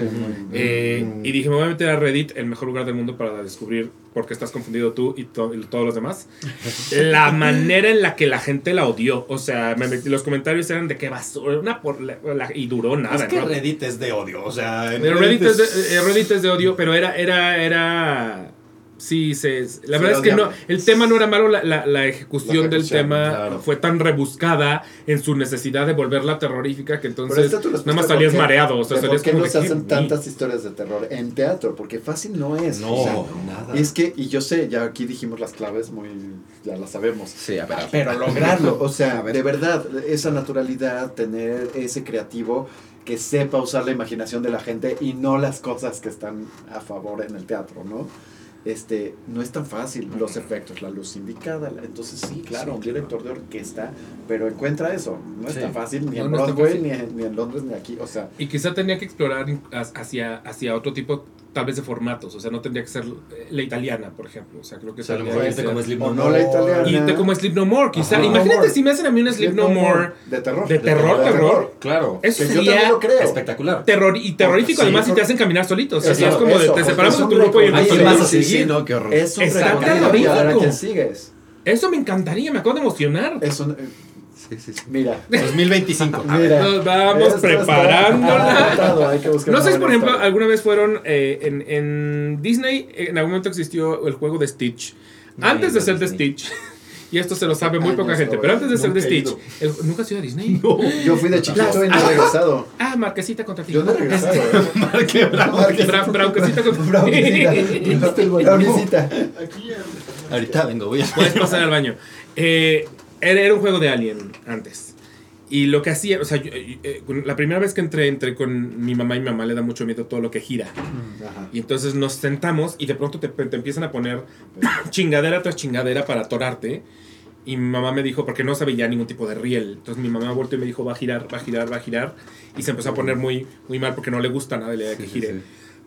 A: Eh, y dije, me voy a meter a Reddit, el mejor lugar del mundo para descubrir por qué estás confundido tú y, to- y todos los demás. la manera en la que la gente la odió. O sea, me metí- los comentarios eran de qué basura, una por la- la- y duró nada.
C: Es que
A: ¿no?
C: Reddit es de odio, o sea... en
A: Pero Reddit, es de, eh, Reddit es de odio, pero era, era, era... Sí, se, la verdad es que no, el tema no era malo, la, la, la ejecución
B: La
A: del tema
C: claro.
A: fue tan rebuscada en su necesidad de volverla terrorífica que entonces nada más salías
B: qué-
A: mareado, o sea, salías
B: ¿Por qué no se
A: ¿qué
B: hacen tantas historias de terror en teatro? Porque fácil no es.
C: No,
B: o sea,
C: nada.
B: Es que, y yo sé, ya aquí dijimos las claves, muy, ya las sabemos.
D: Sí, a ver.
B: Pero lograrlo, o sea, de verdad, esa naturalidad, tener ese creativo que sepa usar la imaginación de la gente y no las cosas que están a favor en el teatro, ¿no? Este, no es tan fácil, los efectos, la luz indicada, la- entonces sí, claro,
D: Sí,
B: un director de orquesta, pero encuentra eso, no es tan fácil ni
A: No,
B: en
A: no
B: Broadway,
A: fácil.
B: ni en, ni en Londres, ni aquí, o sea,
A: Y quizá tenía que explorar hacia, hacia otro tipo, tal vez de formatos. O sea, no tendría que ser eh, la italiana, por ejemplo. O sea, creo que
C: O sea, a lo mejor
A: ser-
C: como Sleep No
B: no la
C: More.
B: italiana.
A: Irte como Sleep No More, quizá.
C: Ajá.
A: Imagínate
B: No More.
A: si me hacen a mí un Sleep No More
B: de terror,
A: de terror, terror.
C: Claro.
A: Eso
B: Que yo también
A: sería
B: lo creo.
C: Espectacular.
A: terror y terrorífico,
B: Sí,
A: además, si
B: por-
A: te hacen caminar solitos. O sea,
B: Eso,
A: es como de
B: eso,
A: te
B: porque
A: separamos de tu grupo y el
B: recorrido.
A: otro
C: Alguien
A: se
C: más
A: va.
C: a seguir.
D: sí, no, qué horror.
B: Es un
A: terrorífico. Eso me encantaría, me acabo de emocionar.
B: Es un, eh,
D: Sí, sí, sí.
B: mira,
C: 2025.
B: mira.
A: Nos vamos preparándola.
B: hay que
A: No sé si, por ejemplo, alguna vez fueron eh, en, en Disney, en algún momento existió el juego de Stitch.
C: No
A: Antes de ser de. Stitch, y esto se lo sabe muy poca gente, pero antes de ser de Stitch, el- ¿nunca has ido a Disney?
B: Yo fui de chiquito y no he
A: Ah.
B: regresado.
A: Ah, Marquesita contra ti.
B: Yo no he regresado.
A: Este,
B: ¿eh?
C: Marque bravo.
A: Bra- Brauquecita contra ti.
B: Braunicita.
C: Ahorita vengo, voy a...
A: Puedes pasar al baño. Eh, era, un juego de Alien antes. Y lo que hacía, o sea, yo, eh, la primera vez que entré, entré con mi mamá y mi mamá le da mucho miedo todo lo que gira.
B: Ajá.
A: Y entonces nos sentamos y de pronto te, te empiezan a poner chingadera tras chingadera para atorarte. Y mi mamá me dijo, porque no sabía ningún tipo de riel. Entonces mi mamá volteó y me dijo, va a girar, va a girar, va a girar. Y se empezó a poner muy, muy mal porque no le gusta nada la idea de que
D: Sí, sí,
A: gire.
D: sí.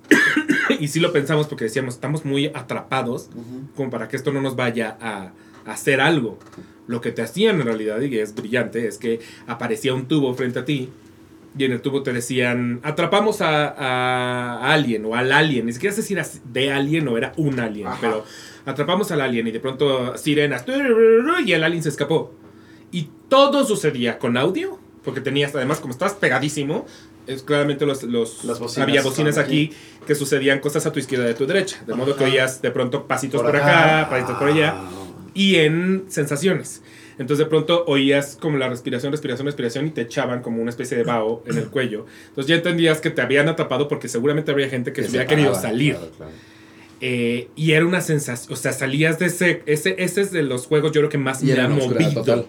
A: Y sí lo pensamos porque decíamos, estamos muy atrapados
B: Ujú.
A: como para que esto no nos vaya a, a hacer algo. Lo que te hacían en realidad, y es brillante, es que aparecía un tubo frente a ti y en el tubo te decían, atrapamos a, a alguien o al alien. Ni siquiera sé si era de alien o era un alien,
B: Ajá.
A: pero atrapamos al alien y de pronto sirenas y el alien se escapó. Y todo sucedía con audio, porque tenías, además, como estabas pegadísimo, es claramente los, los
B: Las bocinas
A: había bocinas
B: estaban
A: aquí que sucedían cosas a tu izquierda y a tu derecha, de modo que oías de pronto pasitos por,
B: Por
A: acá,
B: acá.
A: pasitos por allá, y en sensaciones. Entonces de pronto oías como la respiración, respiración, respiración y te echaban como una especie de vaho en el cuello. Entonces ya entendías que te habían atrapado porque seguramente había gente que, se
D: se
A: hubiera querido salir.
D: claro, claro.
A: Eh, y era una sensación, o sea, salías de ese, ese, ese es de los juegos yo creo que más
D: Y
A: me
D: era
A: ha movido.
D: total.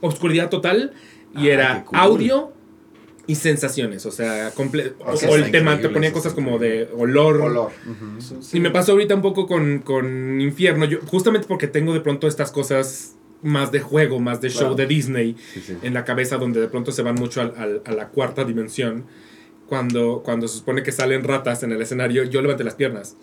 A: Obscuridad total y
D: Ah,
A: era
D: cool.
A: audio y sensaciones, o sea, comple- o, el tema te ponía cosas como de olor. Y me pasó ahorita un poco con, con Infierno, yo, justamente porque tengo de pronto estas cosas más de juego, más de show
B: Claro.
A: de Disney
D: Sí, sí.
A: en la cabeza, donde de pronto se van mucho al- al- a la cuarta dimensión. Cuando, cuando se supone que salen ratas en el escenario, yo levanté las piernas.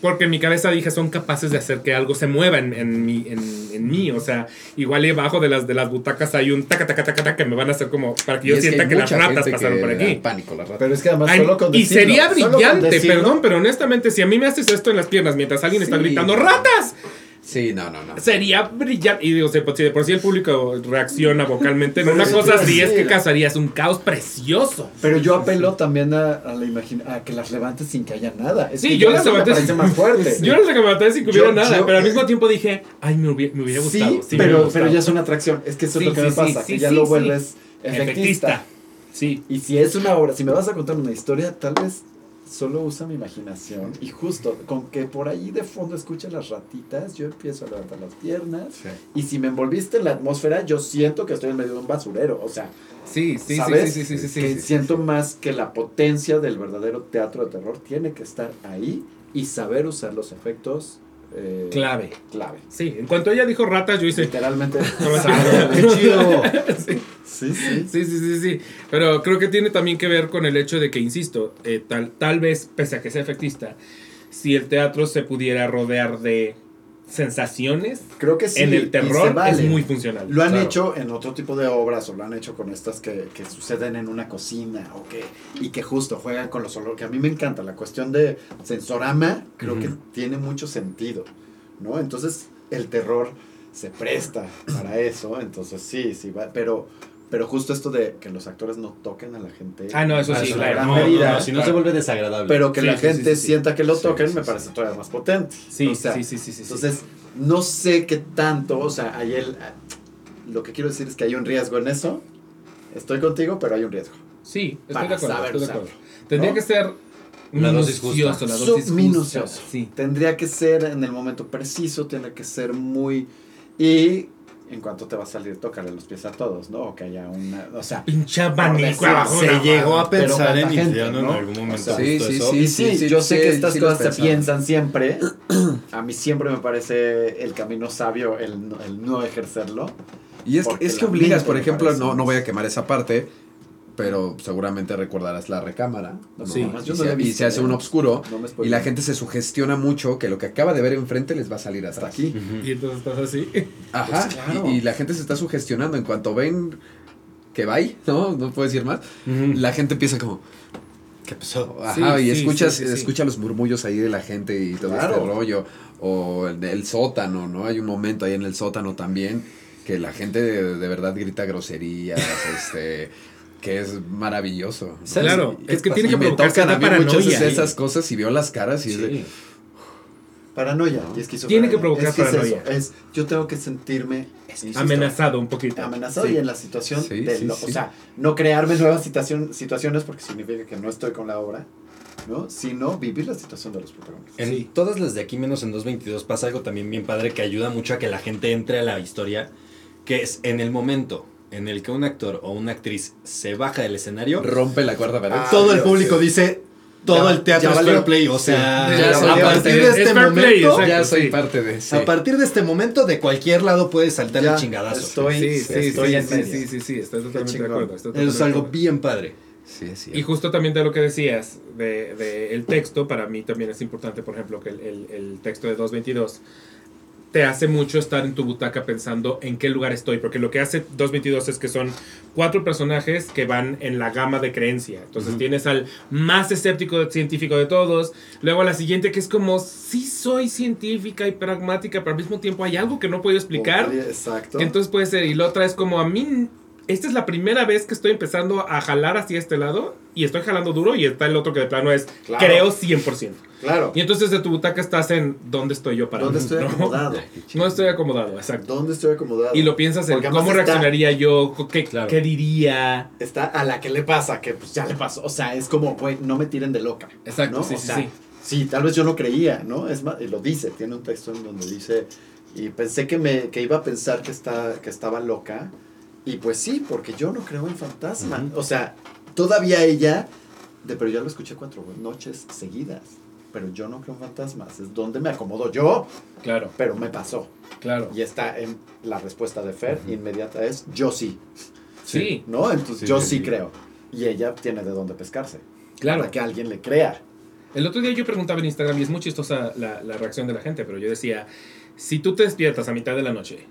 A: Porque en mi cabeza dije, son capaces de hacer que algo se mueva en, en, mí, en, en mí. O sea, igual y abajo de las, de las butacas hay un taca, taca, taca, taca que me van a hacer como para que
D: Y
A: yo sienta que, las ratas pasaron por aquí.
D: pánico las ratas.
B: Pero es que además
A: Ay,
B: solo con
A: y
B: decirlo-
A: sería
B: solo con
A: brillante,
B: decirlo-
A: perdón, pero honestamente, si a mí me haces esto en las piernas mientras alguien está gritando ¡Ratas!
D: Sí, no, no, no.
A: Sería brillante. Y digo, si de por sí el público reacciona vocalmente en
B: Pero
A: una
B: sí,
A: cosa así,
B: sí,
A: es que causarías un caos precioso.
B: Pero yo apelo también a, a la imagina a que las levantes sin que haya nada. Es
A: Sí,
B: que
A: yo las levanté
B: parece
A: sin-
B: más fuerte.
A: Yo me maté sin que hubiera
B: Yo-
A: nada,
B: yo-
A: pero al mismo tiempo dije, ay, me hubiera, me hubiera gustado.
B: Sí,
A: sí, me
B: pero, pero ya es una atracción. Es que eso
A: Sí,
B: es lo que
A: sí,
B: me pasa,
A: sí,
B: que ya
A: sí,
B: lo
A: sí.
B: vuelves efectista.
A: Sí.
B: Y si es una obra, si me vas a contar una historia, tal vez solo usa mi imaginación. Y justo con que por ahí de fondo escuche las ratitas, yo empiezo a levantar las piernas.
D: Sí.
B: Y si me envolviste en la atmósfera, yo siento que estoy en medio de un basurero. O sea,
A: Sí, sí,
B: ¿sabes?
A: sí, sí, sí, sí, sí,
B: que
A: sí.
B: siento más que la potencia del verdadero teatro de terror tiene que estar ahí y saber usar los efectos eh,
A: Clave.
B: clave.
A: Sí, en cuanto ella dijo ratas, yo hice.
B: Literalmente. ¡Qué chido!
A: Sí.
B: Sí, sí.
A: Sí, sí, sí, sí. Pero creo que tiene también que ver con el hecho de que, insisto, eh, tal, tal vez, pese a que sea efectista, si el teatro se pudiera rodear de sensaciones,
B: Creo que sí.
A: en el terror
B: vale.
A: es muy funcional.
B: Lo han
A: Claro.
B: hecho en otro tipo de obras o lo han hecho con estas que, que suceden en una cocina o que, y que justo juegan con los olores, que a mí me encanta. La cuestión de sensorama creo que tiene mucho sentido, ¿no? Entonces el terror se presta para eso, entonces sí, sí, va, pero, pero justo esto de que los actores no toquen a la gente.
A: Ah, no, eso
B: es
A: sí, claro.
B: gran
A: No,
B: medida,
C: No, no, si no se vuelve desagradable.
B: pero que
A: Sí,
B: la
A: sí,
B: gente
A: sí, sí.
B: sienta que lo
D: Sí,
B: toquen
D: sí,
B: me
D: sí.
B: parece todavía más potente.
A: Sí,
B: O sea,
A: sí, sí, sí, sí, sí.
B: entonces, no sé qué tanto, o sea, hay el, lo que quiero decir es que hay un riesgo en eso. Estoy contigo, pero hay un riesgo.
A: Sí, estoy de acuerdo.
B: saber
A: estoy de acuerdo. Tendría
B: ¿no?
A: que ser minucioso, la dosis justa.
B: minucioso.
A: Sí.
B: Tendría que ser en el momento preciso, tiene que ser muy... Y en cuanto te va a salir, tócale los pies a todos, ¿no? O que haya una... O sea,
A: Pinche abanico abajo.
C: se llegó a pensar en infierno
B: ¿no?
C: en algún momento.
B: O sea,
D: Sí, sí,
C: eso.
D: sí.
B: y sí, yo sé
D: sí,
B: que estas cosas se piensan siempre. A mí siempre me parece el camino sabio el, no- el no ejercerlo.
D: Y es, es que obligas, por ejemplo, no, no voy a quemar esa parte, pero seguramente recordarás la recámara. ¿no?
A: Sí.
B: Yo no la he
D: se, y
B: visto,
D: se hace un oscuro
B: No me
D: y la gente se sugestiona mucho que lo que acaba de ver enfrente les va a salir hasta
B: aquí.
A: Y entonces estás así.
D: Ajá.
B: Pues claro.
D: y, y la gente se está sugestionando en cuanto ven que va, ¿no? No puedo decir más. La gente empieza como,
C: ¿Qué pasó?
D: Ajá,
A: Sí,
D: y
A: sí,
D: escuchas,
A: sí, sí, sí.
D: escucha los murmullos ahí de la gente y todo
B: Claro.
D: este rollo. O el, del sótano, ¿no? Hay un momento ahí en el sótano también que la gente de, de verdad grita groserías, este, que es maravilloso. ¿no?
C: ¿Sabes
A: Claro,
C: qué
A: es que
C: pasa?
A: tiene que
D: me
A: provocar
D: tocan a mí muchas
A: paranoia.
D: de esas cosas y veo las caras y es de.
B: Paranoia y esquizofrenia.
A: Tiene que provocar
B: es que es
A: paranoia.
B: eso, es, yo tengo que sentirme insisto,
A: Amenazado un poquito.
B: amenazado
A: Sí.
B: y en la situación
D: Sí,
B: de
D: sí,
B: lo-
D: sí.
B: o sea, no crearme nuevas situación, situaciones porque significa que no estoy con la obra, ¿no? Sino vivir la situación de los protagonistas.
C: En
A: Sí.
C: todas las de aquí, menos en 222, pasa algo también bien padre que ayuda mucho a que la gente entre a la historia, que es en el momento en el que un actor o una actriz se baja del escenario,
D: rompe la cuarta pared.
B: Ah,
C: todo el público
B: sí.
C: dice, todo
B: Ya-
C: el teatro es
B: valió.
C: fair play, o sea,
D: Sí, ya
C: a
D: soy parte
C: partir
D: de-
C: de
A: es
C: este
A: play,
C: momento,
A: exacto.
D: ya soy
A: sí.
D: parte de sí.
C: a partir de este momento, de cualquier lado puede saltar
B: Ya
C: el chingadazo.
B: estoy-
A: Sí, sí,
B: estoy
A: sí,
B: en
A: sí, sí, sí, sí, estoy totalmente de acuerdo. estoy
C: Eso es algo bien padre.
D: Sí, es
A: Y justo también de lo que decías, de, de el texto, para mí también es importante, por ejemplo, que el, el- el texto de 222 te hace mucho estar en tu butaca pensando en qué lugar estoy, porque lo que hace 222 es que son cuatro personajes que van en la gama de creencia. Entonces tienes al más escéptico científico de todos, luego a la siguiente que es como, sí soy científica y pragmática, pero al mismo tiempo hay algo que no puedo explicar.
B: Exacto.
A: Entonces puede ser, y la otra es como a mí esta es la primera vez que estoy empezando a jalar hacia este lado y estoy jalando duro y está el otro que de plano es
B: Claro.
A: creo 100%.
B: Claro.
A: Y entonces de tu butaca estás en ¿dónde estoy yo para
B: ¿Dónde estoy acomodado?
A: No estoy acomodado, exacto.
B: ¿Dónde estoy acomodado?
A: Y lo piensas en
B: Porque
A: cómo
B: está-
A: reaccionaría yo, qué,
C: Claro.
A: qué diría.
B: Está a la que le pasa, que pues ya le pasó. O sea, es como, güey, no me tiren de loca.
A: Exacto,
B: ¿no?
A: sí,
B: O
A: sí,
B: sea,
A: sí.
B: Sí, tal vez yo no creía, ¿no? Es más, y lo dice, tiene un texto en donde dice, y pensé que, me, que iba a pensar que, está, que estaba loca, y pues sí, porque yo no creo en fantasma. O sea, todavía ella, de, pero ya lo escuché cuatro noches seguidas, pero yo no creo en fantasmas, es donde me acomodo yo,
A: Claro,
B: pero me pasó.
A: claro.
B: Y está en la respuesta de Fer, inmediata es, yo sí,
A: Sí,
B: ¿no? Entonces
C: Sí,
B: yo
C: sí.
B: creo. Y ella tiene de dónde pescarse.
A: claro.
B: Para que alguien le crea.
A: El otro día yo preguntaba en Instagram y es muy chistosa la, la reacción de la gente, pero yo decía, si tú te despiertas a mitad de la noche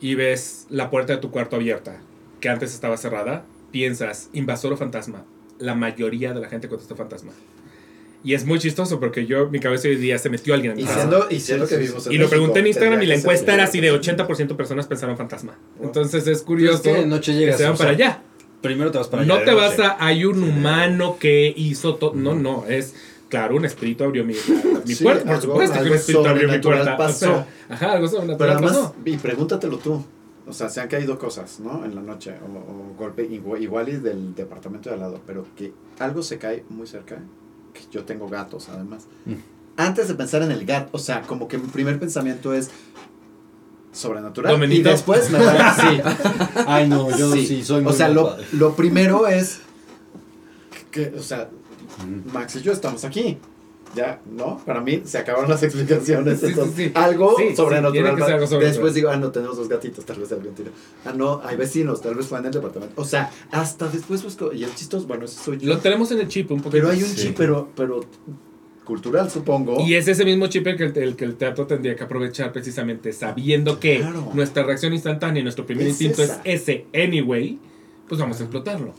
A: y ves la puerta de tu cuarto abierta, que antes estaba cerrada, piensas, invasor o fantasma. La mayoría de la gente contesta fantasma. Y es muy chistoso porque yo, mi cabeza hoy día se metió alguien en mi
B: Y siendo, y siendo que vivimos en
A: Y lo
B: México,
A: pregunté en Instagram y la
B: que
A: encuesta era así de
B: primero.
A: 80% personas pensaron fantasma.
B: Wow.
A: Entonces es curioso
C: Pero es que noche
A: que
C: llegas,
A: se van
C: o
A: para allá.
C: Primero te vas para allá.
A: No te
C: noche.
A: vas a, hay un humano que hizo todo. No, no, es. Claro, un espíritu abrió mi, mi
B: Sí,
A: puerta. Por supuesto que un espíritu abrió mi puerta. O sea,
B: pasó.
A: ajá, algo
B: Pero
A: sobrenatural
B: además,
A: pasó.
B: y pregúntatelo tú. O sea, se han caído cosas, ¿no? En la noche. O, o golpe igual, igual y del departamento de al lado. Pero que algo se cae muy cerca. Que yo tengo gatos, además.
C: Mm.
B: Antes de pensar en el gato, o sea, como que mi primer pensamiento es sobrenatural.
A: Domenito.
B: Y después me va sí.
C: Ay, no, yo sí,
B: Sí.
C: soy muy
B: O sea, lo, lo primero es que, o sea, Max y yo estamos aquí. Ya, ¿no? Para mí se acabaron las explicaciones.
A: Sí, sí,
B: entonces,
A: sí.
B: Algo
A: Sí,
B: sobrenatural.
A: algo sobrenatural.
B: Después digo, ah, no, tenemos dos gatitos, tal vez alguien tira. Ah, no, hay vecinos, tal vez fue en el departamento. O sea, hasta después busco. Y el chistoso, bueno, eso soy yo.
A: Lo tenemos en el chip un poquito.
B: pero hay un
C: Sí.
B: chip, pero, pero cultural, supongo.
A: Y es ese mismo chip el que el, el que el teatro tendría que aprovechar precisamente, sabiendo que
B: Claro.
A: nuestra reacción instantánea y nuestro primer
B: Es
A: instinto
B: esa.
A: es ese anyway, pues vamos a explotarlo.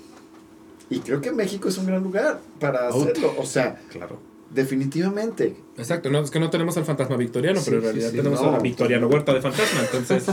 B: Y creo que México es un gran lugar para hacerlo. O sea,
D: Claro.
B: Definitivamente.
A: Exacto, no, es que no tenemos al fantasma victoriano,
B: Sí,
A: pero en realidad
B: sí,
A: tenemos
B: no.
A: a la victoriano huerta de fantasma. Entonces,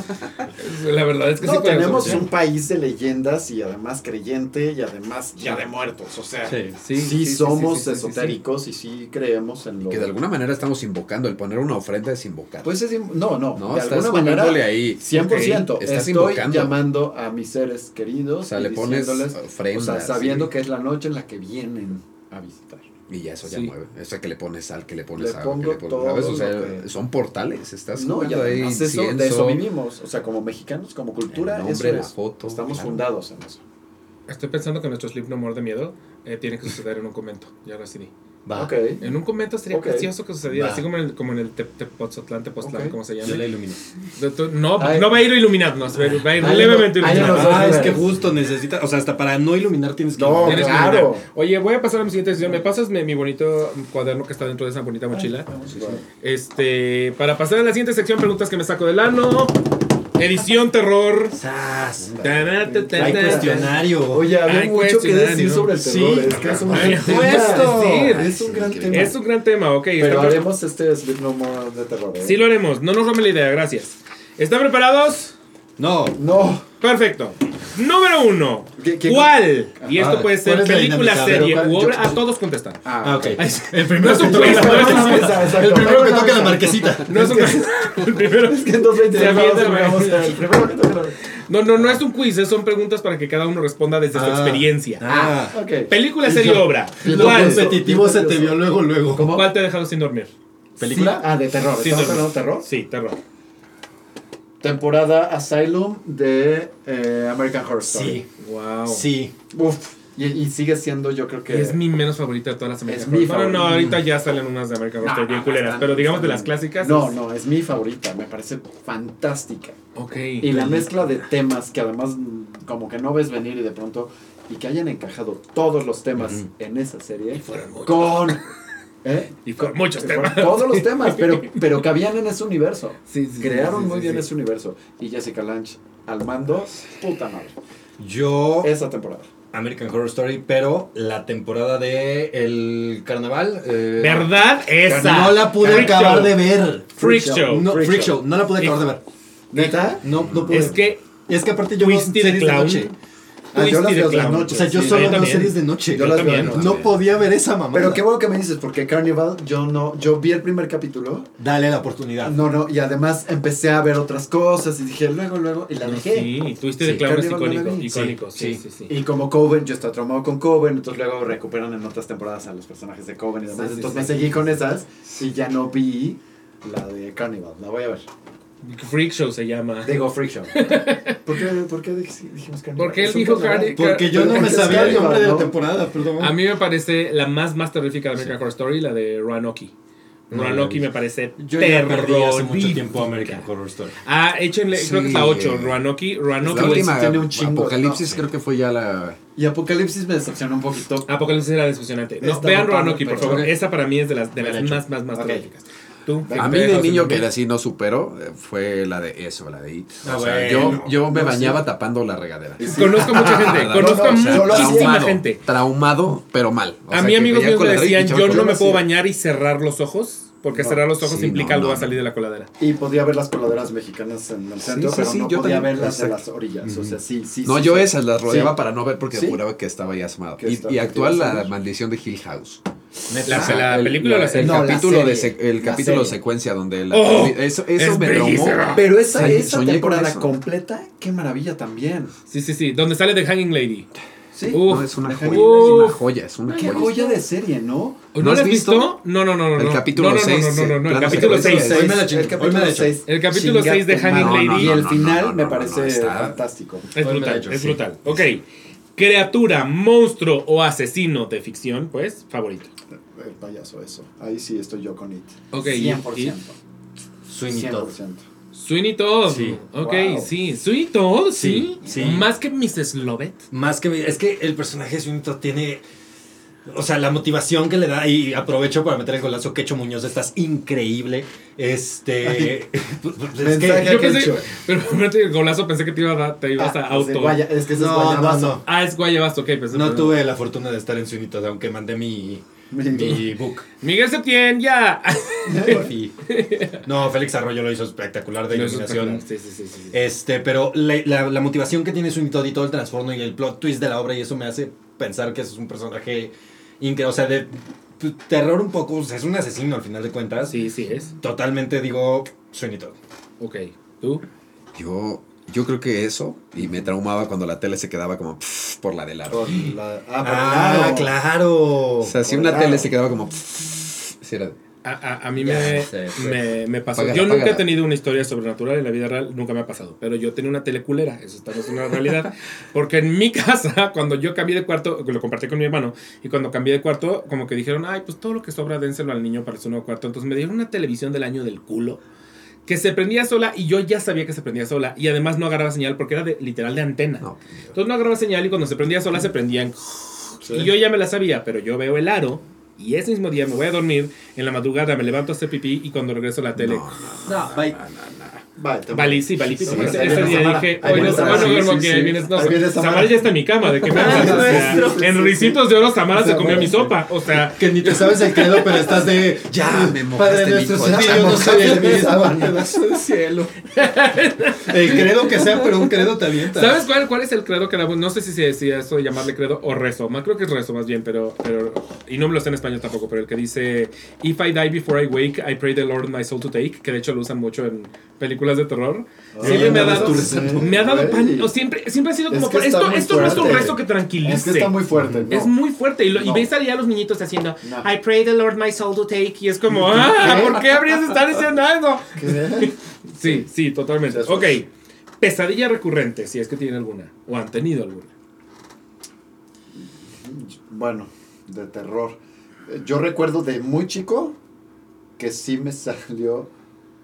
A: la verdad es que sí
B: No, tenemos un país de leyendas y además creyente y además ya de muertos. O sea,
C: Sí.
B: sí,
A: Sí, sí, sí,
B: somos
A: sí, sí, sí, sí.
B: esotéricos y sí creemos en lo.
D: Que de alguna manera estamos invocando. El poner una ofrenda es invocar.
B: Pues es. No, no.
D: no,
B: de
D: estás
B: alguna manera.
D: ahí.
B: 100%.
D: Ok, Estás
B: Estoy
D: invocando.
B: llamando a mis seres queridos.
D: O sea,
B: y
D: le pones ofrendas.
B: O sea, sabiendo
D: sí.
B: que es la noche en la que vienen a visitar.
D: Y ya eso ya
A: Sí.
D: mueve. Eso que le pones sal, que le pones
B: Le
D: agua, que
B: pongo
D: le pones.
B: todo
D: ¿sabes? O sea,
B: que-
D: son portales. Estás
B: No, y
D: jugando ahí.
B: eso, de eso vivimos. O sea, como mexicanos, como cultura,
D: El nombre,
B: eso
D: la
B: es.
D: foto,
B: Estamos
D: claro.
B: fundados en eso.
A: Estoy pensando que nuestro Sleep No More de miedo eh, tiene que suceder en un convento. Ya lo decidí.
C: Va.
B: Ok.
A: En un convento sería precioso que sucediera,
C: Va.
A: así como en el, como en el Te- Tepoztlán, Tepoztlán, como se
C: Yo
A: llama.
C: la ilumino.
A: No,
B: Ay.
A: no va a ir iluminarnos, va a ir, va a ir
B: Ay,
A: levemente
B: no, ay,
A: iluminarnos.
B: no,
C: Ah, es que justo necesita, o sea, hasta para no iluminar tienes que
B: No,
C: iluminar.
B: Claro.
A: iluminar. Oye, voy a pasar a mi siguiente sesión. ¿Me pasas mi, mi bonito cuaderno que está dentro de esa bonita mochila? Este, para pasar a la siguiente sección, preguntas que me saco del ano. Edición terror.
C: Sas. Hay cuestionario.
B: Oye, había mucho que decir sobre el terror.
C: Sí.
B: es que es un gran
A: por
B: tema.
A: supuesto.
B: Es un gran tema.
A: Es un gran tema, ok.
B: Pero
A: ¿están-
B: haremos este Sleep No More de terror. ¿eh?
A: Sí lo haremos. No nos roben la idea, gracias. ¿Están preparados?
C: No.
B: No.
A: Perfecto. Número uno.
B: ¿Qué- qué-
A: ¿Cuál? Y esto
C: Ah,
A: puede ser
C: ¿cuál es la
A: película,
C: dinámica?
A: serie
B: Pero,
A: u
B: ¿cuál-
A: obra. A todos contestan.
C: Ah, ok.
A: El primero es un quiz,
B: no,
A: un quiz.
C: El primero que toca la marquesita.
A: No es un El primero.
B: Es que en 220
A: Se avienta, güey.
B: vamos a ver. El primero que toca la-
A: No, no, no es un quiz, son preguntas para que cada uno responda desde su
C: Ah.
A: experiencia.
C: Ah.
B: Ok.
A: Película, serie, obra.
C: Lo
A: ¿Cuál?
C: competitivo se te vio luego, luego.
B: ¿Cómo?
A: ¿Cuál te ha dejado sin dormir?
C: ¿Película?
B: Ah, de terror.
A: Sí,
B: ¿Estamos
A: terror.
B: hablando de terror?
A: Sí, terror.
B: Temporada Asylum de eh, American Horror Story.
C: Sí.
A: Wow.
C: Sí.
B: Uf. Y, y sigue siendo, yo creo que.
A: Es mi menos favorita de todas las American
B: Es mi
A: Horror. Bueno, no,
B: favorita.
A: ahorita ya salen unas de American Horror
B: No,
A: Story bien
B: no,
A: culeras, pero digamos de las clásicas.
B: No,
A: es-
B: no, es mi favorita. Me parece fantástica.
A: Ok.
B: Y la mezcla de temas que además mm, como que no ves venir y de pronto y que hayan encajado todos los temas en esa serie
A: fueron muchos.
B: con ¿eh?
A: Y con muchos temas.
B: todos los temas, pero pero cabían en ese universo.
A: Sí, sí, sí,
B: Crearon
A: sí,
B: muy
A: sí,
B: bien
A: sí.
B: ese universo y Jessica Lange al mando, puta madre.
C: Yo.
B: Esa temporada.
C: American Horror Story, pero la temporada de El Carnaval. eh,
A: ¿Verdad? Esa.
C: No la pude
A: Freak
C: acabar
A: Show.
C: de ver.
A: Freak
B: Freak
A: Show.
C: No,
B: Freak
C: Freak
B: Show.
C: Show. No la pude acabar de ver.
B: ¿Neta?
C: No, no pude.
A: Es que
C: es que aparte yo series de noche.
B: Ah, yo las veo de
A: Clown.
B: noche.
C: O sea, yo
B: Sí,
C: solo
A: yo
C: veo series de noche.
B: Yo las veo de
A: también.
B: noche.
C: No podía ver esa mamá.
B: Pero qué bueno que me dices, porque Carnival, yo no, yo vi el primer capítulo,
C: Dale la oportunidad.
B: no, no, y además empecé a ver otras cosas y dije luego, luego, y la dejé.
A: Sí, Twisted
C: Sí,
A: the Clown es
B: Carnival no la
A: icónico.
B: vi.
A: Icónico, sí,
C: Sí,
A: sí, sí.
B: Y como Coven, yo estaba traumado con Coven, entonces luego recuperan en otras temporadas a los personajes de Coven y demás. Entonces
C: sí.
B: me seguí con esas y ya no vi la de Carnival. La voy a ver.
A: Freak Show se llama.
B: Digo Freak Show. ¿Por qué, por qué dij- dijimos Carnival?
A: Porque él dijo. Cardi-
C: Porque yo no me sabía el
B: Carnival,
C: nombre de la temporada, perdón.
A: A mí me parece la más más terrífica de American Horror Story, la de Roanoke.
C: No,
A: Roanoke
C: no,
A: me parece
C: Yo ya perdí hace mucho
A: terrorífica.
C: tiempo American Horror Story.
A: Ah, échenle, creo que es la
D: Sí.
A: 8, Roanoke. Roanoke
D: La última
B: sí tiene un chingo.
D: Apocalipsis
B: No,
D: creo que fue ya la...
B: Y Apocalipsis me decepcionó un poquito.
A: Apocalipsis era decepcionante. No, vean Roanoke, por favor. Esa para mí es de las, de las más, más, más terroríficas. ¿Tú?
D: A mí
A: ¿Te
D: de niño que así no superó eh, fue la de eso, la de It.
C: Ah,
D: o sea,
C: bueno.
D: yo, yo me
B: No,
D: bañaba tapando la regadera.
B: Sí.
A: Conozco mucha gente,
D: No,
A: conozco
B: no, hacía.
A: muchísima
D: Traumado,
A: gente.
D: Traumado, pero mal. O
A: A
D: sea,
A: mí amigos míos me decían, yo no me puedo bañar y cerrar los ojos, porque
B: No.
A: cerrar los ojos
D: Sí,
A: implica
D: no,
A: algo va
D: no,
A: a salir de la coladera.
B: Y podía ver las coladeras mexicanas en el centro,
D: sí,
B: pero
D: sí,
B: no
D: yo
B: podía ver las de las orillas. O sea, sí, sí.
D: No,
B: sí,
D: yo
B: sí.
D: esas las rodeaba
B: Sí.
D: para no ver porque
B: Sí.
D: juraba que estaba ya asomado.
B: Que
D: Y, actual la maldición de Hill House.
A: La, película o la
D: el
A: serie.
B: No, la
D: capítulo de
B: serie,
D: sec- el
B: la
D: capítulo
B: serie.
D: secuencia donde la
A: Oh,
D: eso, eso
A: es
D: me traumó.
B: Pero esa, esa temporada completa, qué maravilla también.
A: Sí, sí, sí. Donde sale The Hanging Lady.
B: Sí.
A: Uf,
D: No, es una joya,
A: Uf.
D: es una joya, es una
B: Qué
D: joya.
B: joya de serie, ¿no?
A: ¿No,
D: ¿No
A: la
D: has
A: visto?
D: visto?
A: No, no, no, no.
D: El capítulo
A: no, no,
D: seis,
A: No, no, no, El capítulo
D: secuencia,
A: 6.
C: Hoy me la chingo,
B: el capítulo
C: hoy me la echo.
B: 6.
A: El capítulo seis de Hanging
D: no,
A: Lady.
D: no,
B: Y el final
D: no, no,
B: me
D: no,
B: parece fantástico.
A: Es brutal, es
C: sí.
A: brutal. Ok. Criatura, monstruo o asesino de ficción, pues, favorito.
B: El payaso, eso. Ahí sí estoy yo con It.
A: Ok, y-
B: 100%.
C: Sweeney Todd.
B: 100%.
A: Sweeney Todd.
C: Sí.
A: Ok,
B: Wow.
A: sí. Sweeney Todd,
C: sí.
A: Más que Mrs. Lovett.
C: Más que. Es que el personaje de Sweeney Todd tiene. O sea, la motivación que le da, y aprovecho para meter el golazo, Quecho Muñoz, estás increíble. Este. pues, es que-
A: Yo
B: que
A: pensé, pero el golazo pensé que te, iba a dar- te ibas a
B: Ah,
A: auto.
B: guaya- es que es
C: no,
B: guayabazo.
C: no.
A: Ah, es Guayabas, ok. pensé-
C: No
A: pero-
C: tuve la fortuna de estar en Todd, aunque mandé mi, mi book.
A: Miguel Septién, ya.
C: Y- no, Félix Arroyo lo hizo espectacular de iluminación.
A: Sí, sí, sí.
C: Este, pero la, la- la motivación que tiene Sweeney Todd y todo el trastorno y el plot twist de la obra, y eso me hace pensar que es un personaje increíble. O sea, de pues, terror un poco, o sea, es un asesino al final de cuentas.
A: Sí, sí es.
C: Totalmente digo Sweeney Todd.
A: Ok. ¿Tú?
D: Yo, yo creo que eso, y me traumaba cuando la tele se quedaba como pff, por la de lado.
B: Por la- ah, por
C: Ah,
B: lado.
C: claro.
D: O sea, si una
B: el
D: tele se quedaba como pff, era-
A: A, a- a mí
C: Ya,
A: me,
C: sí, sí.
A: me, me pasó. Yo nunca he tenido una historia sobrenatural en la vida real, nunca me ha pasado. Pero yo tenía una tele culera, eso también es una realidad. Porque en mi casa, cuando yo cambié de cuarto, lo compartí con mi hermano, y cuando cambié de cuarto, como que dijeron, ay, pues todo lo que sobra dénselo al niño para su nuevo cuarto. Entonces me dieron una televisión del año del culo. Que se prendía sola y yo ya sabía que se prendía sola. Y además no agarraba señal porque era de, literal de antena.
D: No,
A: Entonces no agarraba señal y cuando se prendía sola se prendían.
B: Sí.
A: Y yo ya me la sabía, pero yo veo el aro y ese mismo día me voy a dormir. En la madrugada me levanto a hacer pipí y cuando regreso a la tele.
D: no,
C: No, bye.
B: Vale,
A: sí, valí.
B: Sí, sí,
A: ese ese día
B: Samara.
A: dije, hoy no,
B: Samara.
A: no duermo
B: sí,
A: aquí.
B: sí.
A: ahí vienes, no,
B: Samara.
A: Samara ya está en mi cama. ¿De qué me
B: Ah,
A: hablas? O sea,
B: nuestro.
A: en Ricitos de Oro, Samara se comió mi sopa. O sea,
C: Que ni te sabes el credo, pero estás de.
D: Ya, me
C: Padre
D: mojaste
C: nuestro, ti
D: corazón.
C: yo no soy el
B: mi
C: mismo.
B: sábana.
C: Pedazo de cielo. El credo que sea, pero un credo te avienta.
A: ¿sabes cuál, cuál es el credo que bueno, No sé si se decía eso de llamarle credo o rezo. Más creo que es rezo más bien, pero, pero. Y no me lo sé en español tampoco, pero el que dice: If I die before I wake, I pray the Lord my soul to take. Que de hecho lo usan mucho en películas de terror. Siempre me ha dado. Me ha dado pánico. Siempre, siempre ha sido
B: Es
A: como.
B: que
A: esto esto no es un rezo que tranquilice.
B: Es que está muy fuerte. no.
A: Es muy fuerte. Y, lo- y ves ahí a los niñitos haciendo
B: No.
A: I pray the Lord my soul to take. Y es como, ah, ¿por qué habrías de estar diciendo?
B: ¿Qué?
A: Sí, sí, totalmente. Ok. Pesadilla recurrente, si es que tienen alguna. O han tenido alguna.
B: Bueno, de terror. Yo recuerdo de muy chico que sí me salió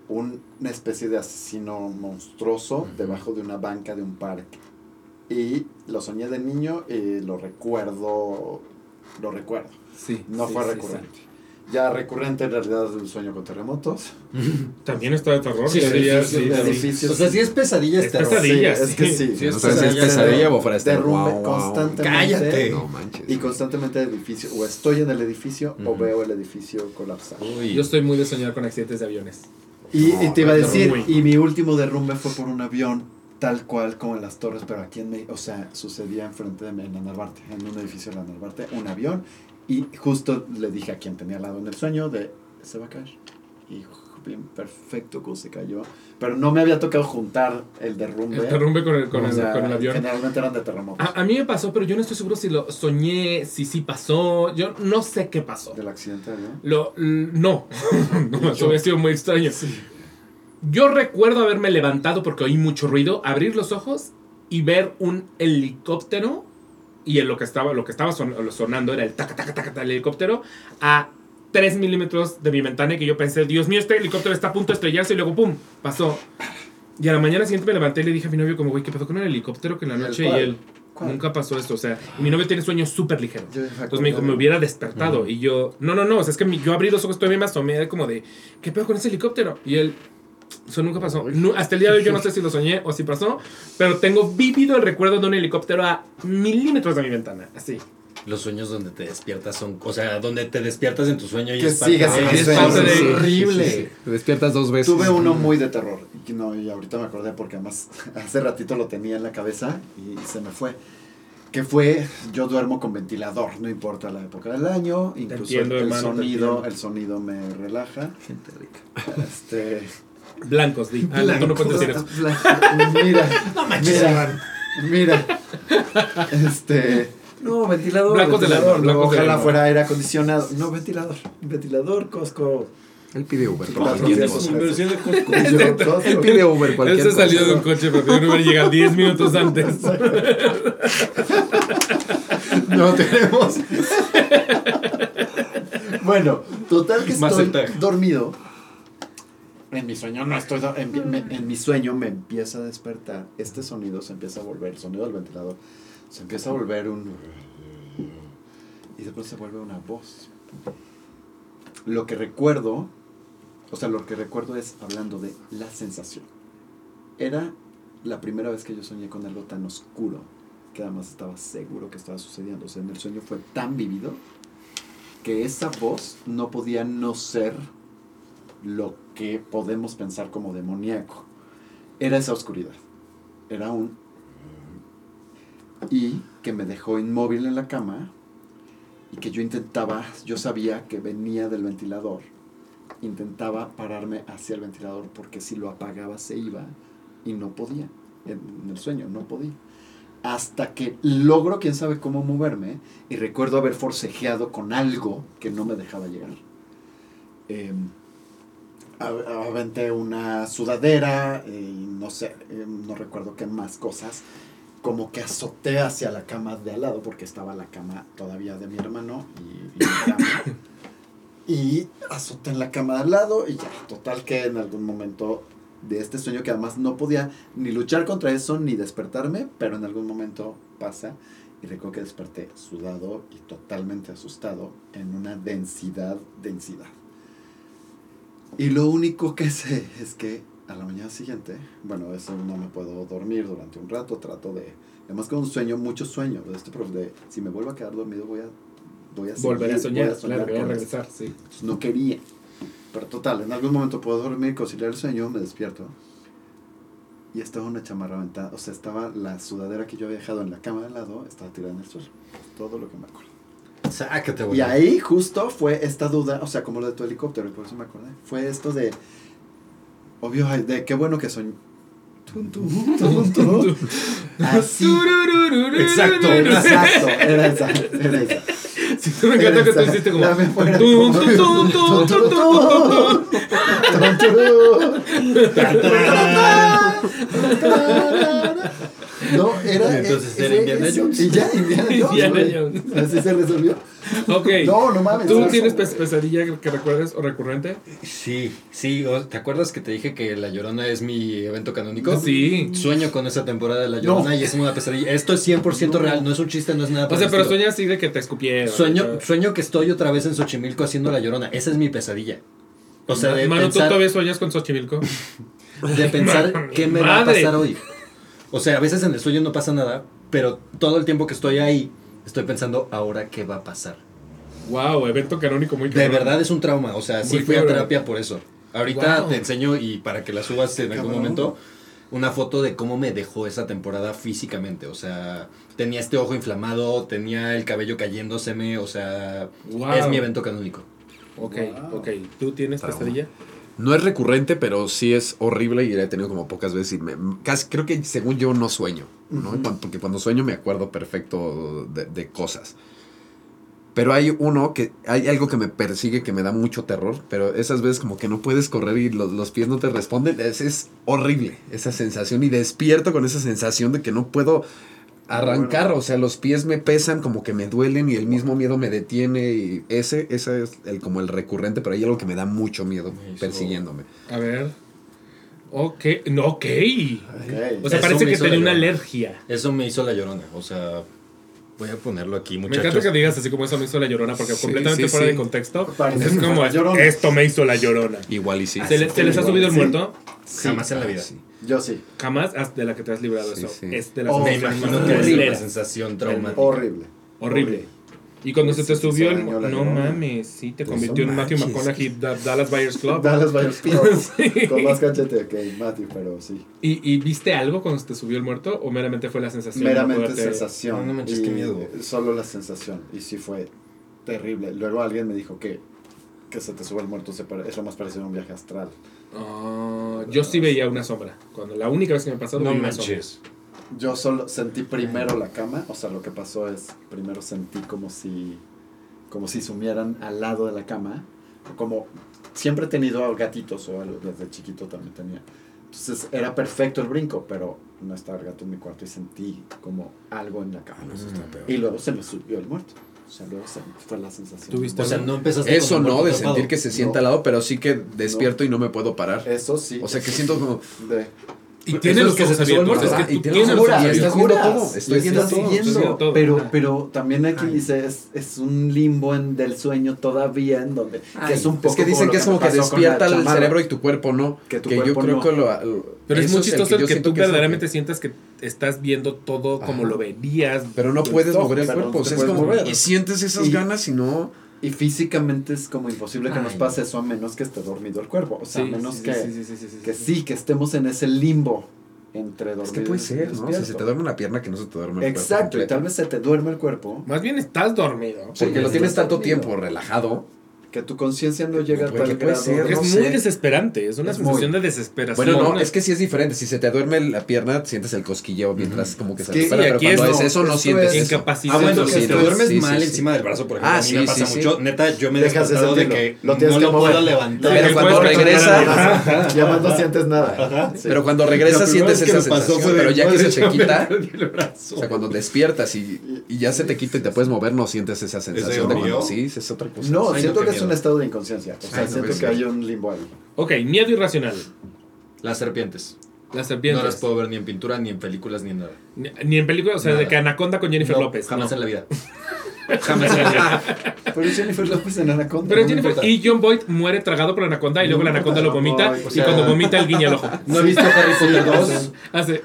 B: un- una especie de asesino monstruoso debajo de una banca de un parque. Y lo soñé de niño y lo recuerdo, lo recuerdo.
A: Sí.
B: No
A: sí,
B: fue
A: sí,
B: recurrente. Ya recurrente en realidad es el sueño con terremotos.
A: sí. También está de terror.
C: Sí,
A: ya
C: sí, sí,
A: sí, sí.
B: edificios.
C: O sea, si es pesadilla, es
A: Es
C: terror.
A: pesadilla.
B: Sí, es que sí.
C: Sí, es
D: No sabes si es
C: pesadilla,
D: pesadilla o fuera este
B: Derrumbe
D: wow, wow.
B: constantemente.
C: Cállate.
D: No manches.
B: Y constantemente el edificio. O estoy en el edificio o
C: Ujú.
B: veo el edificio colapsar.
C: Uy.
A: Yo estoy muy de soñar con accidentes de aviones.
B: Y, y te iba a decir,
A: muy.
B: y mi último derrumbe fue por un avión. tal cual como en las torres, pero aquí en México, o sea, sucedía enfrente de mí, en la Narvarte, en un edificio de la Narvarte, un avión, y justo le dije a quien tenía al lado en el sueño de, se va a caer. Y bien perfecto cómo se cayó. Pero no me había tocado juntar el derrumbe.
A: El derrumbe con el, con el,
B: sea,
A: con el avión.
B: Generalmente eran de terremotos.
A: A, a mí me pasó, pero yo no estoy seguro si lo soñé, si sí pasó. Yo no sé qué pasó.
B: Del accidente de avión.
A: Lo, l- no, no, eso hubiera sido muy extraño. Yo recuerdo haberme levantado porque oí mucho ruido, abrir los ojos y ver un helicóptero y en lo que estaba, lo que estaba son- sonando era el taca, taca, taca, taca, el helicóptero a 3 milímetros de mi ventana y que yo pensé, Dios mío, este helicóptero está a punto de estrellarse y luego ¡pum! pasó. Y a la mañana siguiente me levanté y le dije a mi novio como, güey, ¿qué pasó con el helicóptero que en la
B: ¿Y el
A: noche? Y él,
B: ¿Cuál?
A: nunca pasó esto. O sea, y mi novio tiene sueños súper ligeros. Entonces me dijo, me hubiera despertado. Y yo, no, no, no, o sea, es que mi- yo abrí los ojos, todavía me asomé como de, ¿qué pedo con ese helicóptero? Y él, eso nunca pasó. Nu- hasta el día de hoy yo no sé si lo soñé o si pasó, pero tengo vívido el recuerdo de un helicóptero a milímetros de mi ventana. Así.
C: Los sueños donde te despiertas son. O sea, donde te despiertas en tu sueño y
B: Que
C: es parte
B: sigas
C: de-
B: en
A: es
B: sueño,
A: parte de-
B: sí, sí,
C: horrible.
B: sí, sí.
D: Te despiertas dos veces.
B: Tuve uno muy de terror. Y no, y ahorita me acordé porque además hace ratito lo tenía en la cabeza y se me fue. Que fue, yo duermo con ventilador, no importa la época del año, incluso
A: entiendo,
B: el
A: hermano,
B: sonido, el sonido me relaja.
C: Gente rica.
B: Este,
A: Blancos, di. Ah, no, tú no puedes decir eso.
B: mira, mira, mira, este,
C: No, ventilador.
A: Blancos blancos del
B: ojalá
A: alma.
B: fuera aire acondicionado, no ventilador, ventilador Costco.
D: Él pide Uber
C: de.
D: Él pide Uber
A: Él se
D: cosa.
A: salió de un coche, pero yo no hubiera llegado 10 minutos antes.
B: No tenemos. bueno, total que
C: Más
B: estoy dormido. En mi sueño no estoy. En, me- en mi sueño me empieza a despertar. Este sonido se empieza a volver, el sonido del ventilador, se empieza a volver un. Y después se vuelve una voz. Lo que recuerdo, o sea, lo que recuerdo es hablando de la sensación. Era la primera vez que yo soñé con algo tan oscuro que además estaba seguro que estaba sucediendo. O sea, en el sueño fue tan vivido que esa voz no podía no ser lo que podemos pensar como demoníaco. Era esa oscuridad. Era un... Y que me dejó inmóvil en la cama y que yo intentaba, yo sabía que venía del ventilador. Intentaba pararme hacia el ventilador porque si lo apagaba se iba y no podía. En, el sueño no podía hasta que logro, quién sabe cómo moverme, y recuerdo haber forcejeado con algo que no me dejaba llegar. A- aventé una sudadera, eh, no sé, eh, no recuerdo qué más cosas, como que azoté hacia la cama de al lado, porque estaba la cama todavía de mi hermano y, y mi. Y azoté en la cama de al lado y ya, total que en algún momento de este sueño que además no podía ni luchar contra eso ni despertarme, pero en algún momento pasa y recuerdo que desperté sudado y totalmente asustado en una densidad, densidad. Y lo único que sé es que a la mañana siguiente, bueno, eso no me puedo dormir durante un rato, trato de, además con un sueño, mucho sueño, de este profe, de si me vuelvo a quedar dormido voy a, voy a
A: Volver a
B: seguir, voy
A: soñar, claro, voy a regresar, sí.
B: Entonces, no quería. Pero total, en algún momento puedo dormir, conciliar el sueño, me despierto. Y estaba una chamarra aventada. O sea, estaba la sudadera que yo había dejado en la cama de al lado, estaba tirada en el suelo. Todo lo que me acuerdo.
C: Sácate,
B: Y ahí justo fue esta duda, o sea, como lo de tu helicóptero, y por eso me acordé. Fue esto de. Obvio, ay, de qué bueno que. Así.
C: Exacto.
B: Exacto, era esa, era esa.
A: Me encanta que tú hiciste como.
B: Dame fuera.
A: Tum, tum, tum, tum, tum, tum, tum, tum.
B: No, era.
C: Entonces era Indiana. Jones.
B: Y ya, Indiana Jones.
A: Indiana. Jones.
B: Así se resolvió.
A: Ok.
B: No, no mames.
A: ¿Tú tienes pesadilla que recuerdes o recurrente?
C: Sí, sí. ¿Te acuerdas que te dije que La Llorona es mi evento canónico?
A: Sí.
C: Sueño con esa temporada de La Llorona
B: No.
C: y es una pesadilla. Esto es 100% real, no es un chiste, no es nada.
A: O sea, pero sueñas así de que te escupieron.
C: Sueño, sueño que estoy otra vez en Xochimilco haciendo La Llorona. Esa es mi pesadilla. O sea, de
A: Mano, ¿tú
C: pensar,
A: todavía sueñas con Xochimilco?
C: de pensar qué me va a pasar hoy. O sea, a veces en el sueño no pasa nada, pero todo el tiempo que estoy ahí, estoy pensando, ¿ahora qué va a pasar?
A: Wow, evento canónico muy
C: De
A: cabrón.
C: verdad es un trauma, o sea, sí
A: Muy
C: fui a terapia por eso. Ahorita
A: Wow.
C: te enseño y para que la subas en algún
B: Cabrón.
C: momento. una foto de cómo me dejó esa temporada físicamente. O sea, tenía este ojo inflamado, tenía el cabello cayéndoseme, o sea,
A: Wow.
C: es mi evento canónico.
A: Ok,
B: Wow.
A: ok. ¿Tú tienes
D: Trauma.
A: pesadilla?
D: No es recurrente, pero sí es horrible y la he tenido como pocas veces. Y me, casi, creo que según yo no sueño, ¿no? Porque cuando sueño me acuerdo perfecto de, de cosas. Pero hay uno que hay algo que me persigue que me da mucho terror, pero esas veces como que no puedes correr y los, los pies no te responden. Es, es horrible esa sensación y despierto con esa sensación de que no puedo arrancar, o sea, los pies me pesan, como que me duelen y el mismo miedo me detiene y ese, ese es el como el recurrente, pero hay algo que me da mucho miedo
C: Me hizo-
D: persiguiéndome.
A: A ver. Ok. No, ok.
B: Ok.
A: O sea,
C: Eso
A: parece
C: me
A: que tenía una alergia.
C: Eso me hizo la llorona, o sea, voy a ponerlo aquí,
A: Me
C: muchachos.
A: encanta que digas así como eso me hizo la llorona, porque
D: Sí,
A: completamente
D: sí,
A: fuera
D: sí.
A: de contexto.
B: Parece
A: es como, esto me hizo la llorona.
D: Igual y sí.
A: ¿Se, le- se les ha subido el
B: Sí.
A: muerto?
C: Jamás en la vida.
B: Yo sí.
A: Jamás has- de la que te has librado
D: Sí,
A: eso.
D: sí.
A: Es de las
B: Oh,
C: Me
A: sensaciones
C: imagino
A: más
C: que es
A: horribles.
C: una sensación traumática.
B: Horrible.
A: Horrible. Y cuando se te subió
B: se
A: el...
B: la
A: No mames, sí, te
D: Pues
A: convirtió
D: no
A: en Matthew. McConaughey, Da- Dallas Buyers Club.
B: Dallas Buyers Club.
A: Sí.
B: Con más cachete que Matthew, pero sí.
A: ¿Y, ¿Y viste algo cuando se te subió el muerto o meramente fue la sensación?
B: Meramente
A: poderte-
B: sensación.
C: No, no manches, qué miedo.
B: Solo la sensación. Y sí fue terrible. Luego alguien me dijo que, que se te sube el muerto se pare- es lo más parecido a un viaje astral.
A: Yo sí veía una sombra. Cuando la única vez que me pasó,
C: No
A: vi una sombra.
C: manches.
B: Yo solo sentí primero la cama, o sea, lo que pasó es, primero sentí como si, como si sumieran al lado de la cama, como siempre he tenido gatitos o algo, desde chiquito también tenía. Entonces era perfecto el brinco, pero no estaba el gato en mi cuarto y sentí como algo en la cama.
D: Ah, eso está peor.
B: Y luego se me subió el muerto. O sea, luego se fue la sensación.
A: ¿Tuviste
C: O sea, no empezaste
D: Eso no, de sentir que se sienta
B: No.
D: al lado, pero sí que despierto y no me puedo parar.
B: Eso sí.
D: O sea, que siento como...
B: De,
A: Y tiene los
C: que
A: ojos abiertos. Es que
D: y
A: tú
D: tienes
A: los
D: y estás viendo todo, estoy
B: y
D: viendo todo.
B: Pero, pero también aquí
D: Ay.
B: dice, es, es un limbo en, del sueño todavía en donde... que es un poco
D: es que dicen que es como que despierta el cerebro y tu cuerpo no.
B: Que tu
D: yo
B: cuerpo
D: creo
B: no.
D: que lo... lo-
A: Pero es muy chistoso el
D: yo
A: que tú verdaderamente sientas que estás viendo todo como lo verías.
D: Pero no puedes mover el cuerpo. O sea, es como... Y sientes esas ganas y no...
B: Y físicamente es como imposible que nos
C: Ay.
B: pase eso a menos que esté dormido el cuerpo. O sea,
A: Sí,
B: a menos
A: sí,
B: que,
A: sí, sí, sí, sí, sí,
B: que
A: sí.
B: que estemos en ese limbo entre dormido
D: Es que puede ser, ¿no? Si
B: despierto.
D: se te duerme una pierna, que no se te duerme el cuerpo
B: Exacto, y tal vez se te duerme el cuerpo,
A: Más bien estás dormido.
D: Porque lo tienes tanto
B: dormido.
D: tiempo relajado.
B: Que tu conciencia no llega tal
D: puede
B: grado.
D: ser,
A: Es
D: no
A: muy desesperante, es una
B: Es
A: sensación
B: muy-
A: de desesperación.
D: Bueno, no,
A: Una-
D: es que sí es diferente. Si se te duerme la pierna, sientes el cosquilleo mientras como que se
B: Sí,
A: y
D: pero cuando
A: es-
D: es eso, no sientes
B: es.
C: Ah, bueno, si te duermes
D: sí,
C: mal
D: sí.
C: encima del brazo, por ejemplo,
D: Ah,
C: a mí
D: sí,
C: me pasa
D: sí,
C: mucho.
D: sí.
C: Neta, yo me he
B: Dejas de
C: que
B: Lo tienes
C: no
B: que
C: lo
B: mover.
C: puedo levantar.
D: Pero cuando regresa,
B: Ya más no sientes nada.
D: Pero cuando regresas sientes esa sensación, pero ya que
C: "Madre,
D: se te quita,
C: perdí el brazo".
D: o sea, cuando despiertas y, ya se te quita y te puedes mover, no sientes esa sensación de cuando sí, es otra cosa.
B: No, siento
C: no,
B: que es un estado de inconsciencia. O sea,
D: Ay, no,
B: siento
D: pues
B: que hay un limbo ahí.
A: Ok, miedo irracional.
C: Las serpientes.
A: Las
C: No
A: serpientes.
C: las puedo ver ni en pintura, ni en películas, ni en nada.
A: Ni, ni en películas, o sea,
C: Nada.
A: de que Anaconda con Jennifer
C: No,
A: López.
C: Jamás
A: no.
C: en la vida. Jamás en la vida.
B: Pero Jennifer López en Anaconda.
A: Pero
C: no
A: Jennifer
C: importa.
A: y John Boyd muere tragado por la anaconda y luego la
B: No
A: anaconda lo vomita
B: o
A: y
C: sea-
A: cuando vomita el guiña el ojo.
C: No he visto Harry Potter 2.
A: Hace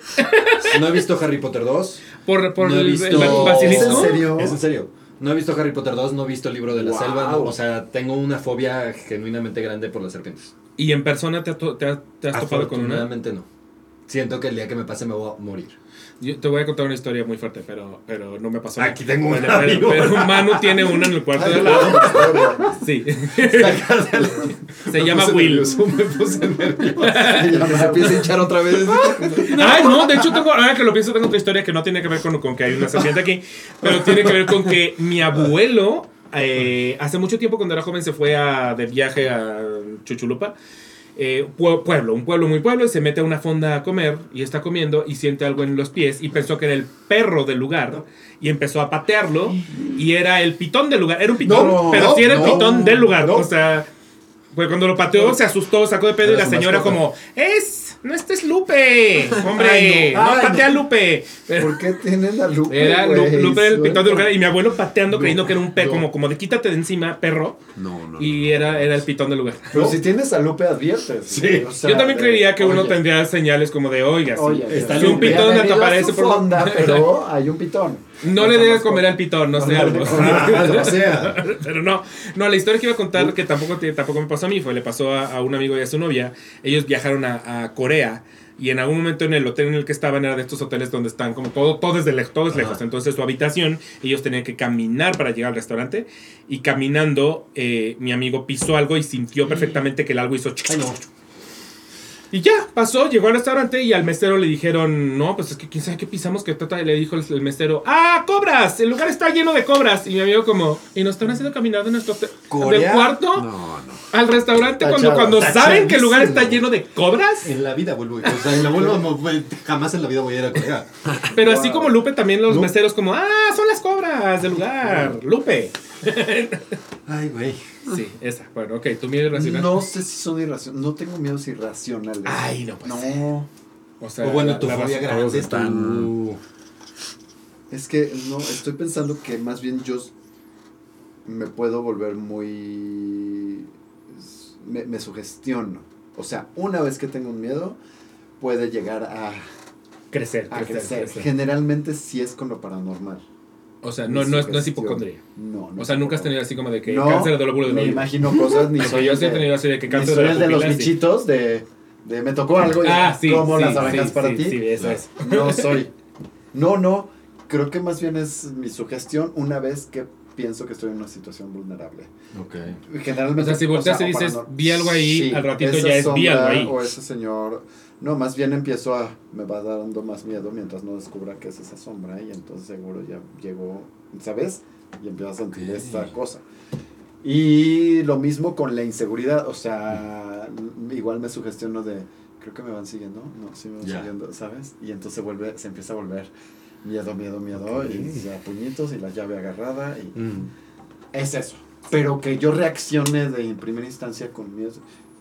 C: No he visto Harry Potter 2.
A: por, por
C: No he
A: el,
C: visto-
A: el
B: ¿Es
A: basilisco.
B: en serio?
C: Es en serio. No he visto Harry Potter 2, no he visto el libro de la
B: Wow.
C: selva. no, o sea, tengo una fobia genuinamente grande por las serpientes.
A: Y en persona te, ha to- te ha- te has topado con una.
C: Afortunadamente no. Siento que el día que me pase me voy a morir.
A: Yo te voy a contar una historia muy fuerte, pero, pero no me pasó.
C: Aquí tengo
A: Pero-
C: una,
A: Pero,
C: amigo.
A: pero Manu tiene una en el cuarto de al lado. Sí. Se llama Will.
C: me puse nervioso.
D: Se empieza a hinchar otra vez.
A: Ay, no, de hecho tengo, ahora que lo pienso, tengo otra historia que no tiene que ver con, con que hay una serpiente aquí, pero tiene que ver con que mi abuelo, eh, hace mucho tiempo cuando era joven, se fue a, de viaje a Chuchulupa. Eh, pue- pueblo, un pueblo muy pueblo, y se mete a una fonda a comer y está comiendo y siente algo en los pies y pensó que era el perro del lugar y empezó a patearlo y era el pitón del lugar, era un pitón,
B: No,
A: pero sí era el
B: no,
A: pitón del lugar,
B: no.
A: o sea, pues cuando lo pateó se asustó, sacó de pedo y la señora como, es, no, este es Lupe, hombre,
B: Ay, no.
A: no,
B: Ay,
A: patea
B: no.
A: Lupe. Pero
B: ¿Por qué tienen a Lupe?
A: era
B: güey?
A: Lupe el pitón del
B: Suelta.
A: lugar y mi abuelo pateando creyendo que era un pe,
B: no.
A: como, como de quítate de encima, perro,
D: No, no.
A: y era, era el pitón del lugar.
B: Pero si tienes a Lupe, adviertes.
C: Sí.
B: O sea,
A: Yo también
B: de-
A: creería que uno tendría señales como de, oiga, sí,
B: Oye,
C: está
A: si un
C: Lupe.
A: pitón te aparece por
B: fonda, pero hay un pitón.
A: No le debes comer al pitón, no sé algo.
B: O sea,
A: Pero no, no, la historia que iba a contar, que tampoco, te- tampoco me pasó a mí, fue le pasó a, a un amigo y a su novia. Ellos viajaron a, a Corea y en algún momento en el hotel en el que estaban era de estos hoteles donde están como todo, todo es de lejos, todo es lejos. Entonces su habitación, ellos tenían que caminar para llegar al restaurante y caminando eh, mi amigo pisó algo y sintió perfectamente que el algo hizo...
C: Ay, no.
A: Y ya, pasó, llegó al restaurante y al mesero le dijeron, no, pues es que quién sabe qué pisamos, que trata, le dijo el, el mesero, ¡ah, cobras! El lugar está lleno de cobras. Y mi amigo como, ¿y nos están haciendo caminar de nuestro del cuarto
D: No, no.
A: al restaurante cuando,
B: Tachado,
A: cuando saben que el lugar está lleno de cobras?
C: En la vida vuelvo. O sea, en la vuelvo, jamás en la vida voy a ir a Corea.
A: Pero así como Lupe, también los
B: Lu-
A: meseros como, ¡ah, son las cobras del lugar! Lupe.
C: Ay, güey.
A: Sí, esa. Bueno, ok, tu miedo irracional.
B: no sé si son irracionales. No tengo miedos irracionales.
A: Ay, no puede ser.
B: No.
A: O sea,
C: O bueno,
A: la-
C: tu
A: la
C: fobia grande.
D: están-
C: tu-
B: Es que no, estoy pensando que más bien yo me puedo volver muy... Me, me sugestiono. O sea, una vez que tengo un miedo, puede llegar a,
A: Crecer,
B: a
A: crecer,
B: crecer.
A: crecer.
B: Generalmente sí es con lo paranormal.
A: O sea, no, no, es, no es
B: sugestión.
A: hipocondria.
B: No, no
A: O sea, nunca has tenido así como de que
B: No,
A: cáncer de lóbulo del
B: Me
A: oído.
B: imagino cosas, ni soy
A: yo sí he
B: de-
A: tenido así de que cáncer
B: soy
A: de
B: el
A: la
B: de los bichitos de, de me tocó algo y
A: Ah, sí.
B: como
A: sí,
B: las abejas
A: sí,
B: para
A: sí,
B: ti.
A: Sí, eso es.
B: No soy. No, no. Creo que más bien es mi sugestión una vez que pienso que estoy en una situación vulnerable.
C: Ok.
B: Generalmente.
A: O sea, si volteas y dices, vi algo ahí, al ratito ya es, vi algo ahí.
B: O ese señor. No, más bien empiezo a. Me va dando más miedo mientras no descubra qué es esa sombra y entonces seguro ya llegó. ¿Sabes? Y empiezo a sentir esta cosa. Y lo mismo con la inseguridad. O sea, igual me sugestiono de. Creo que me van siguiendo. No, sí me van siguiendo, ¿sabes? Y entonces vuelve, se empieza a volver miedo, miedo, miedo. Y ya puñitos y la llave agarrada. Y
C: Mm.
B: es eso. Pero que yo reaccione de en primera instancia con miedo,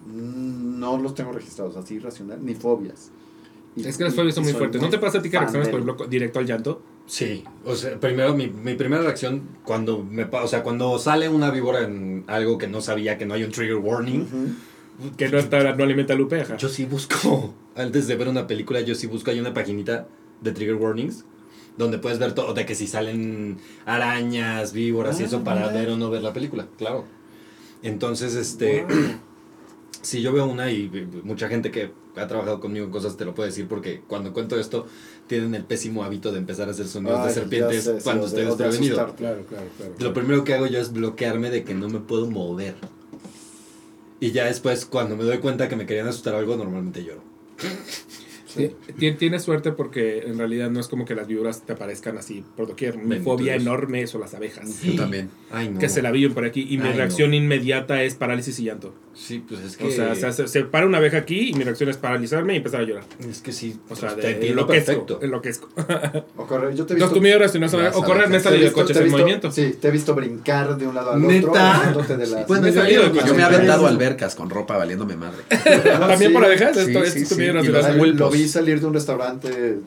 B: no los tengo registrados así irracional, ni fobias. Y-
A: Es que las fobias son muy fuertes. ¿No te pasa a ti que reaccionas, por ejemplo, directo al llanto?
C: Sí, o sea, primero mi, mi primera reacción cuando me pa- o sea, cuando sale una víbora en algo que no sabía que no hay un trigger warning.
A: Que no, está, no alimenta a Lupe, ajá.
C: yo sí busco antes de ver una película, yo sí busco hay una paginita de trigger warnings donde puedes ver todo de que si salen arañas, víboras y
B: Ah,
C: eso para
B: mira.
C: ver o no ver la película, claro. Entonces, este si yo veo una y mucha gente que ha trabajado conmigo en cosas te lo puede decir porque cuando cuento esto tienen el pésimo hábito de empezar a hacer sonidos
B: Ay,
C: de serpientes
B: sé, sí,
C: cuando
B: de-
C: estoy desprevenido.
B: asustarte.
A: Claro, claro, claro.
C: Lo primero que hago yo es bloquearme de que no me puedo mover. Y ya después, cuando me doy cuenta que me querían asustar algo, normalmente lloro.
A: Ti- ti- Tienes suerte porque en realidad no es como que las víboras te aparezcan así por doquier. Mi fobia enorme son las abejas.
D: Yo también.
C: Ay, no.
A: Que se la viven por aquí y mi
C: Ay,
A: reacción
C: no.
A: inmediata es parálisis y llanto.
C: Sí, pues es que...
A: O sea, se, hace- se para una abeja aquí y mi reacción es paralizarme y empezar a llorar.
C: Es que sí,
A: O sea,
C: pues,
A: de
C: te entiendo
A: enloquezco, enloquezco.
B: O correr, yo te he visto.
A: tu miedo racional es
D: Las
A: o correr, de
B: visto-
A: coches en movimiento.
B: Sí, te he visto brincar de un lado al
C: ¿Neta?
B: otro. de las-
C: Bueno,
A: Me he
C: yo-
A: salido de
C: yo-
A: coches
D: Yo me he
A: en
D: aventado albercas con ropa valiéndome madre.
A: También por abejas,
D: Sí,
A: esto
D: sí,
A: es tu
D: sí.
A: miedo
B: vi salir de un restaurante.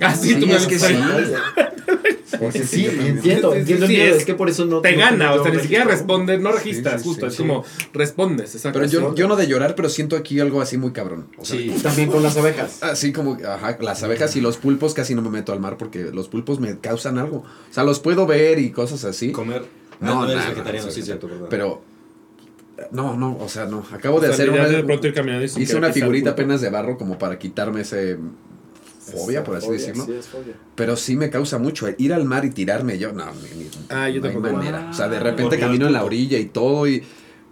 A: Ah, sí, tú me
D: es que sí.
B: Porque sí, entiendo,
A: Sí, sí,
B: entiendo
A: sí, es-
B: Es que por eso no.
A: Te
B: no
A: gana, o sea, ni siquiera respondes, no registras,
D: sí,
A: justo,
D: sí,
A: es
D: sí.
A: como respondes, exacto.
D: Pero yo, yo no de llorar, pero siento aquí algo así muy cabrón. O sea,
C: Sí.
B: También con las abejas.
D: Así como, ajá, las abejas y los pulpos casi no me meto al mar porque los pulpos me causan algo. O sea, los puedo ver y cosas así.
C: Comer...
D: No,
C: Ah, no,
D: no. No, no, o sea, no. Acabo de
A: O sea,
D: hacer una,
A: de pronto ir caminando y
D: hice una figurita apenas de barro como para quitarme ese fobia, por así
B: Fobia,
D: decirlo.
B: Sí, es fobia.
D: Pero sí me causa mucho. Ir al mar y tirarme yo, no, ni, ni-
A: Ah, yo
D: no hay manera. O sea, de
C: Ah,
D: repente camino en la orilla y todo y...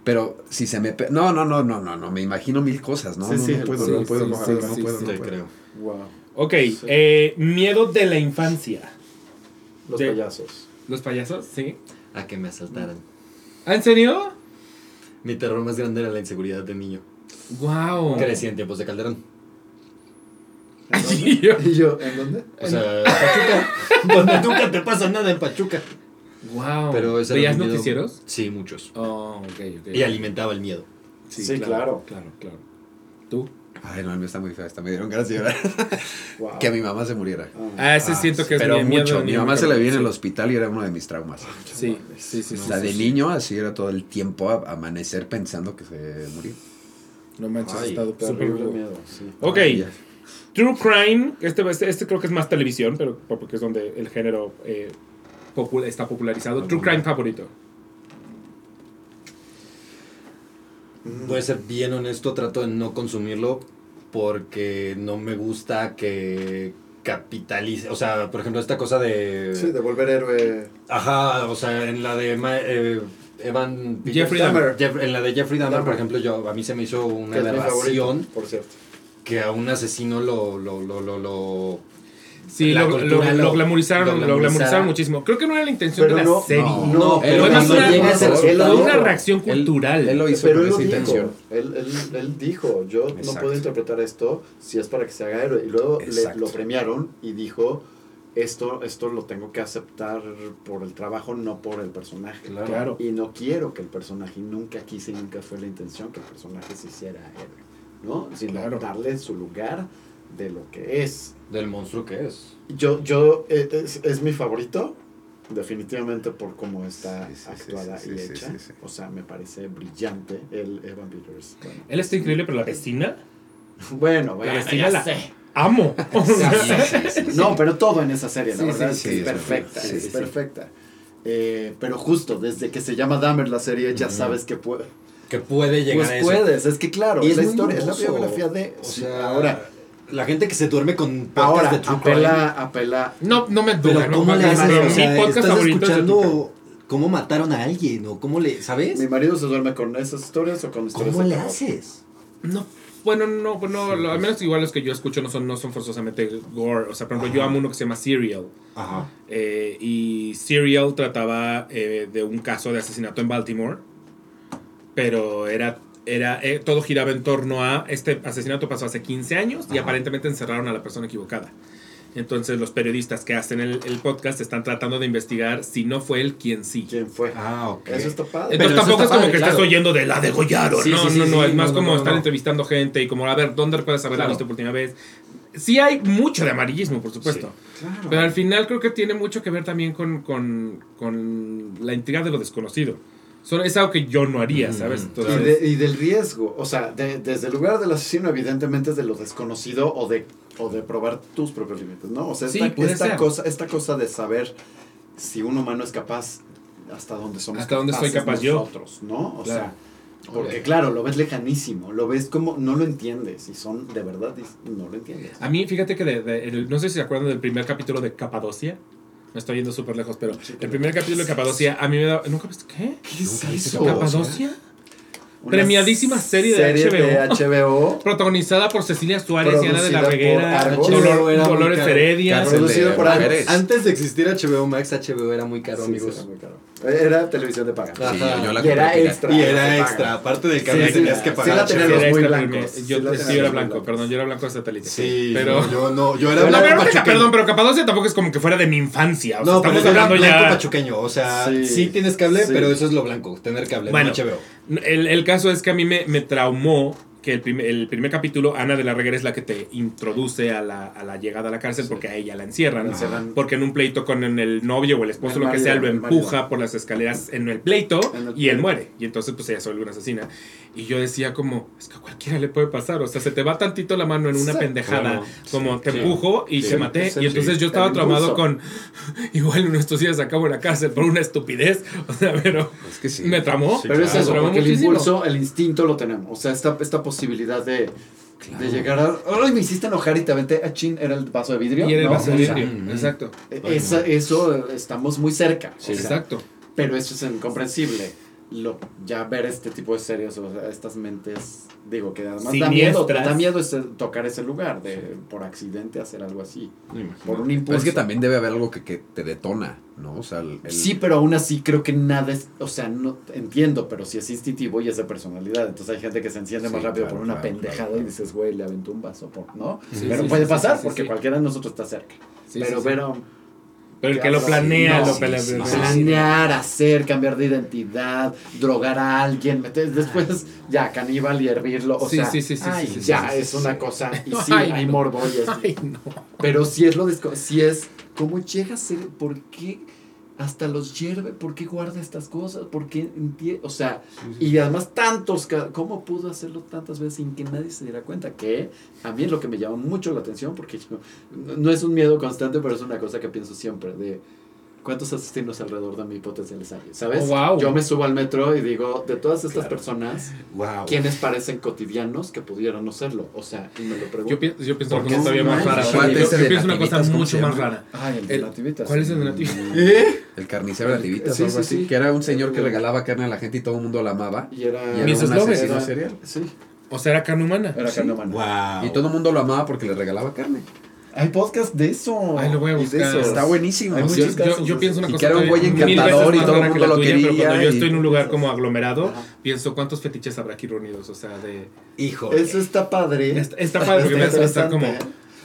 D: Pero si se me... pe- No, no, no, no, no, no, me imagino mil cosas, ¿no?
B: Sí,
D: no,
B: sí,
D: no puedo,
A: sí,
D: no puedo,
A: sí,
D: no
A: sí,
D: puedo,
A: sí,
D: no
A: sí,
D: puedo,
A: sí,
D: no puedo.
C: creo.
B: Wow.
A: Ok, eh, miedo de la infancia.
B: Los
A: De-
B: payasos.
A: ¿Los payasos? Sí.
C: A que me asaltaran.
A: ¿Ah, en serio?
C: Mi terror más grande era la inseguridad de niño.
A: Wow.
C: Crecí en tiempos de Calderón.
A: Ay, yo-
B: ¿Y yo? ¿En dónde?
C: O sea, Pachuca. donde nunca te pasa nada en Pachuca.
A: Wow.
C: Pero
A: ¿Veías noticieros?
C: Sí, muchos.
A: Oh, ok, ok.
C: Y alimentaba el miedo.
B: Sí, claro.
A: Claro, claro. ¿Tú?
D: Ay, no, el mío está muy feo, hasta me dieron ganas de llorar.
B: Wow.
D: que mi mamá se muriera.
A: Ah, ese
D: Ah,
A: siento que es
D: pero
A: mi miedo
D: mucho. Mi mamá se le vi en
A: sí.
D: el hospital y era uno de mis traumas.
A: Sí, sí, sí.
D: O
A: sí,
D: sea,
A: sí,
D: de
A: sí.
D: niño así era todo el tiempo a amanecer pensando que se murió.
A: No manches,
C: Ay,
A: estado súper
B: miedo, sí.
A: Ok,
D: Ay.
A: True Crime, este, este, este creo que es más televisión, pero porque es donde el género eh, está popularizado. True Crime favorito.
C: Voy a ser bien honesto, trato de no consumirlo porque no me gusta que capitalice. O sea, por ejemplo, esta cosa de.
B: Sí, de volver héroe.
C: Ajá, o sea, en la de Ma- eh, Evan
A: Jeffrey
B: Dahmer.
C: Jeff- en la de Jeffrey Dahmer, por ejemplo, yo a mí se me hizo una aberración
B: por cierto.
C: que a un asesino lo lo lo lo, lo-
A: Sí,
C: La
A: lo,
C: cultura
A: lo-
C: lo-
A: lo glamorizaron,
C: lo
A: muchísimo. Creo que no era la intención
B: Pero
A: de la
B: no,
A: serie.
D: no,
C: No,
A: pero es una,
B: él
A: una
B: dijo.
A: reacción
D: Él-
A: cultural.
D: él lo hizo
B: Pero
D: con
B: él
D: esa
B: dijo.
D: intención.
B: Él, él, él dijo, yo no
C: Exacto.
B: puedo interpretar esto si es para que se haga héroe. Y luego le, lo premiaron y dijo, esto, esto lo tengo que aceptar por el trabajo, no por el personaje.
C: Claro.
A: Claro.
B: Y no quiero que el personaje, y nunca quise nunca fue la intención que el personaje se hiciera héroe. ¿No? Sino
A: Claro.
B: darle su lugar de lo que es.
C: del monstruo que es.
B: Yo, yo, eh, es, es mi favorito, definitivamente por cómo está
D: Sí, sí, sí,
B: actuada
D: sí,
B: y
D: sí,
B: hecha.
D: sí, sí.
B: O sea, me parece brillante el Evan Peters. Bueno,
A: Él está increíble, pero la vecina,
B: bueno,
A: la
B: bueno,
A: vecina
B: ya
A: la
B: sé.
A: amo. O sea,
B: No, pero todo en esa serie, la verdad
D: sí,
B: es perfecta, es
D: sí, sí.
B: perfecta. Eh, pero justo desde que se llama Dahmer la serie, ya sabes que puede.
C: Que puede llegar
B: Pues
C: a eso.
B: puedes, es que claro,
C: Y
B: es la historia, es la biografía de.
C: O
B: sí,
C: sea,
B: ahora,
C: la gente que se duerme con podcasts
B: ahora,
C: de True
B: apela, apela.
A: no, no me
C: Pero
A: duda, ¿no?
C: ¿cómo le
A: Pero
C: haces?
A: mi
C: O sea,
A: podcast
C: estás escuchando cómo mataron a alguien o cómo le, ¿sabes?
B: Mi marido se duerme con esas historias o con historias
C: ¿Cómo le
B: terror.
C: haces?
A: No, bueno, no, no, lo- al menos igual los que yo escucho no son, no son forzosamente gore. O sea, por ejemplo, yo amo uno que se llama Serial.
C: Ajá.
A: Eh, y Serial trataba eh, de un caso de asesinato en Baltimore. Pero era. Era eh, todo giraba en torno a. Este asesinato pasó hace 15 años y
C: Ajá.
A: aparentemente encerraron a la persona equivocada. Entonces, los periodistas que hacen el, el podcast están tratando de investigar si no fue él quien sí.
B: ¿Quién fue?
C: Ah, ok.
B: Eso está padre.
A: Entonces
C: Pero
A: tampoco es como
C: padre,
A: que estás
C: claro.
A: oyendo de la degollaron.
C: Sí,
A: no,
C: sí, sí,
A: no, no,
C: sí,
A: es más
C: no,
A: como
C: no, no,
A: estar
C: no.
A: entrevistando gente y como a ver, ¿dónde puedes haberla
C: Claro.
A: visto por última vez? Sí hay mucho de amarillismo, por supuesto.
B: Claro.
A: Pero al final creo que tiene mucho que ver también con, con, con la intriga de lo desconocido. Solo es algo que yo no haría, ¿sabes?
B: Y, de- y del riesgo, o sea, de- desde el lugar del asesino, evidentemente es de lo desconocido o de, o de probar tus propios límites, ¿no? O sea, esta, cosa, esta cosa de saber si un humano es capaz, hasta dónde somos
A: Hasta dónde soy capaz yo.
B: nosotros, ¿no? O
A: Claro.
B: sea, porque claro, lo ves lejanísimo, lo ves como, no lo entiendes, y son, de verdad, no lo entiendes.
A: a mí, fíjate que de- no sé si se acuerdan del primer capítulo de Capadocia. Me estoy yendo súper lejos, pero el primer capítulo de Capadocia a mí me da... ¿Nunca viste qué?
B: ¿Qué es eso?
A: ¿Capadocia?
B: Una
A: Premiadísima serie de
B: HBO,
A: Protagonizada por Cecilia Suárez y Ana de la Reguera. Dolor-
C: HBO
A: Dolores. Heredia.
B: Producido
D: de
B: por.
C: Antes de existir HBO Max, HBO era muy caro,
B: Sí,
C: amigos.
B: sí, era muy caro. Era televisión de paga.
D: Sí, yo la
B: Y era extra.
C: Y era extra, aparte del
B: Sí,
C: cable
B: sí,
C: tenías
B: sí,
C: que
B: sí
C: pagar.
B: la tenían los muy blancos. Sí
A: Yo, sí, yo era blanco,
B: blancos.
A: perdón, yo era blanco de satélite.
C: Sí,
A: pero.
C: yo no, yo era blanco
A: pero ahorita,
C: pachuqueño.
A: perdón, pero Capadocia tampoco es como que fuera de mi infancia. O sea,
C: No, pero
A: estamos
C: es
A: hablando
C: blanco
A: ya.
C: pachuqueño, o sea,
B: Sí.
C: sí, tienes cable,
B: Sí.
C: pero eso es lo blanco, tener cable,
A: Bueno.
C: no.
A: El, el caso es que a mí me, me traumó que el primer, el primer capítulo, Ana de la Reguera es la que te introduce a la, a la llegada a la cárcel porque a ella la encierran. Porque en un pleito con el novio o el esposo,
B: El
A: lo que
B: marido,
A: sea, lo empuja
B: marido.
A: por las escaleras en el pleito
B: En el
A: y él muere. Y entonces, pues ella se vuelve una asesina. Y yo decía, como, es que a cualquiera le puede pasar. O sea, se te va tantito la mano en una
B: Sí,
A: pendejada,
C: claro.
A: como te
C: Sí.
A: empujo y
B: Sí,
A: te maté.
B: sí,
A: y entonces
B: sí.
A: yo estaba traumado con, igual en estos días acabo en la cárcel por una estupidez. O sea, pero
D: Es que sí.
A: me tramó.
C: Sí,
B: Pero es
C: claro.
B: eso,
A: Me tramó
B: porque el impulso, el instinto lo tenemos. O sea, esta, esta posibilidad de, de llegar a. Ay, me hiciste enojar y te aventé a chin, era el vaso de vidrio.
A: Y era el
B: ¿no?
A: vaso de
B: O sea,
A: vidrio.
C: mm,
A: Exacto.
B: esa- eso estamos muy cerca. o sea,
A: Exacto.
B: Pero eso es incomprensible. Lo, ya ver este tipo de series, o sea, estas mentes, digo que además da miedo, da miedo ese- tocar ese lugar, de por accidente hacer algo así, por un
D: Pero
B: impulso.
D: es que también debe haber algo que, que te detona, ¿no? O sea, el, el-
B: Sí, pero aún así creo que nada es, o sea, no entiendo, pero si es instintivo y es de personalidad. Entonces hay gente que se enciende más
D: Sí,
B: rápido
D: claro,
B: por una
D: claro,
B: pendejada
D: claro,
B: y dices, güey, le aventó un vaso, por, ¿no?
A: Sí,
B: pero
A: sí,
B: puede
A: sí,
B: pasar
A: sí, sí,
B: porque
A: sí.
B: cualquiera de nosotros está cerca.
A: Sí,
B: pero,
A: sí, sí.
B: pero
A: Pero el que lo planea,
B: No,
A: lo
B: sí,
A: pelea.
D: sí, sí.
B: planear, hacer, cambiar de identidad, drogar a alguien, meter, después ya caníbal y hervirlo, o
A: Sí,
B: sea,
A: sí, sí, sí,
B: ay,
A: sí, sí,
B: ya es
A: sí,
B: una
A: sí.
B: cosa y sí
A: Ay,
B: hay
A: no.
B: morbo y es
A: Ay, no.
B: pero si es lo desco si es cómo llega a ser, ¿por qué hasta los hierve. ¿Por qué guarda estas cosas? ¿Por qué O sea, y además tantos, ¿cómo pudo hacerlo tantas veces sin que nadie se diera cuenta? Que a mí es lo que me llama mucho la atención porque yo- no, no es un miedo constante, pero es una cosa que pienso siempre de cuántos asesinos alrededor de mí potenciales hay, ¿sabes?
A: Oh, wow.
B: Yo me subo al metro y digo, de todas estas personas,
C: Wow.
B: ¿quiénes parecen cotidianos que pudieran no serlo? O sea, y me lo pregunto.
A: Yo pienso, yo pienso una cosa todavía más rara.
D: ¿Cuál
A: Yo, yo pienso una cosa mucho más rara.
B: Ay, el de
A: El-
B: nativitas.
A: ¿Cuál es el de nativitas?
B: ¿Eh?
D: El carnicero de nativitas
B: Sí,
D: o algo
B: sí,
D: así.
B: sí.
D: Que era un señor que regalaba carne a la gente y todo el mundo lo amaba.
B: Y era,
D: Y era un asesino
B: Era-
D: serial.
B: Sí,
A: O sea, era carne humana.
B: era carne humana.
C: Wow.
D: Y todo el mundo lo amaba porque le regalaba carne.
B: Hay podcast de eso.
A: Ay, lo voy a buscar.
B: eso.
D: Está buenísimo.
B: Hay
A: Yo,
B: muchos
A: yo-
B: casos
A: yo
B: de
A: pienso una
D: Y
A: cosa
D: que era un güey encantador y todo el mundo lo
A: tuya, Pero
D: quería
A: cuando yo estoy en un lugar como aglomerado,
B: Ajá.
A: pienso cuántos fetiches habrá aquí reunidos. O sea, de.
C: Hijo.
B: Eso está padre.
A: Está, está padre porque
B: Está
A: a estar como.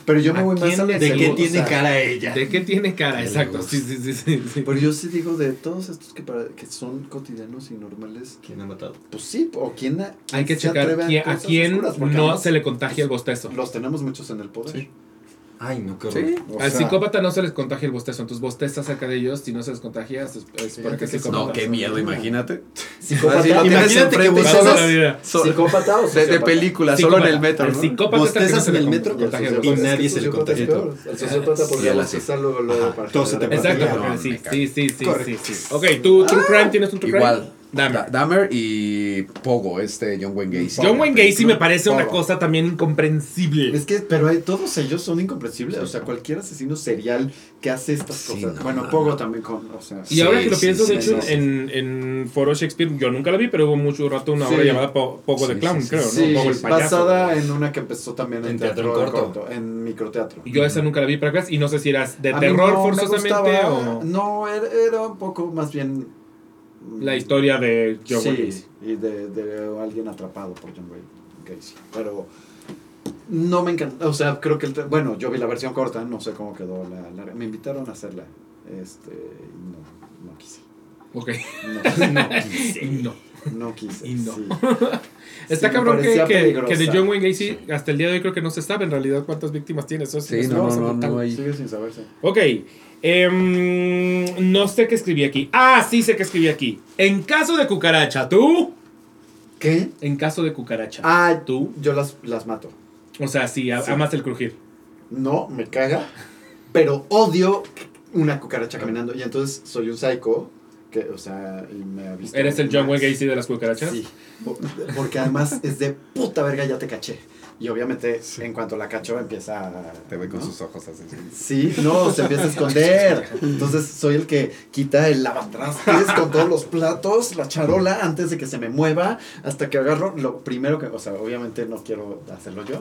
B: Pero yo me
A: ¿a
B: voy más
A: quién
B: a
C: ¿De qué tiene
B: o sea,
C: cara ella?
A: ¿De qué tiene cara? Exacto. Sí, sí, sí, sí, sí.
B: Pero yo sí digo de todos estos que, para, que son cotidianos y normales.
C: ¿Quién ha matado?
B: Pues sí, o quién. a-
A: Hay que
B: se
A: checar quién- a
B: cosas
A: quién
B: oscuras,
A: no se le contagia el bostezo.
B: Los tenemos muchos en el poder.
D: Sí.
C: Ay, no, qué horror.
D: Sí.
B: O
A: Al
B: sea,
A: psicópata no se les contagia el bostezo, entonces bosteza cerca de ellos, si no se les contagia, es, es es
B: que
A: psicópata.
D: No, qué miedo, imagínate.
B: Psicópata,
D: Así
C: Imagínate que
D: so-
B: ¿Psicópata o
D: de, película, solo en
A: Psicópata.
D: el metro,
A: El
D: ¿no?
A: psicópata el que
C: Bostezas
A: se
C: en el metro y nadie
B: es
C: se le contagia.
B: El sociópata porque procesa luego, para
C: se.
A: Exacto, sí, sí, sí, sí. Ok, ¿tú, True Crime tienes un True Crime?
D: Igual. Dahmer y Pogo, este John Wayne Gacy.
A: John Wayne Gacy me parece una cosa también incomprensible.
B: Es que, pero hay- todos ellos son incomprensibles. O sea, cualquier asesino serial que hace estas
D: Sí,
B: cosas.
D: no,
B: bueno,
D: no,
B: Pogo
D: no.
B: también con. O sea,
A: Y ahora que lo
D: sí,
A: pienso,
D: sí,
A: de hecho,
B: sí.
A: en, en Foro Shakespeare, yo nunca la vi, pero hubo mucho rato una obra llamada Po- Pogo de
D: Sí,
A: Clown,
D: sí, sí.
A: creo,
B: Sí,
A: ¿no? Pogo el payaso.
B: basada en una que empezó también en,
C: En
B: teatro, corto.
C: corto.
B: en microteatro.
A: Yo esa nunca la vi para clase y no sé si eras de
B: A
A: terror forzosamente
B: gustaba,
A: o
B: No, era, era un poco más bien.
A: La historia de John
B: sí,
A: Wayne
B: y de, de alguien atrapado por John Wayne Gacy. Pero no me encanta. O sea, creo que. El, bueno, yo vi la versión corta, no sé cómo quedó la larga. Me invitaron a hacerla. Este. No, no quise.
A: Ok.
B: No,
A: Y no.
B: no quise.
A: Y no.
B: sí.
A: Está
B: Sí,
A: cabrón que, que, que de John Wayne Gacy hasta el día de hoy creo que no se sabe en realidad cuántas víctimas tiene. Eso es
D: Sí, no, no, no, hay.
B: Sigue sin saberse.
A: Ok. em, no sé qué escribí aquí. Ah, sí sé qué escribí aquí. En caso de cucaracha, ¿tú?
B: ¿Qué?
A: En caso de cucaracha.
B: Ah,
A: ¿Tú?
B: Yo las, las mato.
A: O sea, sí, a-
B: Sí.
A: amas el crujir.
B: No, me caga. Pero odio una cucaracha caminando. Y entonces soy un psycho. Que, o sea, y me ha visto.
A: ¿Eres el John. Wayne Gacy de las cucarachas?
B: Sí. Po- Porque además es de puta verga, ya te caché. Y obviamente, en cuanto la cacho, empieza a.
D: Te ve con
B: ¿no?
D: sus ojos así.
B: Sí, no, se empieza a esconder. Entonces soy el que quita el lavatrastes con todos los platos, la charola, antes de que se me mueva, hasta que agarro lo primero que, o sea, obviamente no quiero hacerlo yo,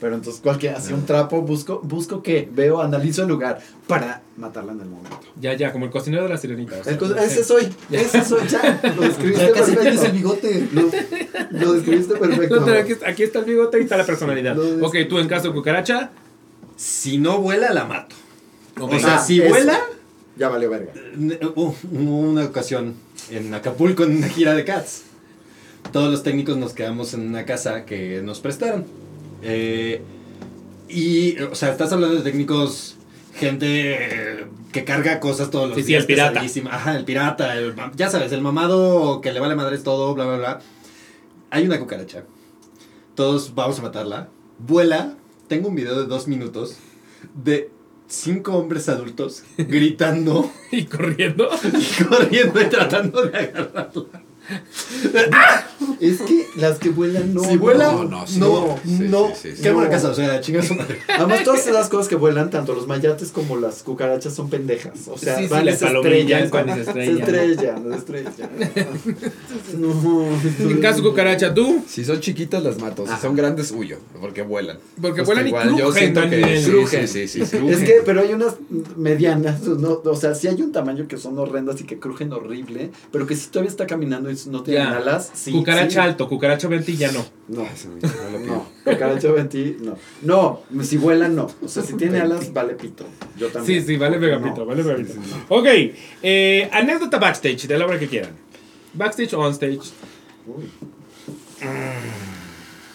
B: pero entonces cualquier, así un trapo, busco, busco que veo, analizo el lugar para matarla en el momento.
A: Ya, ya, como el cocinero de la sirenita. o sea,
B: El co- ese soy, ese soy, ya, lo describiste
C: Ya casi
B: perfecto.
C: el bigote.
B: Lo, lo describiste perfecto.
A: No, pero aquí, aquí está el bigote y está la personalidad. Ok, tú en caso de cucaracha.
C: Si no vuela, la mato. O sea,
B: Ah,
C: si
B: eso.
C: vuela,
B: Ya valió verga.
C: Uh, hubo una ocasión en Acapulco en una gira de Cats. Todos los técnicos nos quedamos en una casa que nos prestaron. Eh, y, o sea, estás hablando de técnicos, gente eh, que carga cosas todos los
A: Sí, sí,
C: días.
A: el pirata.
C: Ajá, el pirata. el ya sabes, el mamado que le vale madres todo, bla, bla, bla. Hay una cucaracha. Todos vamos a matarla. Vuela. Tengo un video de dos minutos de cinco hombres adultos gritando
A: Y corriendo.
C: y corriendo y tratando de agarrarla.
B: Es que las que vuelan no.
C: si vuela,
D: no,
C: no,
D: no, sí.
C: no,
D: Sí,
C: no.
D: sí, sí, sí.
C: Qué buena
B: No.
C: casa, o sea, chinga su madre.
B: Además, todas esas cosas que vuelan, tanto los mayates como las cucarachas, son pendejas. O sea,
A: Sí, sí,
B: van
A: las
B: se
A: palomillas
B: estrellan.
A: van y se estrellan.
B: estrellan, se estrellan. No.
A: En caso de cucaracha, tú.
D: Si son chiquitas las mato, si son grandes huyo, porque vuelan.
A: Porque vuelan y
D: igual, Yo
A: crujen
D: siento que
B: Crujen.
D: sí, sí, sí, sí.
B: Es que, pero hay unas medianas, ¿no? o sea, sí hay un tamaño que son horrendas y que crujen horrible, pero que si todavía está caminando y no tiene
A: Ya.
B: alas, sí.
A: cucaracha
B: sí.
A: alto, cucaracha ventilla no.
B: No,
D: no pido.
B: no, cucaracha ventí, no. No, si vuelan, no. O sea, si tiene alas, vale pito. Yo
A: Sí,
B: también.
A: sí, vale
B: Porque
A: megapito,
B: no.
A: vale megapito. Ok, eh, anécdota backstage, de la obra que quieran. Backstage o onstage.
B: Uy.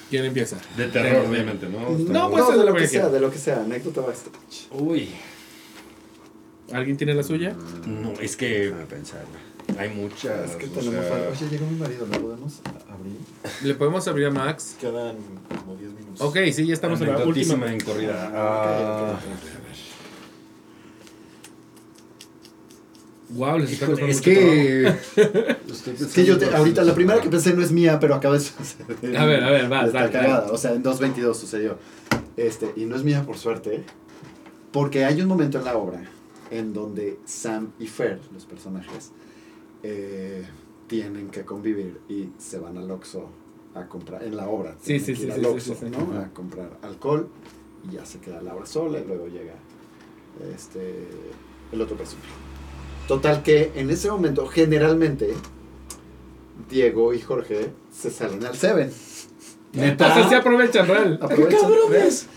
A: ¿Quién empieza?
C: De terror, obviamente, ¿no?
A: No, pues,
B: no,
A: de
B: de
A: lo
B: lo
A: que
B: que sea, de lo que sea, anécdota backstage.
C: Uy.
A: ¿Alguien tiene la suya?
C: No, es que
D: A pensarla.
C: Hay muchas.
B: Es que tenemos.
C: sea,
B: Oye, llegó mi marido, ¿lo podemos abrir?
A: Le podemos abrir a Max.
B: Quedan como 10 minutos.
A: Ok, sí, ya estamos en la última.
C: en corrida.
B: Ah,
C: Ah,
A: Wow, les está costando
C: es
A: mucho
C: que.
B: Es que yo te, ahorita la primera que pensé no es mía, pero acaba de suceder.
A: A ver, a ver, vas,
B: Está cagada, o sea, en 2.22 sucedió. Este, y no es mía por suerte, porque hay un momento en la obra en donde Sam y Fer, los personajes, eh, tienen que convivir y se van al Oxxo a comprar, en la obra.
A: Sí, sí, sí,
B: al
A: sí,
B: Oxxo,
A: sí, sí.
B: ¿no? A comprar alcohol y ya se queda Laura sola y luego llega este, el otro personaje. Total que en ese momento, generalmente, Diego y Jorge se salen al Seven.
A: Entonces se aprovechan, real.
B: Aprovechan. ¿ves?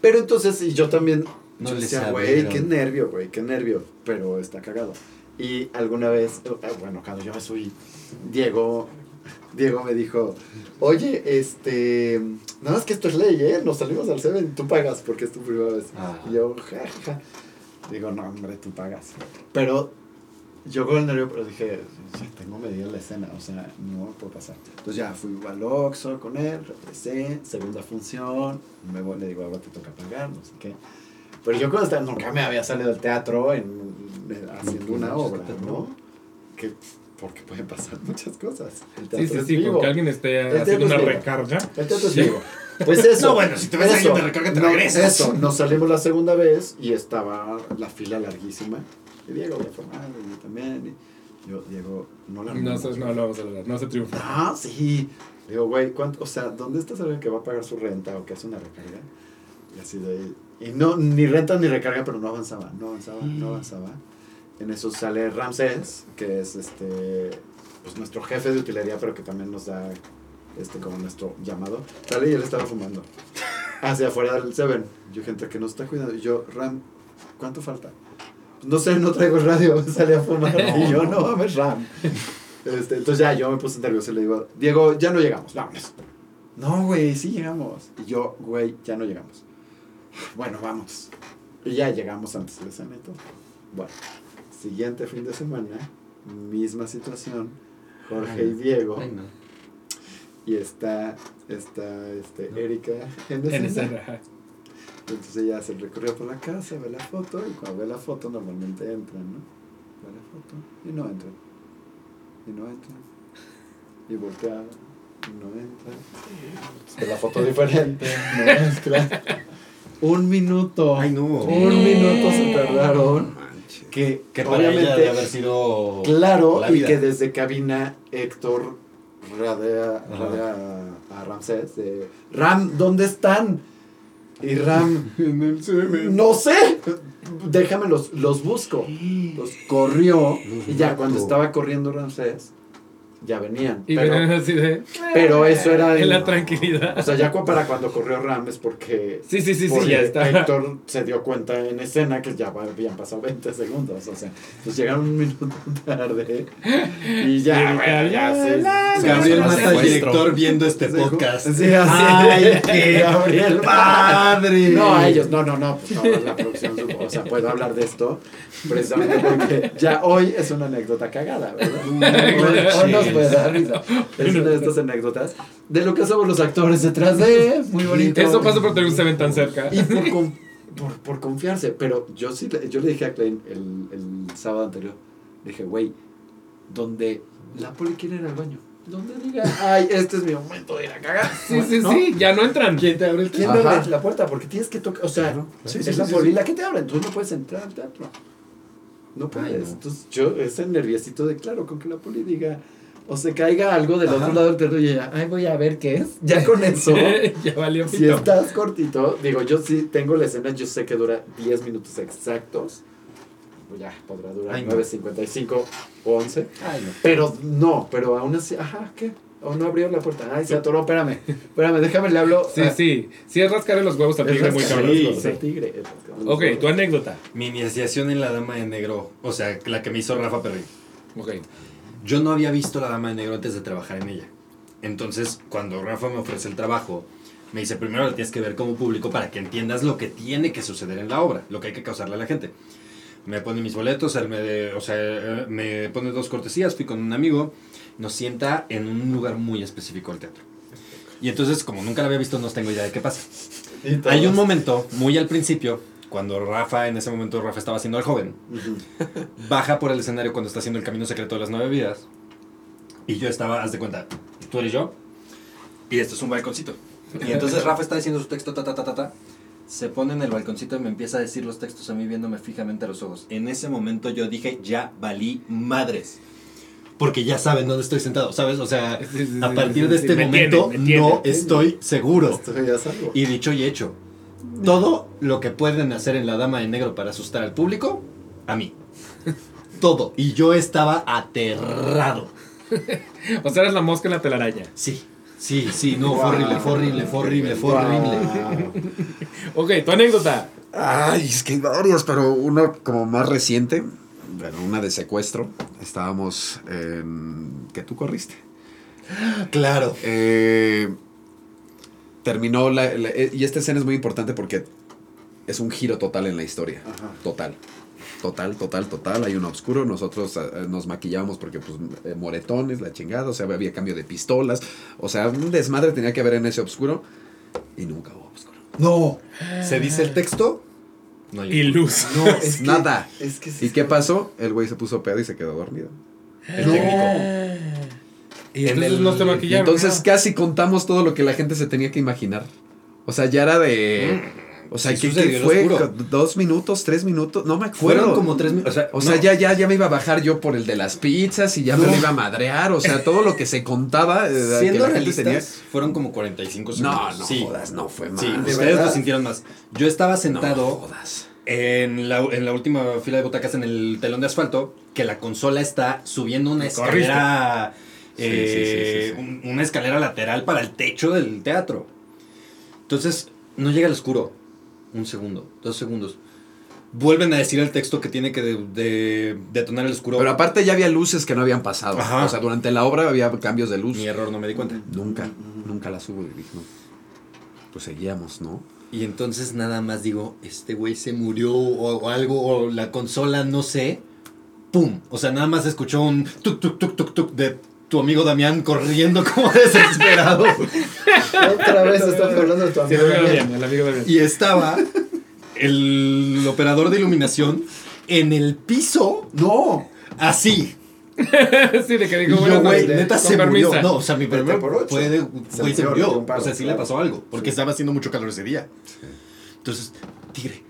B: Pero entonces, y yo también,
C: No
B: yo
C: les
B: decía, güey,
C: abrieron".
B: qué nervio, güey, qué nervio. Pero está cagado. Y alguna vez, eh, bueno, cuando yo me subí, Diego, Diego me dijo, oye, este, nada más que esto es ley, ¿eh? Nos salimos al Seven, tú pagas porque es tu primera vez.
C: Ah.
B: Y yo, ja. Digo, no, hombre, tú pagas. Pero yo con el nervio, pero dije, tengo medida la escena, o sea, no puedo pasar. Entonces ya fui al Oxxo con él, regresé, segunda función, me voy, le digo, ahora te toca pagar, no sé qué. Pero yo cuando estaba, nunca me había salido del teatro en, en- haciendo una obra, ¿no? Que, porque pueden pasar muchas cosas.
A: Sí, sí, sí,
B: vivo.
A: con que alguien esté
B: El
A: haciendo una
B: vivo.
A: recarga.
B: El teatro es vivo. Pues eso.
C: No, bueno, si te ves alguien de recarga, te
B: no,
C: regresas.
B: Eso, nos salimos la segunda vez y estaba la fila larguísima. Y Diego había formado, y yo también. Y yo, Diego, no la
A: No, no
B: güey.
A: lo vamos a lograr, no se triunfa.
B: Ah, sí. Digo, güey, ¿cuánto? O sea, ¿dónde está alguien que va a pagar su renta o que hace una recarga? Y así de ahí. Y no, ni renta ni recarga, pero no avanzaba, no avanzaba, no avanzaba. En eso sale Ramsés, que es este, pues nuestro jefe de utilería, pero que también nos da este como nuestro llamado. Sale y él estaba fumando. Hacia afuera del Seven. Yo, gente que nos está cuidando. Y yo, Ram, ¿cuánto falta? No sé, no traigo radio. Sale a fumar. y yo, no mames, Ram. Este, entonces ya yo me puse nervioso y le digo, Diego, ya no llegamos, vámonos. No, güey, sí llegamos. Y yo, güey, ya no llegamos. Bueno, vamos. Y ya llegamos antes de la y todo. Bueno, siguiente fin de semana, misma situación. Jorge y Diego.
C: Ay, no.
B: Y está, está este, Erika en
A: ajá.
B: Entonces ella hace el recorrido por la casa, ve la foto, y cuando ve la foto normalmente entran, ¿no? Ve la foto y no entran. Y no entran. Y voltea y no entra. Ve la foto diferente, no entra. Un minuto.
C: Ay, no.
B: Un minuto se tardaron. Que,
C: Que para ella
B: obviamente,
C: debe haber sido.
B: claro,
C: la
B: y que desde cabina Héctor radea, radea a, a Ramsés de Ram, ¿dónde están? Y Ram,
D: En el Seven.
B: no sé, déjame los, los busco. Los corrió
C: Los
B: y ya cuando estaba corriendo Ramsés, ya venían.
A: Y
B: pero,
A: ven así de.
B: pero eso era
A: En
B: en-
A: la tranquilidad.
B: o sea, ya para cuando corrió Ram es porque
A: Sí, sí, sí, sí, ya está.
B: Héctor se dio cuenta en escena que ya habían pasado 20 segundos. O sea, pues llegaron un minuto tarde. Y ya, bueno, ya sí,
C: Gabriel Mata, el director, viendo este
B: sí,
C: podcast.
B: Sí, así.
C: ¡Ay, qué
B: Gabriel
C: padre!
B: No, a ellos, no, no, no, pues no, la producción, supo, o sea, puedo hablar de esto precisamente porque ya hoy es una anécdota cagada, ¿verdad? Hoy, hoy nos puede dar risa. Es una de estas anécdotas de lo que somos los actores detrás de, muy bonito.
A: Eso pasa por tener un Seven tan cerca.
B: Y por, con- por, por confiarse, pero yo sí, le- yo le dije a Klein el, el sábado anterior, dije, güey, donde la poli quiere ir al baño, donde diga, ay, este es mi momento de ir a cagar.
A: Sí, sí,
B: ¿no?
A: sí, ya no entran.
B: ¿Quién te abre, ¿Quién
D: Ajá.
B: te abre la puerta? Porque tienes que tocar, o sea,
D: Sí,
B: es
D: sí,
B: la
D: sí,
B: poli
D: sí.
B: la que te abre, entonces no puedes entrar al teatro. No puedes.
C: Ay, no.
B: Entonces yo, ese nerviosito de, claro, con que la poli diga, o se caiga algo del
D: Ajá.
B: otro lado del teatro y ella, ay, voy a ver qué es. Ya con eso.
A: ya valió
B: Si
A: pito.
B: estás cortito, digo, yo sí tengo la escena, yo sé que dura 10 minutos exactos. Ya, podrá durar
C: Ay, no.
B: 9.55 o 11.
C: Ay, no.
B: Pero no, pero aún así, ajá, ¿qué? O no abrió la puerta. Ay, se atoró, espérame. Espérame, déjame, le hablo.
A: Sí,
B: Ah,
A: sí. Sí es rascarle los huevos al
B: es
A: tigre muy
B: rascar-
A: cabrón.
B: sí,
A: Sí.
B: es el tigre, es
A: Ok,
B: huevos.
A: tu anécdota.
C: Mi iniciación en La Dama de Negro, o sea, la que me hizo Rafa Perry.
A: Ok.
C: Yo no había visto La Dama de Negro antes de trabajar en ella. Entonces, cuando Rafa me ofrece el trabajo, me dice, primero la tienes que ver como público para que entiendas lo que tiene que suceder en la obra, lo que hay que causarle a la gente. Me pone mis boletos, él me, o sea, eh, me pone dos cortesías, fui con un amigo, nos sienta en un lugar muy específico del teatro. Y entonces, como nunca la había visto, no tengo idea de qué pasa. Hay un momento, muy al principio, cuando Rafa, en ese momento Rafa estaba haciendo al joven,
B: Ujú.
C: baja por el escenario cuando está haciendo el camino secreto de las nueve vidas. Y yo estaba, haz de cuenta, tú eres yo, y esto es un balconcito. Y entonces Rafa está diciendo su texto, ta, ta, ta, ta, ta. Se pone en el balconcito y me empieza a decir los textos a mí viéndome fijamente a los ojos. En ese momento yo dije, ya valí madres. Porque ya saben dónde estoy sentado, ¿sabes? O sea, a partir de este
A: me
C: momento
A: entienden,
C: no estoy seguro.
B: Estoy a salvo.
C: Y dicho y hecho, todo lo que pueden hacer en la Dama de Negro para asustar al público, a mí. Todo. Y yo estaba aterrado.
A: O sea, eres la mosca en la telaraña.
C: Sí, sí, sí, no, fue horrible, fue horrible, fue horrible, fue horrible.
A: Ok, tu anécdota.
D: Ay, es que hay varios, pero uno como más reciente, bueno, una de secuestro. Estábamos en... que tú corriste.
C: Claro.
D: Eh, terminó la, la- eh, y esta escena es muy importante porque es un giro total en la historia.
B: Ajá.
D: Total. Total, total, total. Hay un oscuro. Nosotros eh, nos maquillábamos porque, pues, eh, moretones, la chingada. O sea, había cambio de pistolas. O sea, un desmadre tenía que haber en ese oscuro. Y nunca hubo oscuro.
C: No. ¿Se dice el texto? No,
A: Y luz.
B: No, es que,
D: Nada.
B: Es que sí
D: ¿Y qué pasó? El güey se puso pedo y se quedó dormido.
C: El técnico.
A: Y
C: En
A: entonces
C: el-
A: no te
D: Y
A: maquillaron.
D: entonces
A: ¿no?
D: casi contamos todo lo que la gente se tenía que imaginar. O sea, ya era de. O sea, ¿qué, fue?
C: oscuro.
D: ¿Dos minutos? ¿Tres minutos? No me acuerdo.
C: Fueron como tres minutos. O sea,
D: O sea,
C: no.
D: ya, ya, ya me iba a bajar yo por el de las pizzas y ya me lo iba a madrear. O sea, todo lo que se contaba. eh, que
C: Siendo
D: la gente
C: realistas, fueron como 45 segundos.
D: No, no
C: sí.
D: jodas, no fue más.
C: Sí,
B: ¿De
C: ustedes
B: verdad?
C: lo sintieron más. Yo estaba
D: No
C: sentado
D: jodas.
C: en la, en la última fila de butacas en el telón de asfalto, que la consola está subiendo una
A: Corriste.
C: escalera.
D: Sí,
C: eh,
D: sí, sí, sí, sí.
C: un- una escalera lateral para el techo del teatro. Entonces, no llega al oscuro. Un segundo, dos segundos. Vuelven a decir el texto que tiene que de- de- detonar el oscuro.
D: Pero aparte ya había luces que no habían pasado.
C: Ajá.
D: O sea, durante la obra había cambios de luz.
C: Mi error, no me di cuenta.
D: Nunca, nunca las hubo. Y dije, no. Pues seguíamos, ¿no?
C: Y entonces nada más digo, este güey se murió o, o algo, o la consola, no sé. ¡Pum! O sea, nada más escuchó un tuk tuk tuk tuk tuk de tu amigo Damián corriendo como desesperado.
B: Otra vez estamos hablando de tu amigo.
A: el amigo
B: Daniel.
A: bien, el amigo bien.
C: y estaba el operador de iluminación en el piso,
B: No.
C: así.
A: sí, de que
C: yo,
A: bueno,
C: güey, neta se murió.
A: permiso.
C: No, o sea, mi primer
B: por ocho.
C: fue de,
B: Se
C: güey, se
B: murió,
C: murió. O sea, sí le pasó algo, porque
B: Sí.
C: estaba haciendo mucho calor ese día. Entonces, tigre.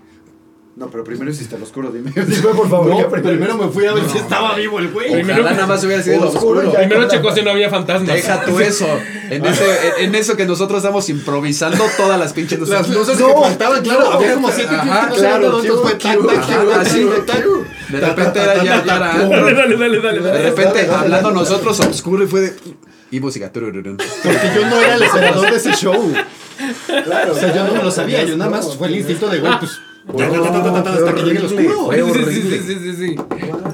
B: No, pero primero hiciste el oscuro, dime. Dime, por favor.
C: No, primero me fui a ver si estaba vivo el güey.
A: Primero-
D: nada más hubiera sido
B: Oscuro
D: oscuro.
A: Primero checó si no había fantasmas.
D: Deja tú eso. En, ese, en, en eso que nosotros estamos improvisando todas las pinches luces.
C: Las luces
D: No,
C: que faltaban, claro.
D: no.
C: había como siete
D: Ajá,
B: claro,
C: fue.
D: De repente era ya, ya era
A: Dale, dale, dale, dale,
D: De repente hablando nosotros obscuro y fue de. Y música.
C: Porque yo no era el operador de ese show.
B: Claro.
C: O sea, yo no me lo sabía. Yo nada más fue el instinto de, güey, pues. Ta, ta, ta, ta, ta, ta, Hasta que llegue el oscuro.
A: Sí, sí, sí.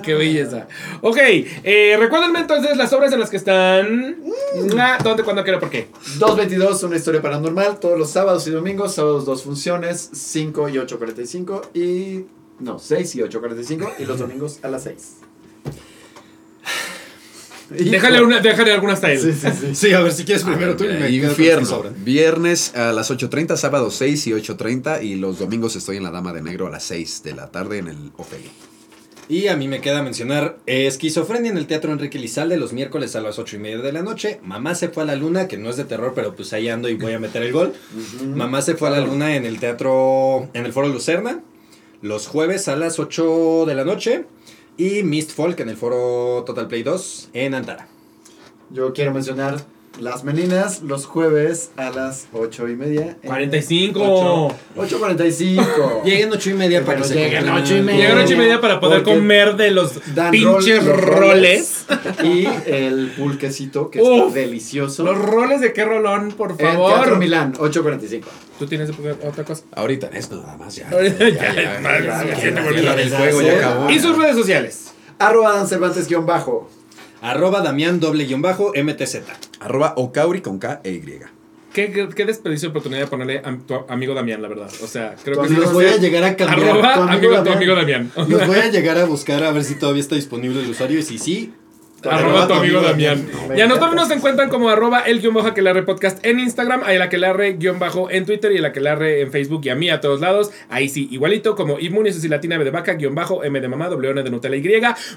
A: Qué belleza. Ok, eh, recuérdenme entonces las obras en las que están. Ah, ¿Dónde, cuándo, qué por qué?
B: 222, una historia paranormal, todos los sábados y domingos, sábados dos funciones, 5 y 8.45 y... No, 6 y 8.45 y los domingos a las 6.
A: Déjale, una, déjale algunas él.
B: Sí, sí, sí.
C: Sí, a ver si quieres primero tú y me
D: Infierno. Viernes a las 8.30, sábado 6 y 8.30 y los domingos estoy en la Dama de Negro a las 6 de la tarde en el Ofelia.
C: Y a mí me queda mencionar eh, Esquizofrenia en el Teatro Enrique Lizalde los miércoles a las 8 y media de la noche. Mamá se fue a la luna, que no es de terror, pero pues ahí ando y voy a meter el gol. Mamá se fue a la luna en el Teatro, en el Foro Lucerna, los jueves a las 8 de la noche. Y Mist Folk en el Foro Total Play 2 en Antara.
B: Yo quiero mencionar Las Meninas los jueves a las 8 y media. en
A: 45.
B: 8.45.
C: Lleguen 8 y media para que
B: lleguen
C: coman
B: ocho y
C: algo.
B: media.
A: Llegaron ocho y media para poder
B: Porque
A: comer de los pinches
B: los
A: roles.
B: Y el pulquecito que
A: Uf.
B: está delicioso.
A: Los roles de qué rolón, por
B: en Teatro
A: favor.
B: Milán, 8.45.
A: ¿Tú tienes otra cosa?
D: Ahorita en esto nada más ya.
A: Ahorita
D: ya,
A: ya. Y sus redes sociales.
B: Arroba Dan Cervantes guion bajo.
C: Arroba Damián doble guion bajo MTZ.
D: Arroba Ocauri con K e Y.
A: qué, qué, qué desperdicio de oportunidad de ponerle a tu amigo Damián, la verdad. O sea, creo
B: Tu
A: que
C: Los voy a llegar a cambiar.
A: Arroba
B: tu
A: amigo,
B: amigo
A: tu amigo Damián.
C: Los voy a llegar a buscar a ver si todavía está disponible el usuario y si sí.
A: Arroba tu amigo Damián. Y a nosotros nos encuentran como arroba el guion bajo aquelarre podcast en Instagram, a el aquelarre guion bajo en Twitter y el aquelarre en Facebook y a mí a todos lados. Ahí sí, igualito como Inmunios y Latina B de vaca guion bajo M de mamá W de Nutella Y.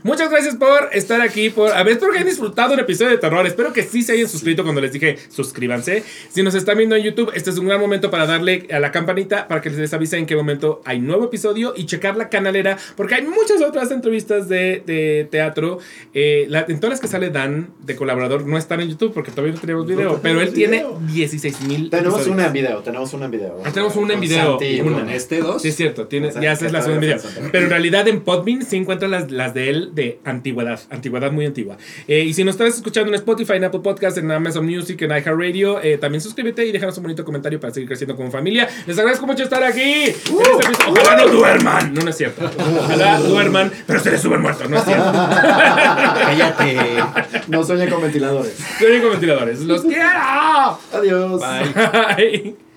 A: Muchas gracias por estar aquí, por a ver, espero que hayan disfrutado un episodio de terror. Espero que sí se hayan suscrito cuando les dije suscríbanse. Si nos están viendo en YouTube, este es un gran momento para darle a la campanita para que les avise en qué momento hay nuevo episodio y checar la canalera porque hay muchas otras entrevistas de, de teatro. Eh, la- en todas las que sale Dan de colaborador no están en YouTube porque todavía no tenemos video, pero él tiene
B: video.
A: 16 mil.
B: Tenemos una en video, tenemos una en video.
A: Ah, tenemos una en video,
B: Santi,
A: una.
B: con
C: Este dos.
A: Sí, es cierto, tiene,
B: O sea,
A: ya haces la segunda video.
B: falta.
A: Pero en realidad en Podbean sí encuentras las, las de él de antigüedad, antigüedad muy antigua. Eh, y si nos estás escuchando en Spotify, en Apple Podcast, en Amazon Music, en iHeartRadio, eh, también suscríbete y déjanos un bonito comentario para seguir creciendo como familia. Les agradezco mucho estar aquí. En este episodio. Ojalá no duerman. No, no es cierto. Ojalá duerman, pero se les suben muertos, no es cierto.
C: Cállate.
B: No sueña con ventiladores.
A: Soy con ventiladores. ¡Los quiero!
B: Adiós.
C: Bye.
A: Bye.